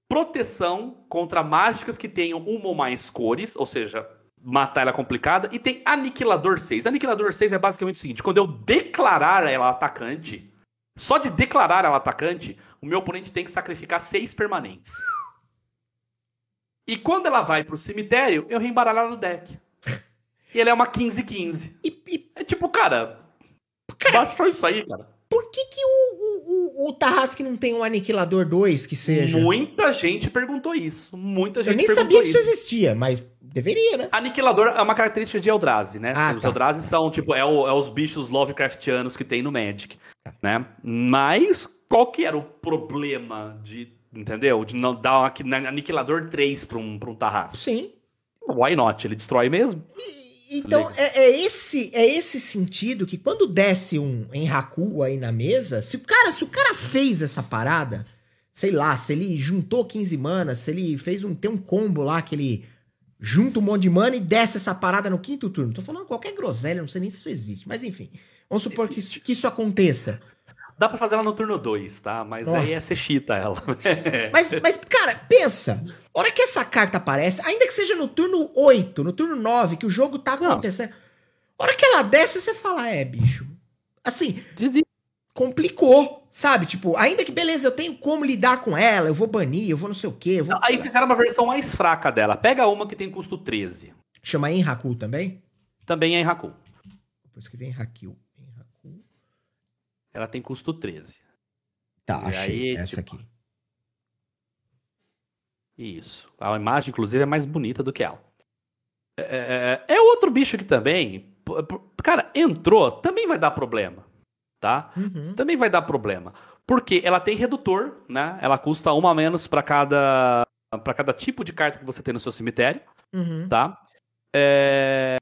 proteção contra mágicas que tenham uma ou mais cores, ou seja, matar ela é complicada. E tem Aniquilador 6. Aniquilador 6 é basicamente o seguinte: quando eu declarar ela atacante, só de declarar ela atacante, o meu oponente tem que sacrificar seis permanentes. E quando ela vai pro cemitério, eu reembaralho ela no deck. E ela é uma 15-15. É tipo, cara, cara, baixou isso aí, cara. Por que, que o, o, o Tarrasque não tem um Aniquilador 2 que seja? Muita gente perguntou isso. Muita gente Eu nem sabia que isso existia, mas Deveria, né? Aniquilador é uma característica de Eldrazi, né? Ah, os tá. Eldrazi são, tipo, é, o, é, os bichos Lovecraftianos que tem no Magic, tá. né? Mas qual que era o problema de, entendeu? De não dar um Aniquilador 3 pra um, pra um Tarrasco? Sim. Why not? Ele destrói mesmo. E, então, é, é, esse é esse sentido que quando desce um Enraku aí na mesa, se o cara, se o cara fez essa parada, sei lá, se ele juntou 15 manas, se ele fez um tem um combo lá que ele junta um monte de mana e desce essa parada no quinto turno. Tô falando qualquer groselha, não sei nem se isso existe, mas enfim. Vamos supor que, que isso aconteça. Dá pra fazer ela no turno 2, tá? Mas Nossa. aí é ser chita ela. mas, mas, cara, pensa. A hora que essa carta aparece, ainda que seja no turno 8, no turno 9, que o jogo tá acontecendo. Não. hora que ela desce, você fala, é, bicho. Assim, complicou, sabe? Tipo, ainda que beleza, eu tenho como lidar com ela, eu vou banir, eu vou não sei o quê. Vou... Aí fizeram uma versão mais fraca dela. Pega uma que tem custo 13. Chama Enhaku também? Também é Enhaku. Depois que vem Enhaku. Ela tem custo 13. Tá, e achei aí, essa tipo... aqui. Isso. A imagem, inclusive, é mais bonita do que ela. É, é, é, é outro bicho que também. Cara, entrou, também vai dar problema. Tá? Uhum. Também vai dar problema. Porque ela tem redutor, né? Ela custa uma a menos para cada para cada tipo de carta que você tem no seu cemitério, uhum. tá? É...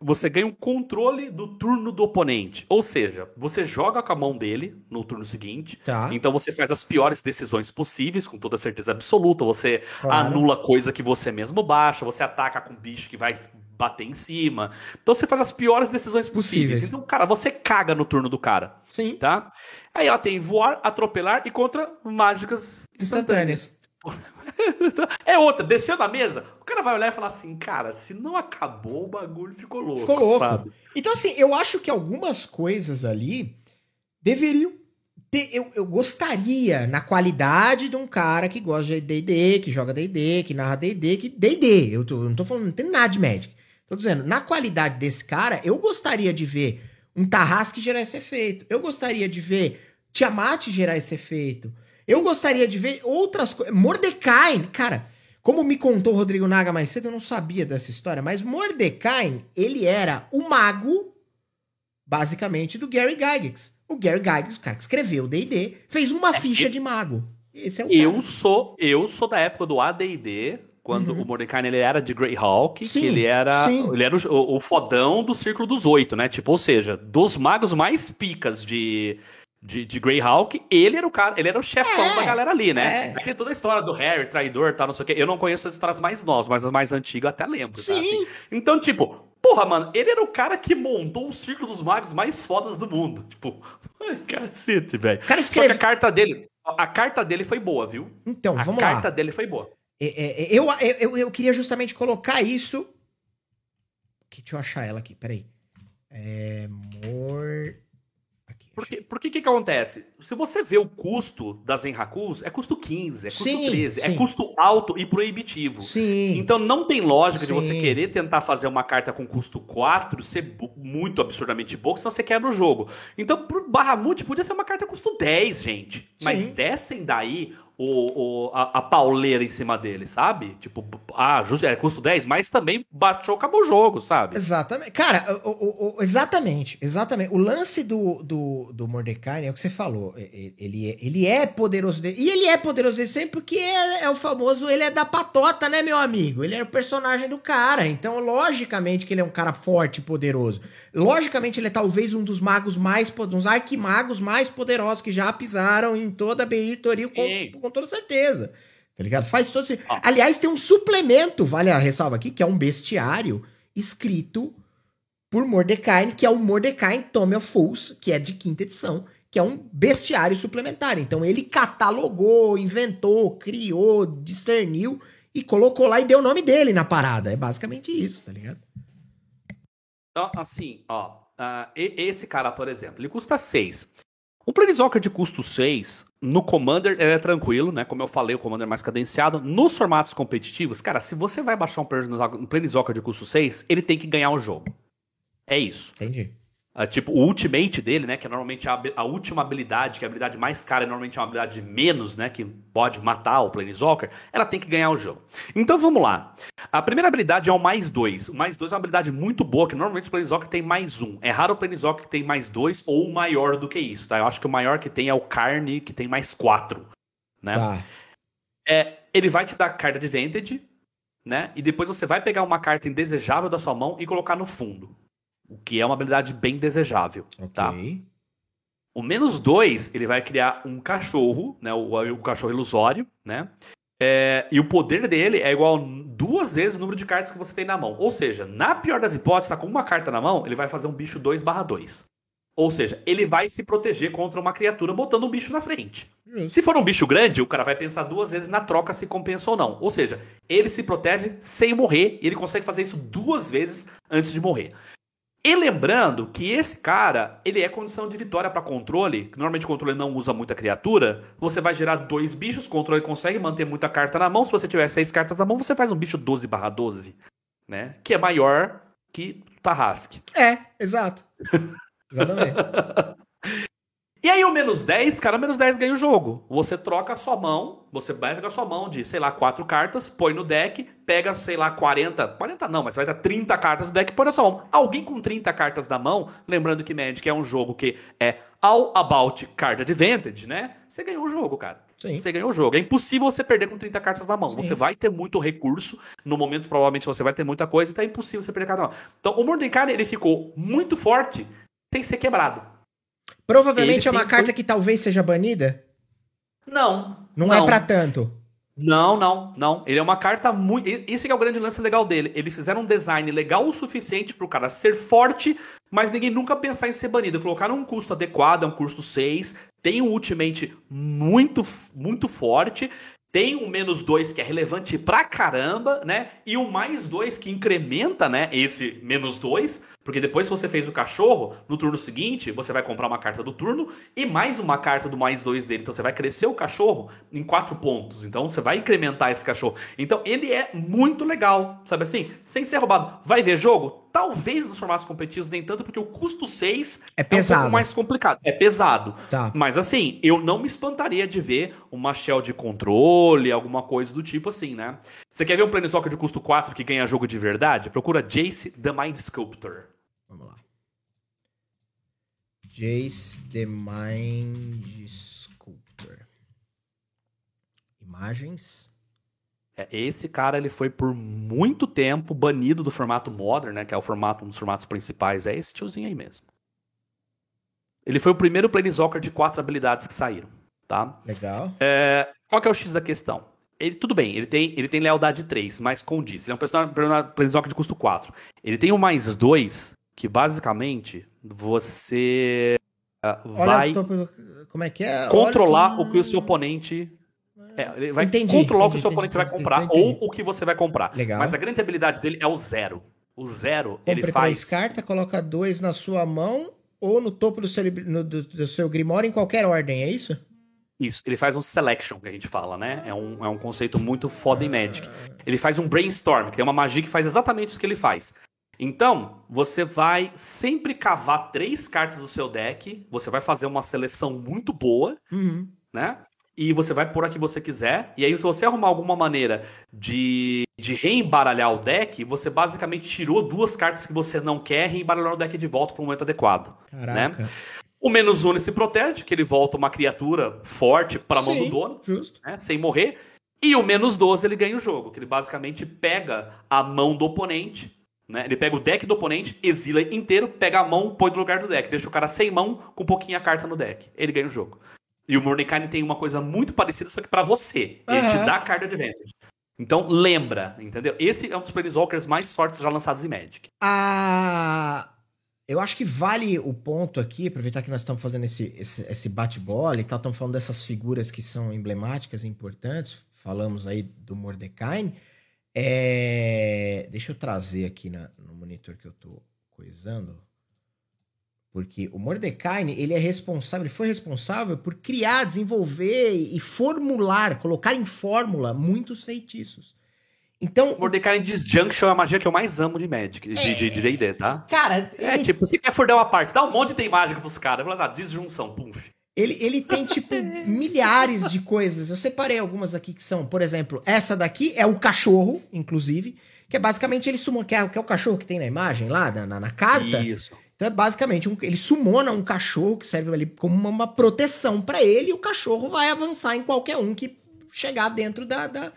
Você ganha um controle do turno do oponente. Ou seja, você joga com a mão dele no turno seguinte. Tá. Então você faz as piores decisões possíveis, com toda certeza absoluta. Você claro. anula coisa que você mesmo baixa, você ataca com bicho que vai bater em cima. Então você faz as piores decisões possíveis. possíveis. Então, cara, você caga no turno do cara. Sim. Tá? Aí ela tem voar, atropelar e contra mágicas instantâneas. é outra, desceu da mesa, o cara vai olhar e falar assim, cara, se não acabou, o bagulho ficou louco. Ficou louco. Sabe? Então, assim, eu acho que algumas coisas ali deveriam ter. Eu, eu gostaria, na qualidade de um cara que gosta de DD, que joga DD, que narra DD, que DD. Eu, tô, eu não tô falando, não tem nada de Magic. Tô dizendo, na qualidade desse cara, eu gostaria de ver um Tarrasque gerar esse efeito. Eu gostaria de ver Tiamat gerar esse efeito. Eu gostaria de ver outras coisas. Mordecai, cara, como me contou o Rodrigo Naga mais cedo, eu não sabia dessa história, mas Mordecai, ele era o mago, basicamente, do Gary Gygax. O Gary Gygax, o cara que escreveu o D&D, fez uma é, ficha de mago. Esse é o eu cara. sou Eu sou da época do AD&D, quando uhum. o Mordecai ele era de Greyhawk, sim, que ele era, sim. ele era o, o, fodão do Círculo dos Oito, né? Tipo, ou seja, dos magos mais picas de de, de Greyhawk, ele era o cara, ele era o chefão é, da galera ali, né? É. Aí tem toda a história do Harry, traidor, tal, não sei o quê. Eu não conheço as histórias mais novas, mas as mais antigas até lembro, tá, Sim. Tá, assim. Então, tipo, porra, mano, ele era o cara que montou o Círculo dos Magos mais fodas do mundo. Tipo, cacete, velho. Escreve... Só que a carta dele, a carta dele foi boa, viu? Então, a vamos lá. A carta dele foi boa. É, é, é eu, eu, eu queria justamente colocar isso. Deixa eu achar ela aqui, peraí. É. Mor. Porque, porque que que acontece? Se você vê o custo das Enrakus, é custo 15, é custo sim, 13, é sim. é custo alto e proibitivo. Sim. Então não tem lógica sim. de você querer tentar fazer uma carta com custo 4 ser muito absurdamente boa, senão você quebra o jogo. Então, pro Bahamut podia ser uma carta custo 10, gente. Mas descem daí o, o, a, a, pauleira em cima dele, sabe? Tipo, ah, é custo 10, mas também baixou, acabou o jogo, sabe? Exatamente. Cara, o, o, exatamente, exatamente. O lance do, do, do Mordecai é o que você falou. Ele, ele é poderoso dele. E ele é poderoso dele sempre porque é, é, o famoso, ele é da patota, né, meu amigo? Ele é o personagem do cara. Então, logicamente que ele é um cara forte e poderoso. Logicamente, ele é talvez um dos magos mais, uns arquimagos mais poderosos que já pisaram em toda a com, com toda certeza. Tá ligado? Faz todo sentido. Ah. Aliás, tem um suplemento, vale a ressalva aqui, que é um bestiário escrito por Mordecai, que é o Mordecai Tome of Fools, que é de quinta edição, que é um bestiário suplementar. Então ele catalogou, inventou, criou, discerniu e colocou lá e deu o nome dele na parada. É basicamente isso, tá ligado? Então, assim, ó, uh, esse cara, por exemplo, ele custa 6. O Planeswalker de custo 6, no Commander, ele é tranquilo, né? Como eu falei, o Commander é mais cadenciado. Nos formatos competitivos, cara, se você vai baixar um Planeswalker de custo 6, ele tem que ganhar o jogo. É isso. Entendi. Uh, tipo, o ultimate dele, né? Que é normalmente a, a, última habilidade, que é a habilidade mais cara, é normalmente uma habilidade menos, né? Que pode matar o Planeswalker. Ela tem que ganhar o jogo. Então vamos lá. A primeira habilidade é o mais dois. O mais dois é uma habilidade muito boa, que normalmente o Planeswalker tem mais um. É raro o Planeswalker que tem mais dois ou maior do que isso, tá? Eu acho que o maior que tem é o Carne, que tem mais quatro, né? Tá. É, ele vai te dar carta de Vantage, né? E depois você vai pegar uma carta indesejável da sua mão e colocar no fundo. O que é uma habilidade bem desejável, tá? okay. tá? O menos dois, ele vai criar um cachorro, né? O, o cachorro ilusório, né? É, e o poder dele é igual duas vezes o número de cartas que você tem na mão. Ou seja, na pior das hipóteses, tá com uma carta na mão, ele vai fazer um bicho 2 barra 2. Ou seja, ele vai se proteger contra uma criatura botando um bicho na frente. Se for um bicho grande, o cara vai pensar duas vezes na troca se compensa ou não. Ou seja, ele se protege sem morrer e ele consegue fazer isso duas vezes antes de morrer. E lembrando que esse cara, ele é condição de vitória para controle, normalmente controle não usa muita criatura, você vai gerar dois bichos, controle consegue manter muita carta na mão, se você tiver seis cartas na mão, você faz um bicho 12 barra 12, né? Que é maior que Tarrasque. É, exato. Exatamente. E aí o menos 10, cara, o menos 10 ganha o jogo. Você troca a sua mão, você vai pegar a sua mão de, sei lá, quatro cartas, põe no deck, pega, sei lá, 40, 40 não, mas vai dar 30 cartas no deck e põe na sua mão. Alguém com 30 cartas na mão, lembrando que Magic é um jogo que é all about card advantage, né? Você ganhou o jogo, cara. Sim. Você ganhou o jogo. É impossível você perder com 30 cartas na mão. Sim. Você vai ter muito recurso. No momento, provavelmente, você vai ter muita coisa, então é impossível você perder carta na mão. Então, o Mordecai, ele ficou muito forte sem ser quebrado. Provavelmente é uma carta foi... que talvez seja banida? Não. Não, não. é para tanto. Não, não, não. Ele é uma carta muito. Isso que é o grande lance legal dele. Eles fizeram um design legal o suficiente pro cara ser forte, mas ninguém nunca pensar em ser banido. Colocaram um custo adequado, é um custo 6. Tem um ultimate muito, muito forte. Tem um menos 2 que é relevante pra caramba, né? E o mais 2 que incrementa, né? Esse menos 2. Porque depois que você fez o cachorro, no turno seguinte, você vai comprar uma carta do turno e mais uma carta do mais dois dele. Então você vai crescer o cachorro em quatro pontos. Então você vai incrementar esse cachorro. Então ele é muito legal, sabe assim? Sem ser roubado. Vai ver jogo? Talvez nos formatos competitivos nem tanto, porque o custo 6 é, pesado. é um pouco mais complicado. É pesado. Tá. Mas assim, eu não me espantaria de ver uma shell de controle, alguma coisa do tipo assim, né? Você quer ver um Planeswalker de custo 4 que ganha jogo de verdade? Procura Jace the Mind Sculptor. Vamos lá. Jace the Mind Sculptor. Imagens. É, esse cara ele foi por muito tempo banido do formato Modern, né? Que é o formato, um dos formatos principais. É esse tiozinho aí mesmo. Ele foi o primeiro Planeswalker de quatro habilidades que saíram, tá? Legal. É, qual que é o X da questão? Ele, tudo bem, ele tem, ele tem lealdade 3, mas condiz. Ele é um personagem Planeswalker de custo 4. Ele tem o mais 2, que basicamente você uh, vai como é que é? controlar o que o seu oponente é, ele vai entendi, controlar entendi, o que o seu oponente entendi, vai comprar ou o que você vai comprar. Legal. Mas a grande habilidade dele é o zero. O zero, Compre ele faz. três cartas, coloca dois na sua mão ou no topo do seu, no, do, do seu Grimório em qualquer ordem, é isso? Isso, ele faz um selection, que a gente fala, né? É um, é um conceito muito foda em Magic. Ele faz um brainstorm, que tem uma magia que faz exatamente isso que ele faz. Então, você vai sempre cavar três cartas do seu deck, você vai fazer uma seleção muito boa, uhum. né? E você vai pôr a que você quiser. E aí, se você arrumar alguma maneira de, de reembaralhar o deck, você basicamente tirou duas cartas que você não quer e reembaralhou o deck de volta para o momento adequado. Né? Caraca. Né? O menos um se protege, que ele volta uma criatura forte para a mão do dono, justo. Né, sem morrer. E o menos 12 ele ganha o jogo, que ele basicamente pega a mão do oponente, né? Ele pega o deck do oponente, exila inteiro, pega a mão, põe no lugar do deck, deixa o cara sem mão com um pouquinho a carta no deck. Ele ganha o jogo. E o Mordecai tem uma coisa muito parecida, só que para você. Ele uhum. te dá a carta de advantage. Então lembra, entendeu? Esse é um dos Planeswalkers mais fortes já lançados em Magic. Ah, eu acho que vale o ponto aqui, aproveitar que nós estamos fazendo esse, esse, esse bate-bola e tal, estamos falando dessas figuras que são emblemáticas e importantes. Falamos aí do Mordecai. É... Deixa eu trazer aqui na, no monitor que eu estou coisando. Porque o Mordecai, ele é responsável, ele foi responsável por criar, desenvolver e formular, colocar em fórmula muitos feitiços. Então. Mordecai Disjunction é a magia que eu mais amo de Magic, de DD, é, tá? Cara. É ele... tipo, você quer furdar uma parte, dá um monte de mágica pros caras. Fala, ah, disjunção, pumf. Ele, ele tem, tipo, milhares de coisas. Eu separei algumas aqui que são, por exemplo, essa daqui é o cachorro, inclusive, que é basicamente ele sumou, que é, que é o cachorro que tem na imagem lá, na, na, na carta. Isso. Então é basicamente, um, ele sumona um cachorro que serve ali como uma, uma proteção para ele e o cachorro vai avançar em qualquer um que chegar dentro da, da,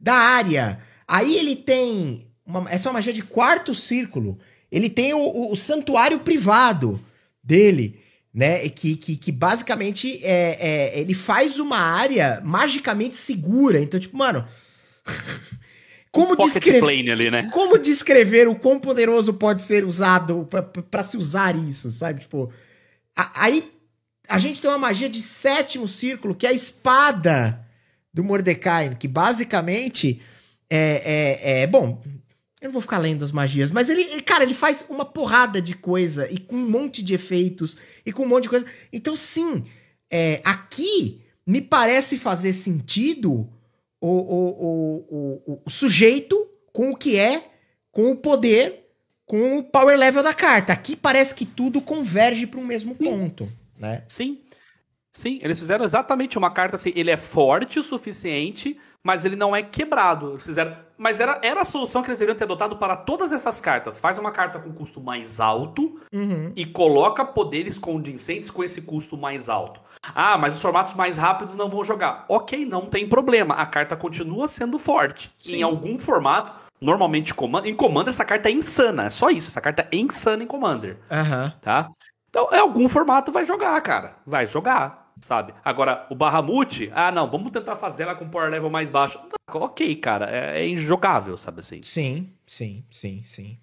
da área. Aí ele tem. Uma, essa é uma magia de quarto círculo. Ele tem o, o, o santuário privado dele, né? Que, que, que basicamente é, é, ele faz uma área magicamente segura. Então, tipo, mano. Como descrever, ali, né? como descrever o quão poderoso pode ser usado para se usar isso, sabe? Tipo, a, aí a gente tem uma magia de sétimo círculo, que é a espada do Mordecai, que basicamente é, é, é, bom, Eu não vou ficar lendo as magias, mas ele, ele, cara, ele faz uma porrada de coisa e com um monte de efeitos e com um monte de coisa. Então, sim, é, aqui me parece fazer sentido o, o, o, o, sujeito com o que é, com o poder, com o power level da carta. Aqui parece que tudo converge para um mesmo ponto, né? Sim. Sim, eles fizeram exatamente uma carta assim. Ele é forte o suficiente, mas ele não é quebrado. Eles fizeram, mas era, era a solução que eles deveriam ter adotado para todas essas cartas. Faz uma carta com custo mais alto uhum. e coloca poderes convincentes com esse custo mais alto. Ah, mas os formatos mais rápidos não vão jogar. Ok, não tem problema. A carta continua sendo forte. Sim. Em algum formato, normalmente em Commander, essa carta é insana. É só isso. Essa carta é insana em Commander. Uhum. Tá? Então, em algum formato vai jogar, cara. Vai jogar sabe? Agora, o Bahamut, ah, não, vamos tentar fazer ela com power level mais baixo. Tá, ok, cara, é, é injogável, sabe assim? Sim, sim, sim, sim.